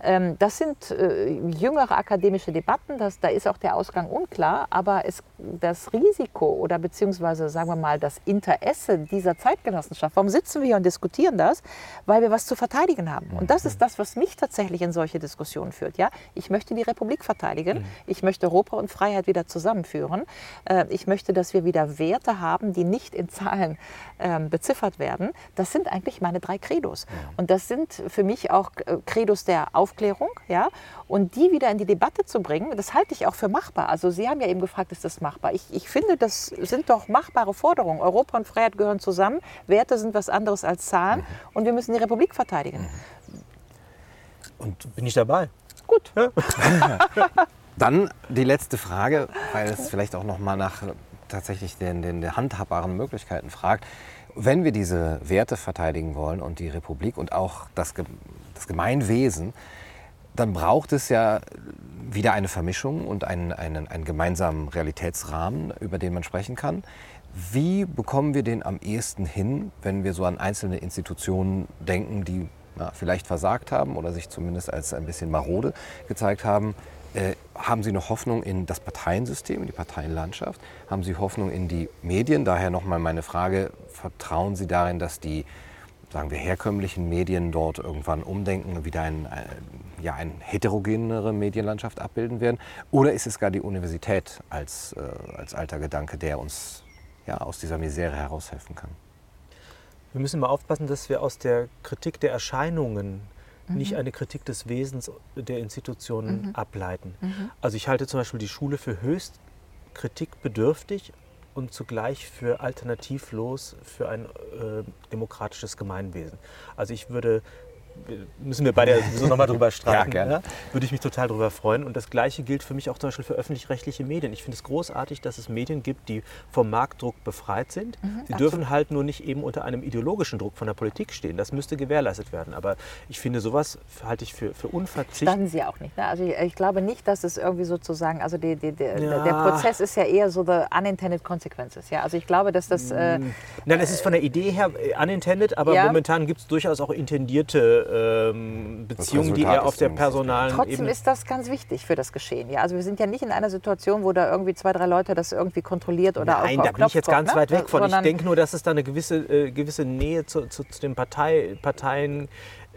[SPEAKER 2] Ähm, das sind äh, jüngere akademische Debatten, das, da ist auch der Ausgang unklar, aber es, das Risiko oder beziehungsweise sagen wir mal das Interesse dieser Zeitgenossenschaft, warum sitzen wir hier und diskutieren das? Weil wir was zu verteidigen haben. Und das ist das, was mich tatsächlich in solche Diskussionen führt. Ja? Ich möchte die Republik verteidigen, ich möchte Europa und Freiheit wieder zusammenführen, äh, ich möchte, dass wir wieder Werte haben, die nicht in Zahlen ähm, beziffert werden. Das sind eigentlich meine drei Credos. Und das sind für mich auch äh, Credos der Aufmerksamkeit Aufklärung, ja, und die wieder in die Debatte zu bringen, das halte ich auch für machbar. Also Sie haben ja eben gefragt, ist das machbar? Ich, ich finde, das sind doch machbare Forderungen. Europa und Freiheit gehören zusammen, Werte sind was anderes als Zahlen mhm. und wir müssen die Republik verteidigen. Mhm.
[SPEAKER 3] Und bin ich dabei?
[SPEAKER 2] Gut. Ja.
[SPEAKER 1] Dann die letzte Frage, weil es vielleicht auch noch mal nach tatsächlich den, den, den handhabbaren Möglichkeiten fragt. Wenn wir diese Werte verteidigen wollen und die Republik und auch das, das Gemeinwesen, dann braucht es ja wieder eine Vermischung und einen, einen, einen gemeinsamen Realitätsrahmen, über den man sprechen kann. Wie bekommen wir den am ehesten hin, wenn wir so an einzelne Institutionen denken, die ja, vielleicht versagt haben oder sich zumindest als ein bisschen marode gezeigt haben? Äh, haben Sie noch Hoffnung in das Parteiensystem, in die Parteienlandschaft? Haben Sie Hoffnung in die Medien? Daher nochmal meine Frage, vertrauen Sie darin, dass die sagen wir, herkömmlichen Medien dort irgendwann umdenken, wieder ein, ja, eine heterogenere Medienlandschaft abbilden werden? Oder ist es gar die Universität als, äh, als alter Gedanke, der uns ja, aus dieser Misere heraushelfen kann?
[SPEAKER 3] Wir müssen mal aufpassen, dass wir aus der Kritik der Erscheinungen mhm. nicht eine Kritik des Wesens der Institutionen mhm. ableiten. Mhm. Also ich halte zum Beispiel die Schule für höchst kritikbedürftig und zugleich für alternativlos für ein äh, demokratisches Gemeinwesen. Also ich würde müssen wir beide sowieso nochmal drüber streiten. Ja, ja, Würde ich mich total darüber freuen. Und das Gleiche gilt für mich auch zum Beispiel für öffentlich-rechtliche Medien. Ich finde es großartig, dass es Medien gibt, die vom Marktdruck befreit sind. Mhm, Sie dürfen halt nur nicht eben unter einem ideologischen Druck von der Politik stehen. Das müsste gewährleistet werden. Aber ich finde, sowas halte ich für, für unverzichtbar.
[SPEAKER 2] Standen Sie auch nicht. Ne? Also ich, ich, glaube nicht, dass es irgendwie sozusagen, also die, die, die, ja. der Prozess ist ja eher so the unintended consequences. Ja? Also ich glaube, dass das... Äh,
[SPEAKER 3] Nein, es ist von der Idee her unintended, aber momentan gibt es durchaus auch intendierte ähm, Beziehungen, die er auf der personalen
[SPEAKER 2] Trotzdem Ebene ist das ganz wichtig für das Geschehen. Ja? Also wir sind ja nicht in einer Situation, wo da irgendwie zwei, drei Leute das irgendwie kontrolliert oder
[SPEAKER 3] Nein,
[SPEAKER 2] auf,
[SPEAKER 3] da bin ich jetzt ganz ne? weit weg von. Ich denke nur, dass es da eine gewisse, äh, gewisse Nähe zu, zu, zu den Partei, Parteien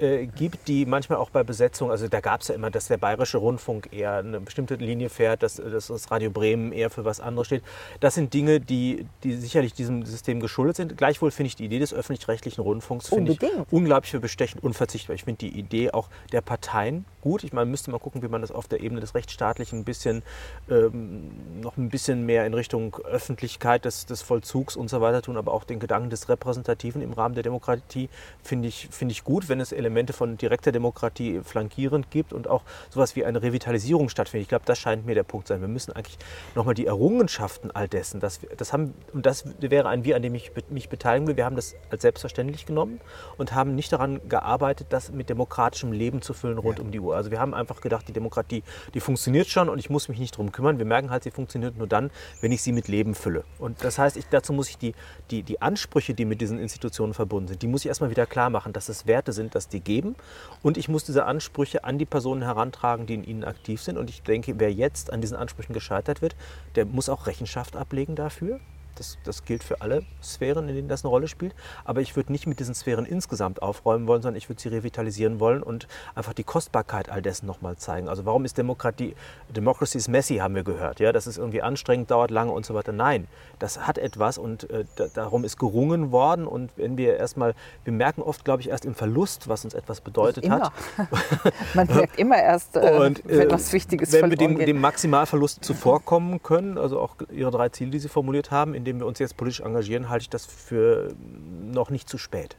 [SPEAKER 3] äh, gibt, die manchmal auch bei Besetzung, also da gab es ja immer, dass der Bayerische Rundfunk eher eine bestimmte Linie fährt, dass, dass das Radio Bremen eher für was anderes steht. Das sind Dinge, die, die sicherlich diesem System geschuldet sind. Gleichwohl finde ich die Idee des öffentlich-rechtlichen Rundfunks ich unglaublich für bestechend unverzichtbar. Ich finde die Idee auch der Parteien gut. Ich meine, müsste mal gucken, wie man das auf der Ebene des Rechtsstaatlichen ein bisschen ähm, noch ein bisschen mehr in Richtung Öffentlichkeit des, des Vollzugs und so weiter tun, aber auch den Gedanken des Repräsentativen im Rahmen der Demokratie finde ich, find ich gut, wenn es Elemente von direkter Demokratie flankierend gibt und auch sowas wie eine Revitalisierung stattfindet. Ich glaube, das scheint mir der Punkt sein. Wir müssen eigentlich nochmal die Errungenschaften all dessen, das, das haben, und das wäre ein Wir, an dem ich mich beteiligen will. Wir haben das als selbstverständlich genommen und haben nicht daran gearbeitet, das mit demokratischem Leben zu füllen rund ja. um die Uhr. Also wir haben einfach gedacht, die Demokratie, die funktioniert schon und ich muss mich nicht darum kümmern. Wir merken halt, sie funktioniert nur dann, wenn ich sie mit Leben fülle. Und das heißt, ich, dazu muss ich die, die, die Ansprüche, die mit diesen Institutionen verbunden sind, die muss ich erstmal wieder klar machen, dass es Werte sind, dass die geben. Und ich muss diese Ansprüche an die Personen herantragen, die in ihnen aktiv sind. Und ich denke, wer jetzt an diesen Ansprüchen gescheitert wird, der muss auch Rechenschaft ablegen dafür. Das, das gilt für alle Sphären, in denen das eine Rolle spielt. Aber ich würde nicht mit diesen Sphären insgesamt aufräumen wollen, sondern ich würde sie revitalisieren wollen und einfach die Kostbarkeit all dessen nochmal zeigen. Also warum ist Demokratie, Democracy is messy, haben wir gehört. Ja, das ist irgendwie anstrengend, dauert lange und so weiter. Nein, das hat etwas und äh, darum ist gerungen worden. Und wenn wir erstmal, wir merken oft, glaube ich, erst im Verlust, was uns etwas bedeutet hat.
[SPEAKER 2] Man merkt immer erst, äh,
[SPEAKER 3] und, äh, wenn etwas Wichtiges Wenn wir dem, dem Maximalverlust zuvorkommen können, also auch Ihre drei Ziele, die Sie formuliert haben, indem wir uns jetzt politisch engagieren, halte ich das für noch nicht zu spät.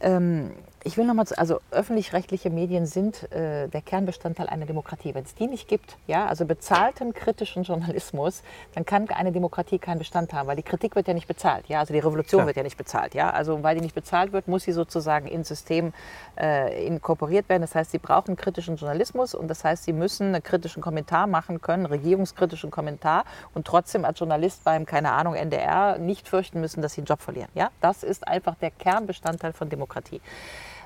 [SPEAKER 2] Ähm, ich will nochmal, also öffentlich-rechtliche Medien sind äh, der Kernbestandteil einer Demokratie. Wenn es die nicht gibt, ja, also bezahlten kritischen Journalismus, dann kann eine Demokratie keinen Bestand haben, weil die Kritik wird ja nicht bezahlt, ja, also die Revolution Klar. wird ja nicht bezahlt, ja, also weil die nicht bezahlt wird, muss sie sozusagen ins System äh, inkorporiert werden. Das heißt, sie brauchen kritischen Journalismus und das heißt, sie müssen einen kritischen Kommentar machen können, regierungskritischen Kommentar und trotzdem als Journalist beim, keine Ahnung, NDR nicht fürchten müssen, dass sie einen Job verlieren, ja. Das ist einfach der Kernbestandteil von Demokratie.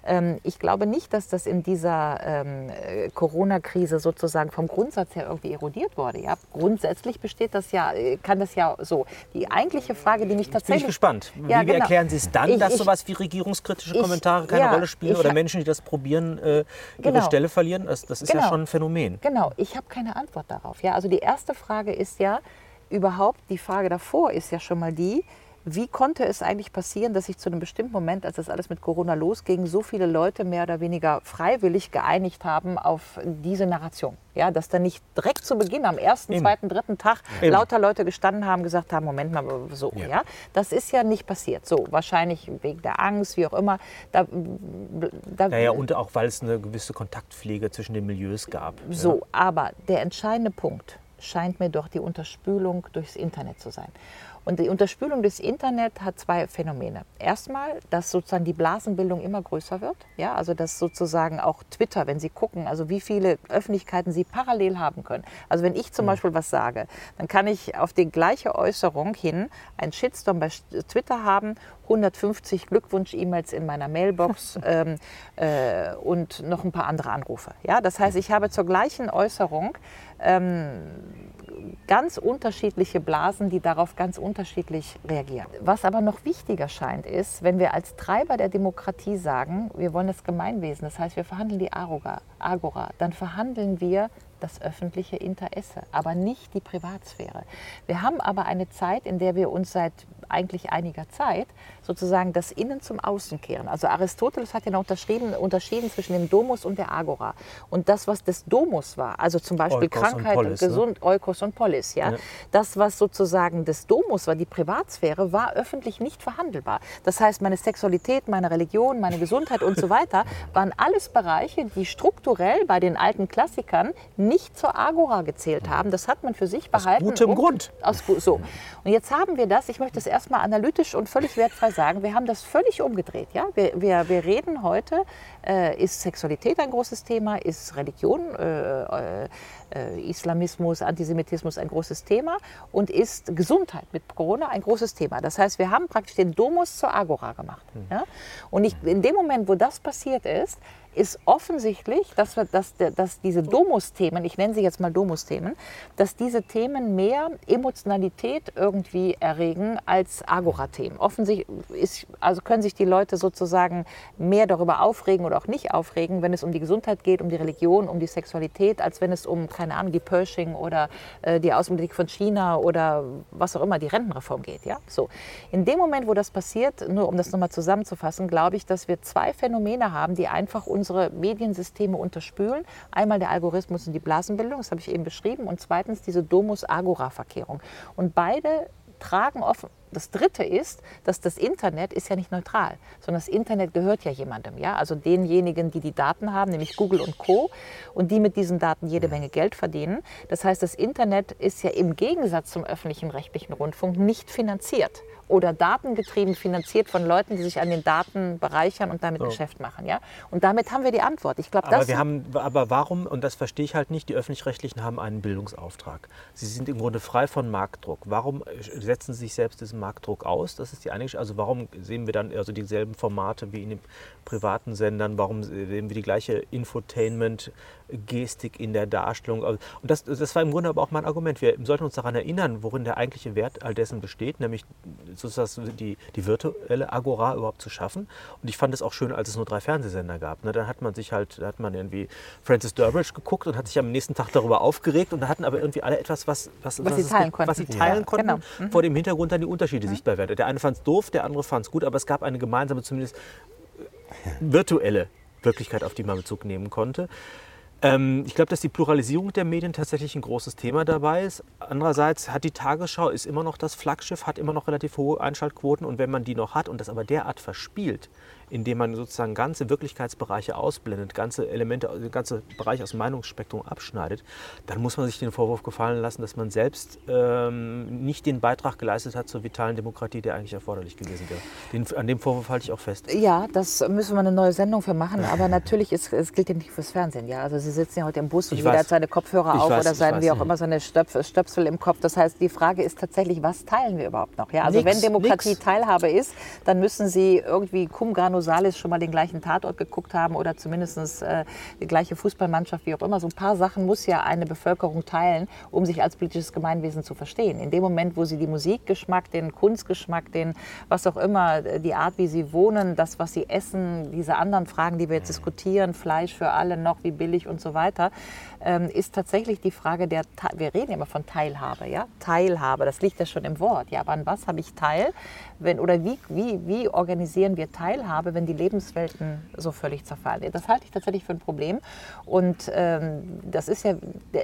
[SPEAKER 2] Ähm, ich glaube nicht, dass das in dieser ähm, Corona-Krise sozusagen vom Grundsatz her irgendwie erodiert wurde. Ja? Grundsätzlich besteht das ja, äh, kann das ja so. Die eigentliche Frage, die mich tatsächlich.
[SPEAKER 3] Bin ich gespannt. Wie, ja, genau. erklären Sie es dann, ich, dass ich, sowas wie regierungskritische ich, Kommentare keine ja, Rolle spielen oder Menschen, die das probieren, äh, ihre genau. Stelle verlieren? Das, das ist genau. ja schon ein Phänomen.
[SPEAKER 2] Genau, ich habe keine Antwort darauf. Ja? Also die erste Frage ist ja, überhaupt, die Frage davor ist ja schon mal die, wie konnte es eigentlich passieren, dass sich zu einem bestimmten Moment, als das alles mit Corona losging, so viele Leute mehr oder weniger freiwillig geeinigt haben auf diese Narration? Ja, dass da nicht direkt zu Beginn am ersten, Eben. zweiten, dritten Tag Eben. lauter Leute gestanden haben, gesagt haben, Moment mal, so, ja. ja. Das ist ja nicht passiert. So, wahrscheinlich wegen der Angst, wie auch immer. Da,
[SPEAKER 3] da naja, und auch, weil es eine gewisse Kontaktpflege zwischen den Milieus gab.
[SPEAKER 2] So, ja. aber der entscheidende Punkt scheint mir doch die Unterspülung durchs Internet zu sein. Und die Unterspülung des Internet hat zwei Phänomene. Erstmal, dass sozusagen die Blasenbildung immer größer wird. Ja, also dass sozusagen auch Twitter, wenn Sie gucken, also wie viele Öffentlichkeiten Sie parallel haben können. Also wenn ich zum mhm. Beispiel was sage, dann kann ich auf die gleiche Äußerung hin einen Shitstorm bei Twitter haben 150 Glückwunsch-E-Mails in meiner Mailbox ähm, äh, und noch ein paar andere Anrufe. Ja, das heißt, ich habe zur gleichen Äußerung ähm, ganz unterschiedliche Blasen, die darauf ganz unterschiedlich reagieren. Was aber noch wichtiger scheint, ist, wenn wir als Treiber der Demokratie sagen, wir wollen das Gemeinwesen, das heißt, wir verhandeln die Agora, dann verhandeln wir das öffentliche Interesse, aber nicht die Privatsphäre. Wir haben aber eine Zeit, in der wir uns seit eigentlich einiger Zeit sozusagen das Innen zum Außen kehren. Also Aristoteles hat ja noch unterschrieben, unterschieden zwischen dem Domus und der Agora. Und das, was des Domus war, also zum Beispiel Oikos Krankheit und, Polis, und Gesund, ne? Eukos und Polis, ja? ja? Das, was sozusagen des Domus war, die Privatsphäre, war öffentlich nicht verhandelbar. Das heißt, meine Sexualität, meine Religion, meine Gesundheit und so weiter waren alles Bereiche, die strukturell bei den alten Klassikern nicht zur Agora gezählt haben. Das hat man für sich behalten.
[SPEAKER 3] Aus gutem Grund.
[SPEAKER 2] Aus, so. Und jetzt haben wir das, ich möchte es erstmal analytisch und völlig wertfrei sagen, wir haben das völlig umgedreht. Ja? Wir, wir, wir reden heute, äh, ist Sexualität ein großes Thema, ist Religion, äh, äh, Islamismus, Antisemitismus ein großes Thema und ist Gesundheit mit Corona ein großes Thema. Das heißt, wir haben praktisch den Domus zur Agora gemacht. Mhm. Ja? Und ich, in dem Moment, wo das passiert ist, ist offensichtlich, dass, wir, dass, dass diese Domus-Themen, ich nenne sie jetzt mal Domus-Themen, dass diese Themen mehr Emotionalität irgendwie erregen als Agora-Themen. Offensichtlich also können sich die Leute sozusagen mehr darüber aufregen oder auch nicht aufregen, wenn es um die Gesundheit geht, um die Religion, um die Sexualität, als wenn es um, keine Ahnung, die Pershing oder äh, die Außenpolitik von China oder was auch immer, die Rentenreform geht. Ja? So. In dem Moment, wo das passiert, nur um das nochmal zusammenzufassen, glaube ich, dass wir zwei Phänomene haben, die einfach unsere Mediensysteme unterspülen. Einmal der Algorithmus und die Blasenbildung, das habe ich eben beschrieben, und zweitens diese Domus-Agora-Verkehrung. Und beide tragen offen, das Dritte ist, dass das Internet ist ja nicht neutral, sondern das Internet gehört ja jemandem, ja, also denjenigen, die die Daten haben, nämlich Google und Co. und die mit diesen Daten jede Menge Geld verdienen. Das heißt, das Internet ist ja im Gegensatz zum öffentlichen rechtlichen Rundfunk nicht finanziert oder datengetrieben finanziert von Leuten, die sich an den Daten bereichern und damit so. Geschäft machen. Ja? Und damit haben wir die Antwort. Ich glaube,
[SPEAKER 3] aber wir haben, aber warum, und das verstehe ich halt nicht, die Öffentlich-Rechtlichen haben einen Bildungsauftrag. Sie sind im Grunde frei von Marktdruck. Warum setzen Sie sich selbst diesen Marktdruck aus? Das ist die eine Also warum sehen wir dann also dieselben Formate wie in den privaten Sendern? Warum sehen wir die gleiche Infotainment- Gestik in der Darstellung. Und das, das war im Grunde aber auch mein Argument. Wir sollten uns daran erinnern, worin der eigentliche Wert all dessen besteht, nämlich sozusagen die, die virtuelle Agora überhaupt zu schaffen. Und ich fand es auch schön, als es nur drei Fernsehsender gab. Ne? Dann hat man sich halt, da hat man irgendwie Francis Durbridge geguckt und hat sich am nächsten Tag darüber aufgeregt und da hatten aber irgendwie alle etwas, was,
[SPEAKER 2] was, was, was sie teilen konnten,
[SPEAKER 3] was sie teilen ja, konnten genau. mhm. vor dem Hintergrund dann die Unterschiede mhm. sichtbar werden. Der eine fand es doof, der andere fand es gut, aber es gab eine gemeinsame, zumindest virtuelle Wirklichkeit, auf die man Bezug nehmen konnte. Ähm, ich glaube, dass die Pluralisierung der Medien tatsächlich ein großes Thema dabei ist. Andererseits hat die Tagesschau ist immer noch das Flaggschiff, hat immer noch relativ hohe Einschaltquoten und wenn man die noch hat und das aber derart verspielt, indem man sozusagen ganze Wirklichkeitsbereiche ausblendet, ganze Elemente, ganze Bereiche aus dem Meinungsspektrum abschneidet, dann muss man sich den Vorwurf gefallen lassen, dass man selbst ähm, nicht den Beitrag geleistet hat zur vitalen Demokratie, der eigentlich erforderlich gewesen wäre. Den, an dem Vorwurf halte ich auch fest.
[SPEAKER 2] Ja, das müssen wir eine neue Sendung für machen, aber natürlich ist es gilt ja nicht fürs Fernsehen. Ja, also Sie sitzen ja heute im Bus und ich jeder weiß. hat seine Kopfhörer ich auf weiß, oder seine wie auch immer seine Stöpf Stöpsel im Kopf. Das heißt, die Frage ist tatsächlich, was teilen wir überhaupt noch? Ja, also nix, wenn Demokratie nix. Teilhabe ist, dann müssen Sie irgendwie cum grano Salis schon mal den gleichen Tatort geguckt haben oder zumindest äh, die gleiche Fußballmannschaft, wie auch immer. So ein paar Sachen muss ja eine Bevölkerung teilen, um sich als politisches Gemeinwesen zu verstehen. In dem Moment, wo sie die Musikgeschmack, den Kunstgeschmack, den was auch immer, die Art, wie sie wohnen, das, was sie essen, diese anderen Fragen, die wir jetzt diskutieren, Fleisch für alle noch, wie billig und so weiter, ähm, ist tatsächlich die Frage der, wir reden ja immer von Teilhabe, ja, Teilhabe, das liegt ja schon im Wort. Ja, aber an was habe ich Teil? Wenn, oder wie, wie, wie organisieren wir Teilhabe, wenn die Lebenswelten so völlig zerfallen? Das halte ich tatsächlich für ein Problem. Und ähm, das ist ja,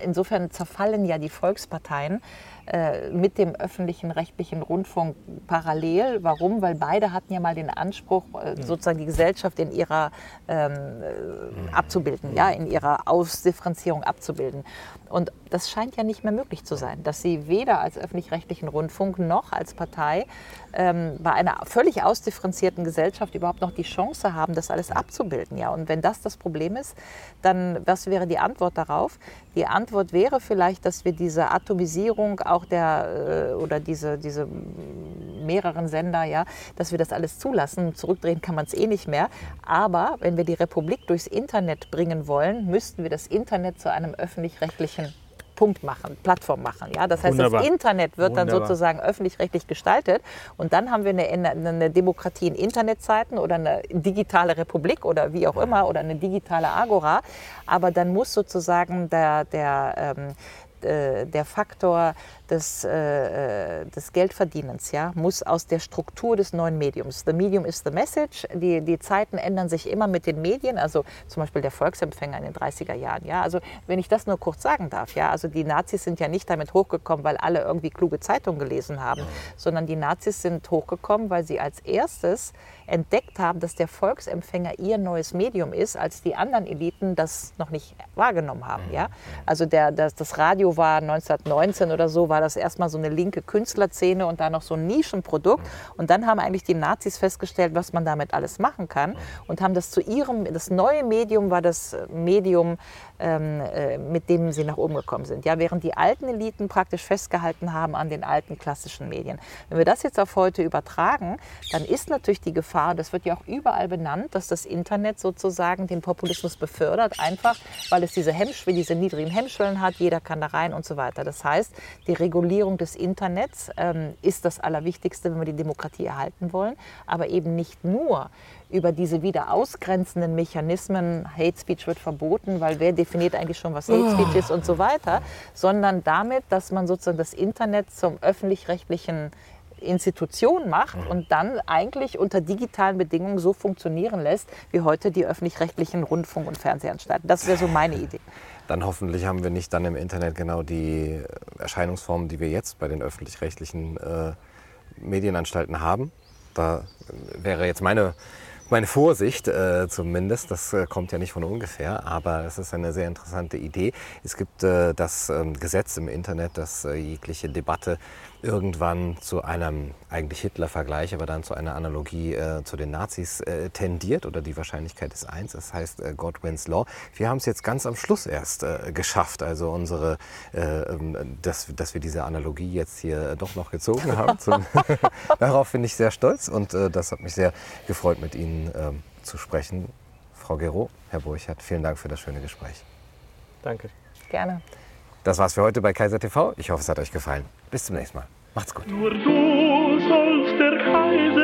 [SPEAKER 2] insofern zerfallen ja die Volksparteien äh, mit dem öffentlichen rechtlichen Rundfunk parallel. Warum? Weil beide hatten ja mal den Anspruch, äh, sozusagen die Gesellschaft in ihrer ähm, äh, abzubilden, ja, in ihrer Ausdifferenzierung abzubilden. Und das scheint ja nicht mehr möglich zu sein, dass sie weder als öffentlich-rechtlichen Rundfunk noch als Partei ähm, bei einer völlig ausdifferenzierten Gesellschaft überhaupt noch die Chance haben, das alles abzubilden. Ja? Und wenn das das Problem ist, dann was wäre die Antwort darauf? Die Antwort wäre vielleicht, dass wir diese Atomisierung auch der äh, oder diese, diese mehreren Sender, ja, dass wir das alles zulassen. Zurückdrehen kann man es eh nicht mehr. Aber wenn wir die Republik durchs Internet bringen wollen, müssten wir das Internet zu einem öffentlich-rechtlichen Punkt machen, Plattform machen. Ja? Das heißt, Wunderbar. das Internet wird Wunderbar. dann sozusagen öffentlich-rechtlich gestaltet und dann haben wir eine, eine, Demokratie in Internetzeiten oder eine digitale Republik oder wie auch immer oder eine digitale Agora. Aber dann muss sozusagen der, der ähm, äh, der Faktor des, äh, äh, des Geldverdienens ja, muss aus der Struktur des neuen Mediums. The medium is the message. Die, die Zeiten ändern sich immer mit den Medien, also zum Beispiel der Volksempfänger in den 30er Jahren. Ja, also wenn ich das nur kurz sagen darf, ja, also die Nazis sind ja nicht damit hochgekommen, weil alle irgendwie kluge Zeitungen gelesen haben, sondern die Nazis sind hochgekommen, weil sie als erstes entdeckt haben, dass der Volksempfänger ihr neues Medium ist, als die anderen Eliten das noch nicht wahrgenommen haben. Ja? Also der, das, das Radio war 1919 oder so, war das erstmal so eine linke Künstlerszene und da noch so ein Nischenprodukt. Und dann haben eigentlich die Nazis festgestellt, was man damit alles machen kann und haben das zu ihrem, das neue Medium war das Medium mit dem sie nach oben gekommen sind. Ja, während die alten Eliten praktisch festgehalten haben an den alten klassischen Medien. Wenn wir das jetzt auf heute übertragen, dann ist natürlich die Gefahr, das wird ja auch überall benannt, dass das Internet sozusagen den Populismus befördert, einfach weil es diese Hemmschwellen, diese niedrigen Hemmschwellen hat, jeder kann da rein und so weiter. Das heißt, die Regulierung des Internets ähm, ist das Allerwichtigste, wenn wir die Demokratie erhalten wollen, aber eben nicht nur über diese wieder ausgrenzenden Mechanismen, Hate Speech wird verboten, weil wer definiert eigentlich schon, was Hate Speech ist und so weiter, sondern damit, dass man sozusagen das Internet zum öffentlich-rechtlichen Institution macht mhm. und dann eigentlich unter digitalen Bedingungen so funktionieren lässt, wie heute die öffentlich-rechtlichen Rundfunk- und Fernsehanstalten. Das wäre so meine Idee.
[SPEAKER 1] Dann hoffentlich haben wir nicht dann im Internet genau die Erscheinungsformen, die wir jetzt bei den öffentlich-rechtlichen äh, Medienanstalten haben. Da wäre jetzt meine meine Vorsicht äh, zumindest. Das äh, kommt ja nicht von ungefähr, aber es ist eine sehr interessante Idee. Es gibt äh, das ähm, Gesetz im Internet, das äh, jegliche Debatte irgendwann zu einem eigentlich Hitler-Vergleich, aber dann zu einer Analogie äh, zu den Nazis äh, tendiert oder die Wahrscheinlichkeit ist eins. Das heißt äh, Godwin's Law. Wir haben es jetzt ganz am Schluss erst äh, geschafft, also unsere, äh, ähm, dass, dass wir diese Analogie jetzt hier doch noch gezogen haben. Zum, darauf bin ich sehr stolz und äh, das hat mich sehr gefreut, mit Ihnen ähm, zu sprechen. Frau Gero, Herr Burchardt, vielen Dank für das schöne Gespräch.
[SPEAKER 3] Danke.
[SPEAKER 2] Gerne.
[SPEAKER 1] Das war's für heute bei Kaiser TV. Ich hoffe, es hat euch gefallen. Bis zum nächsten Mal. Macht's gut.
[SPEAKER 4] Nur du sollst der Kaiser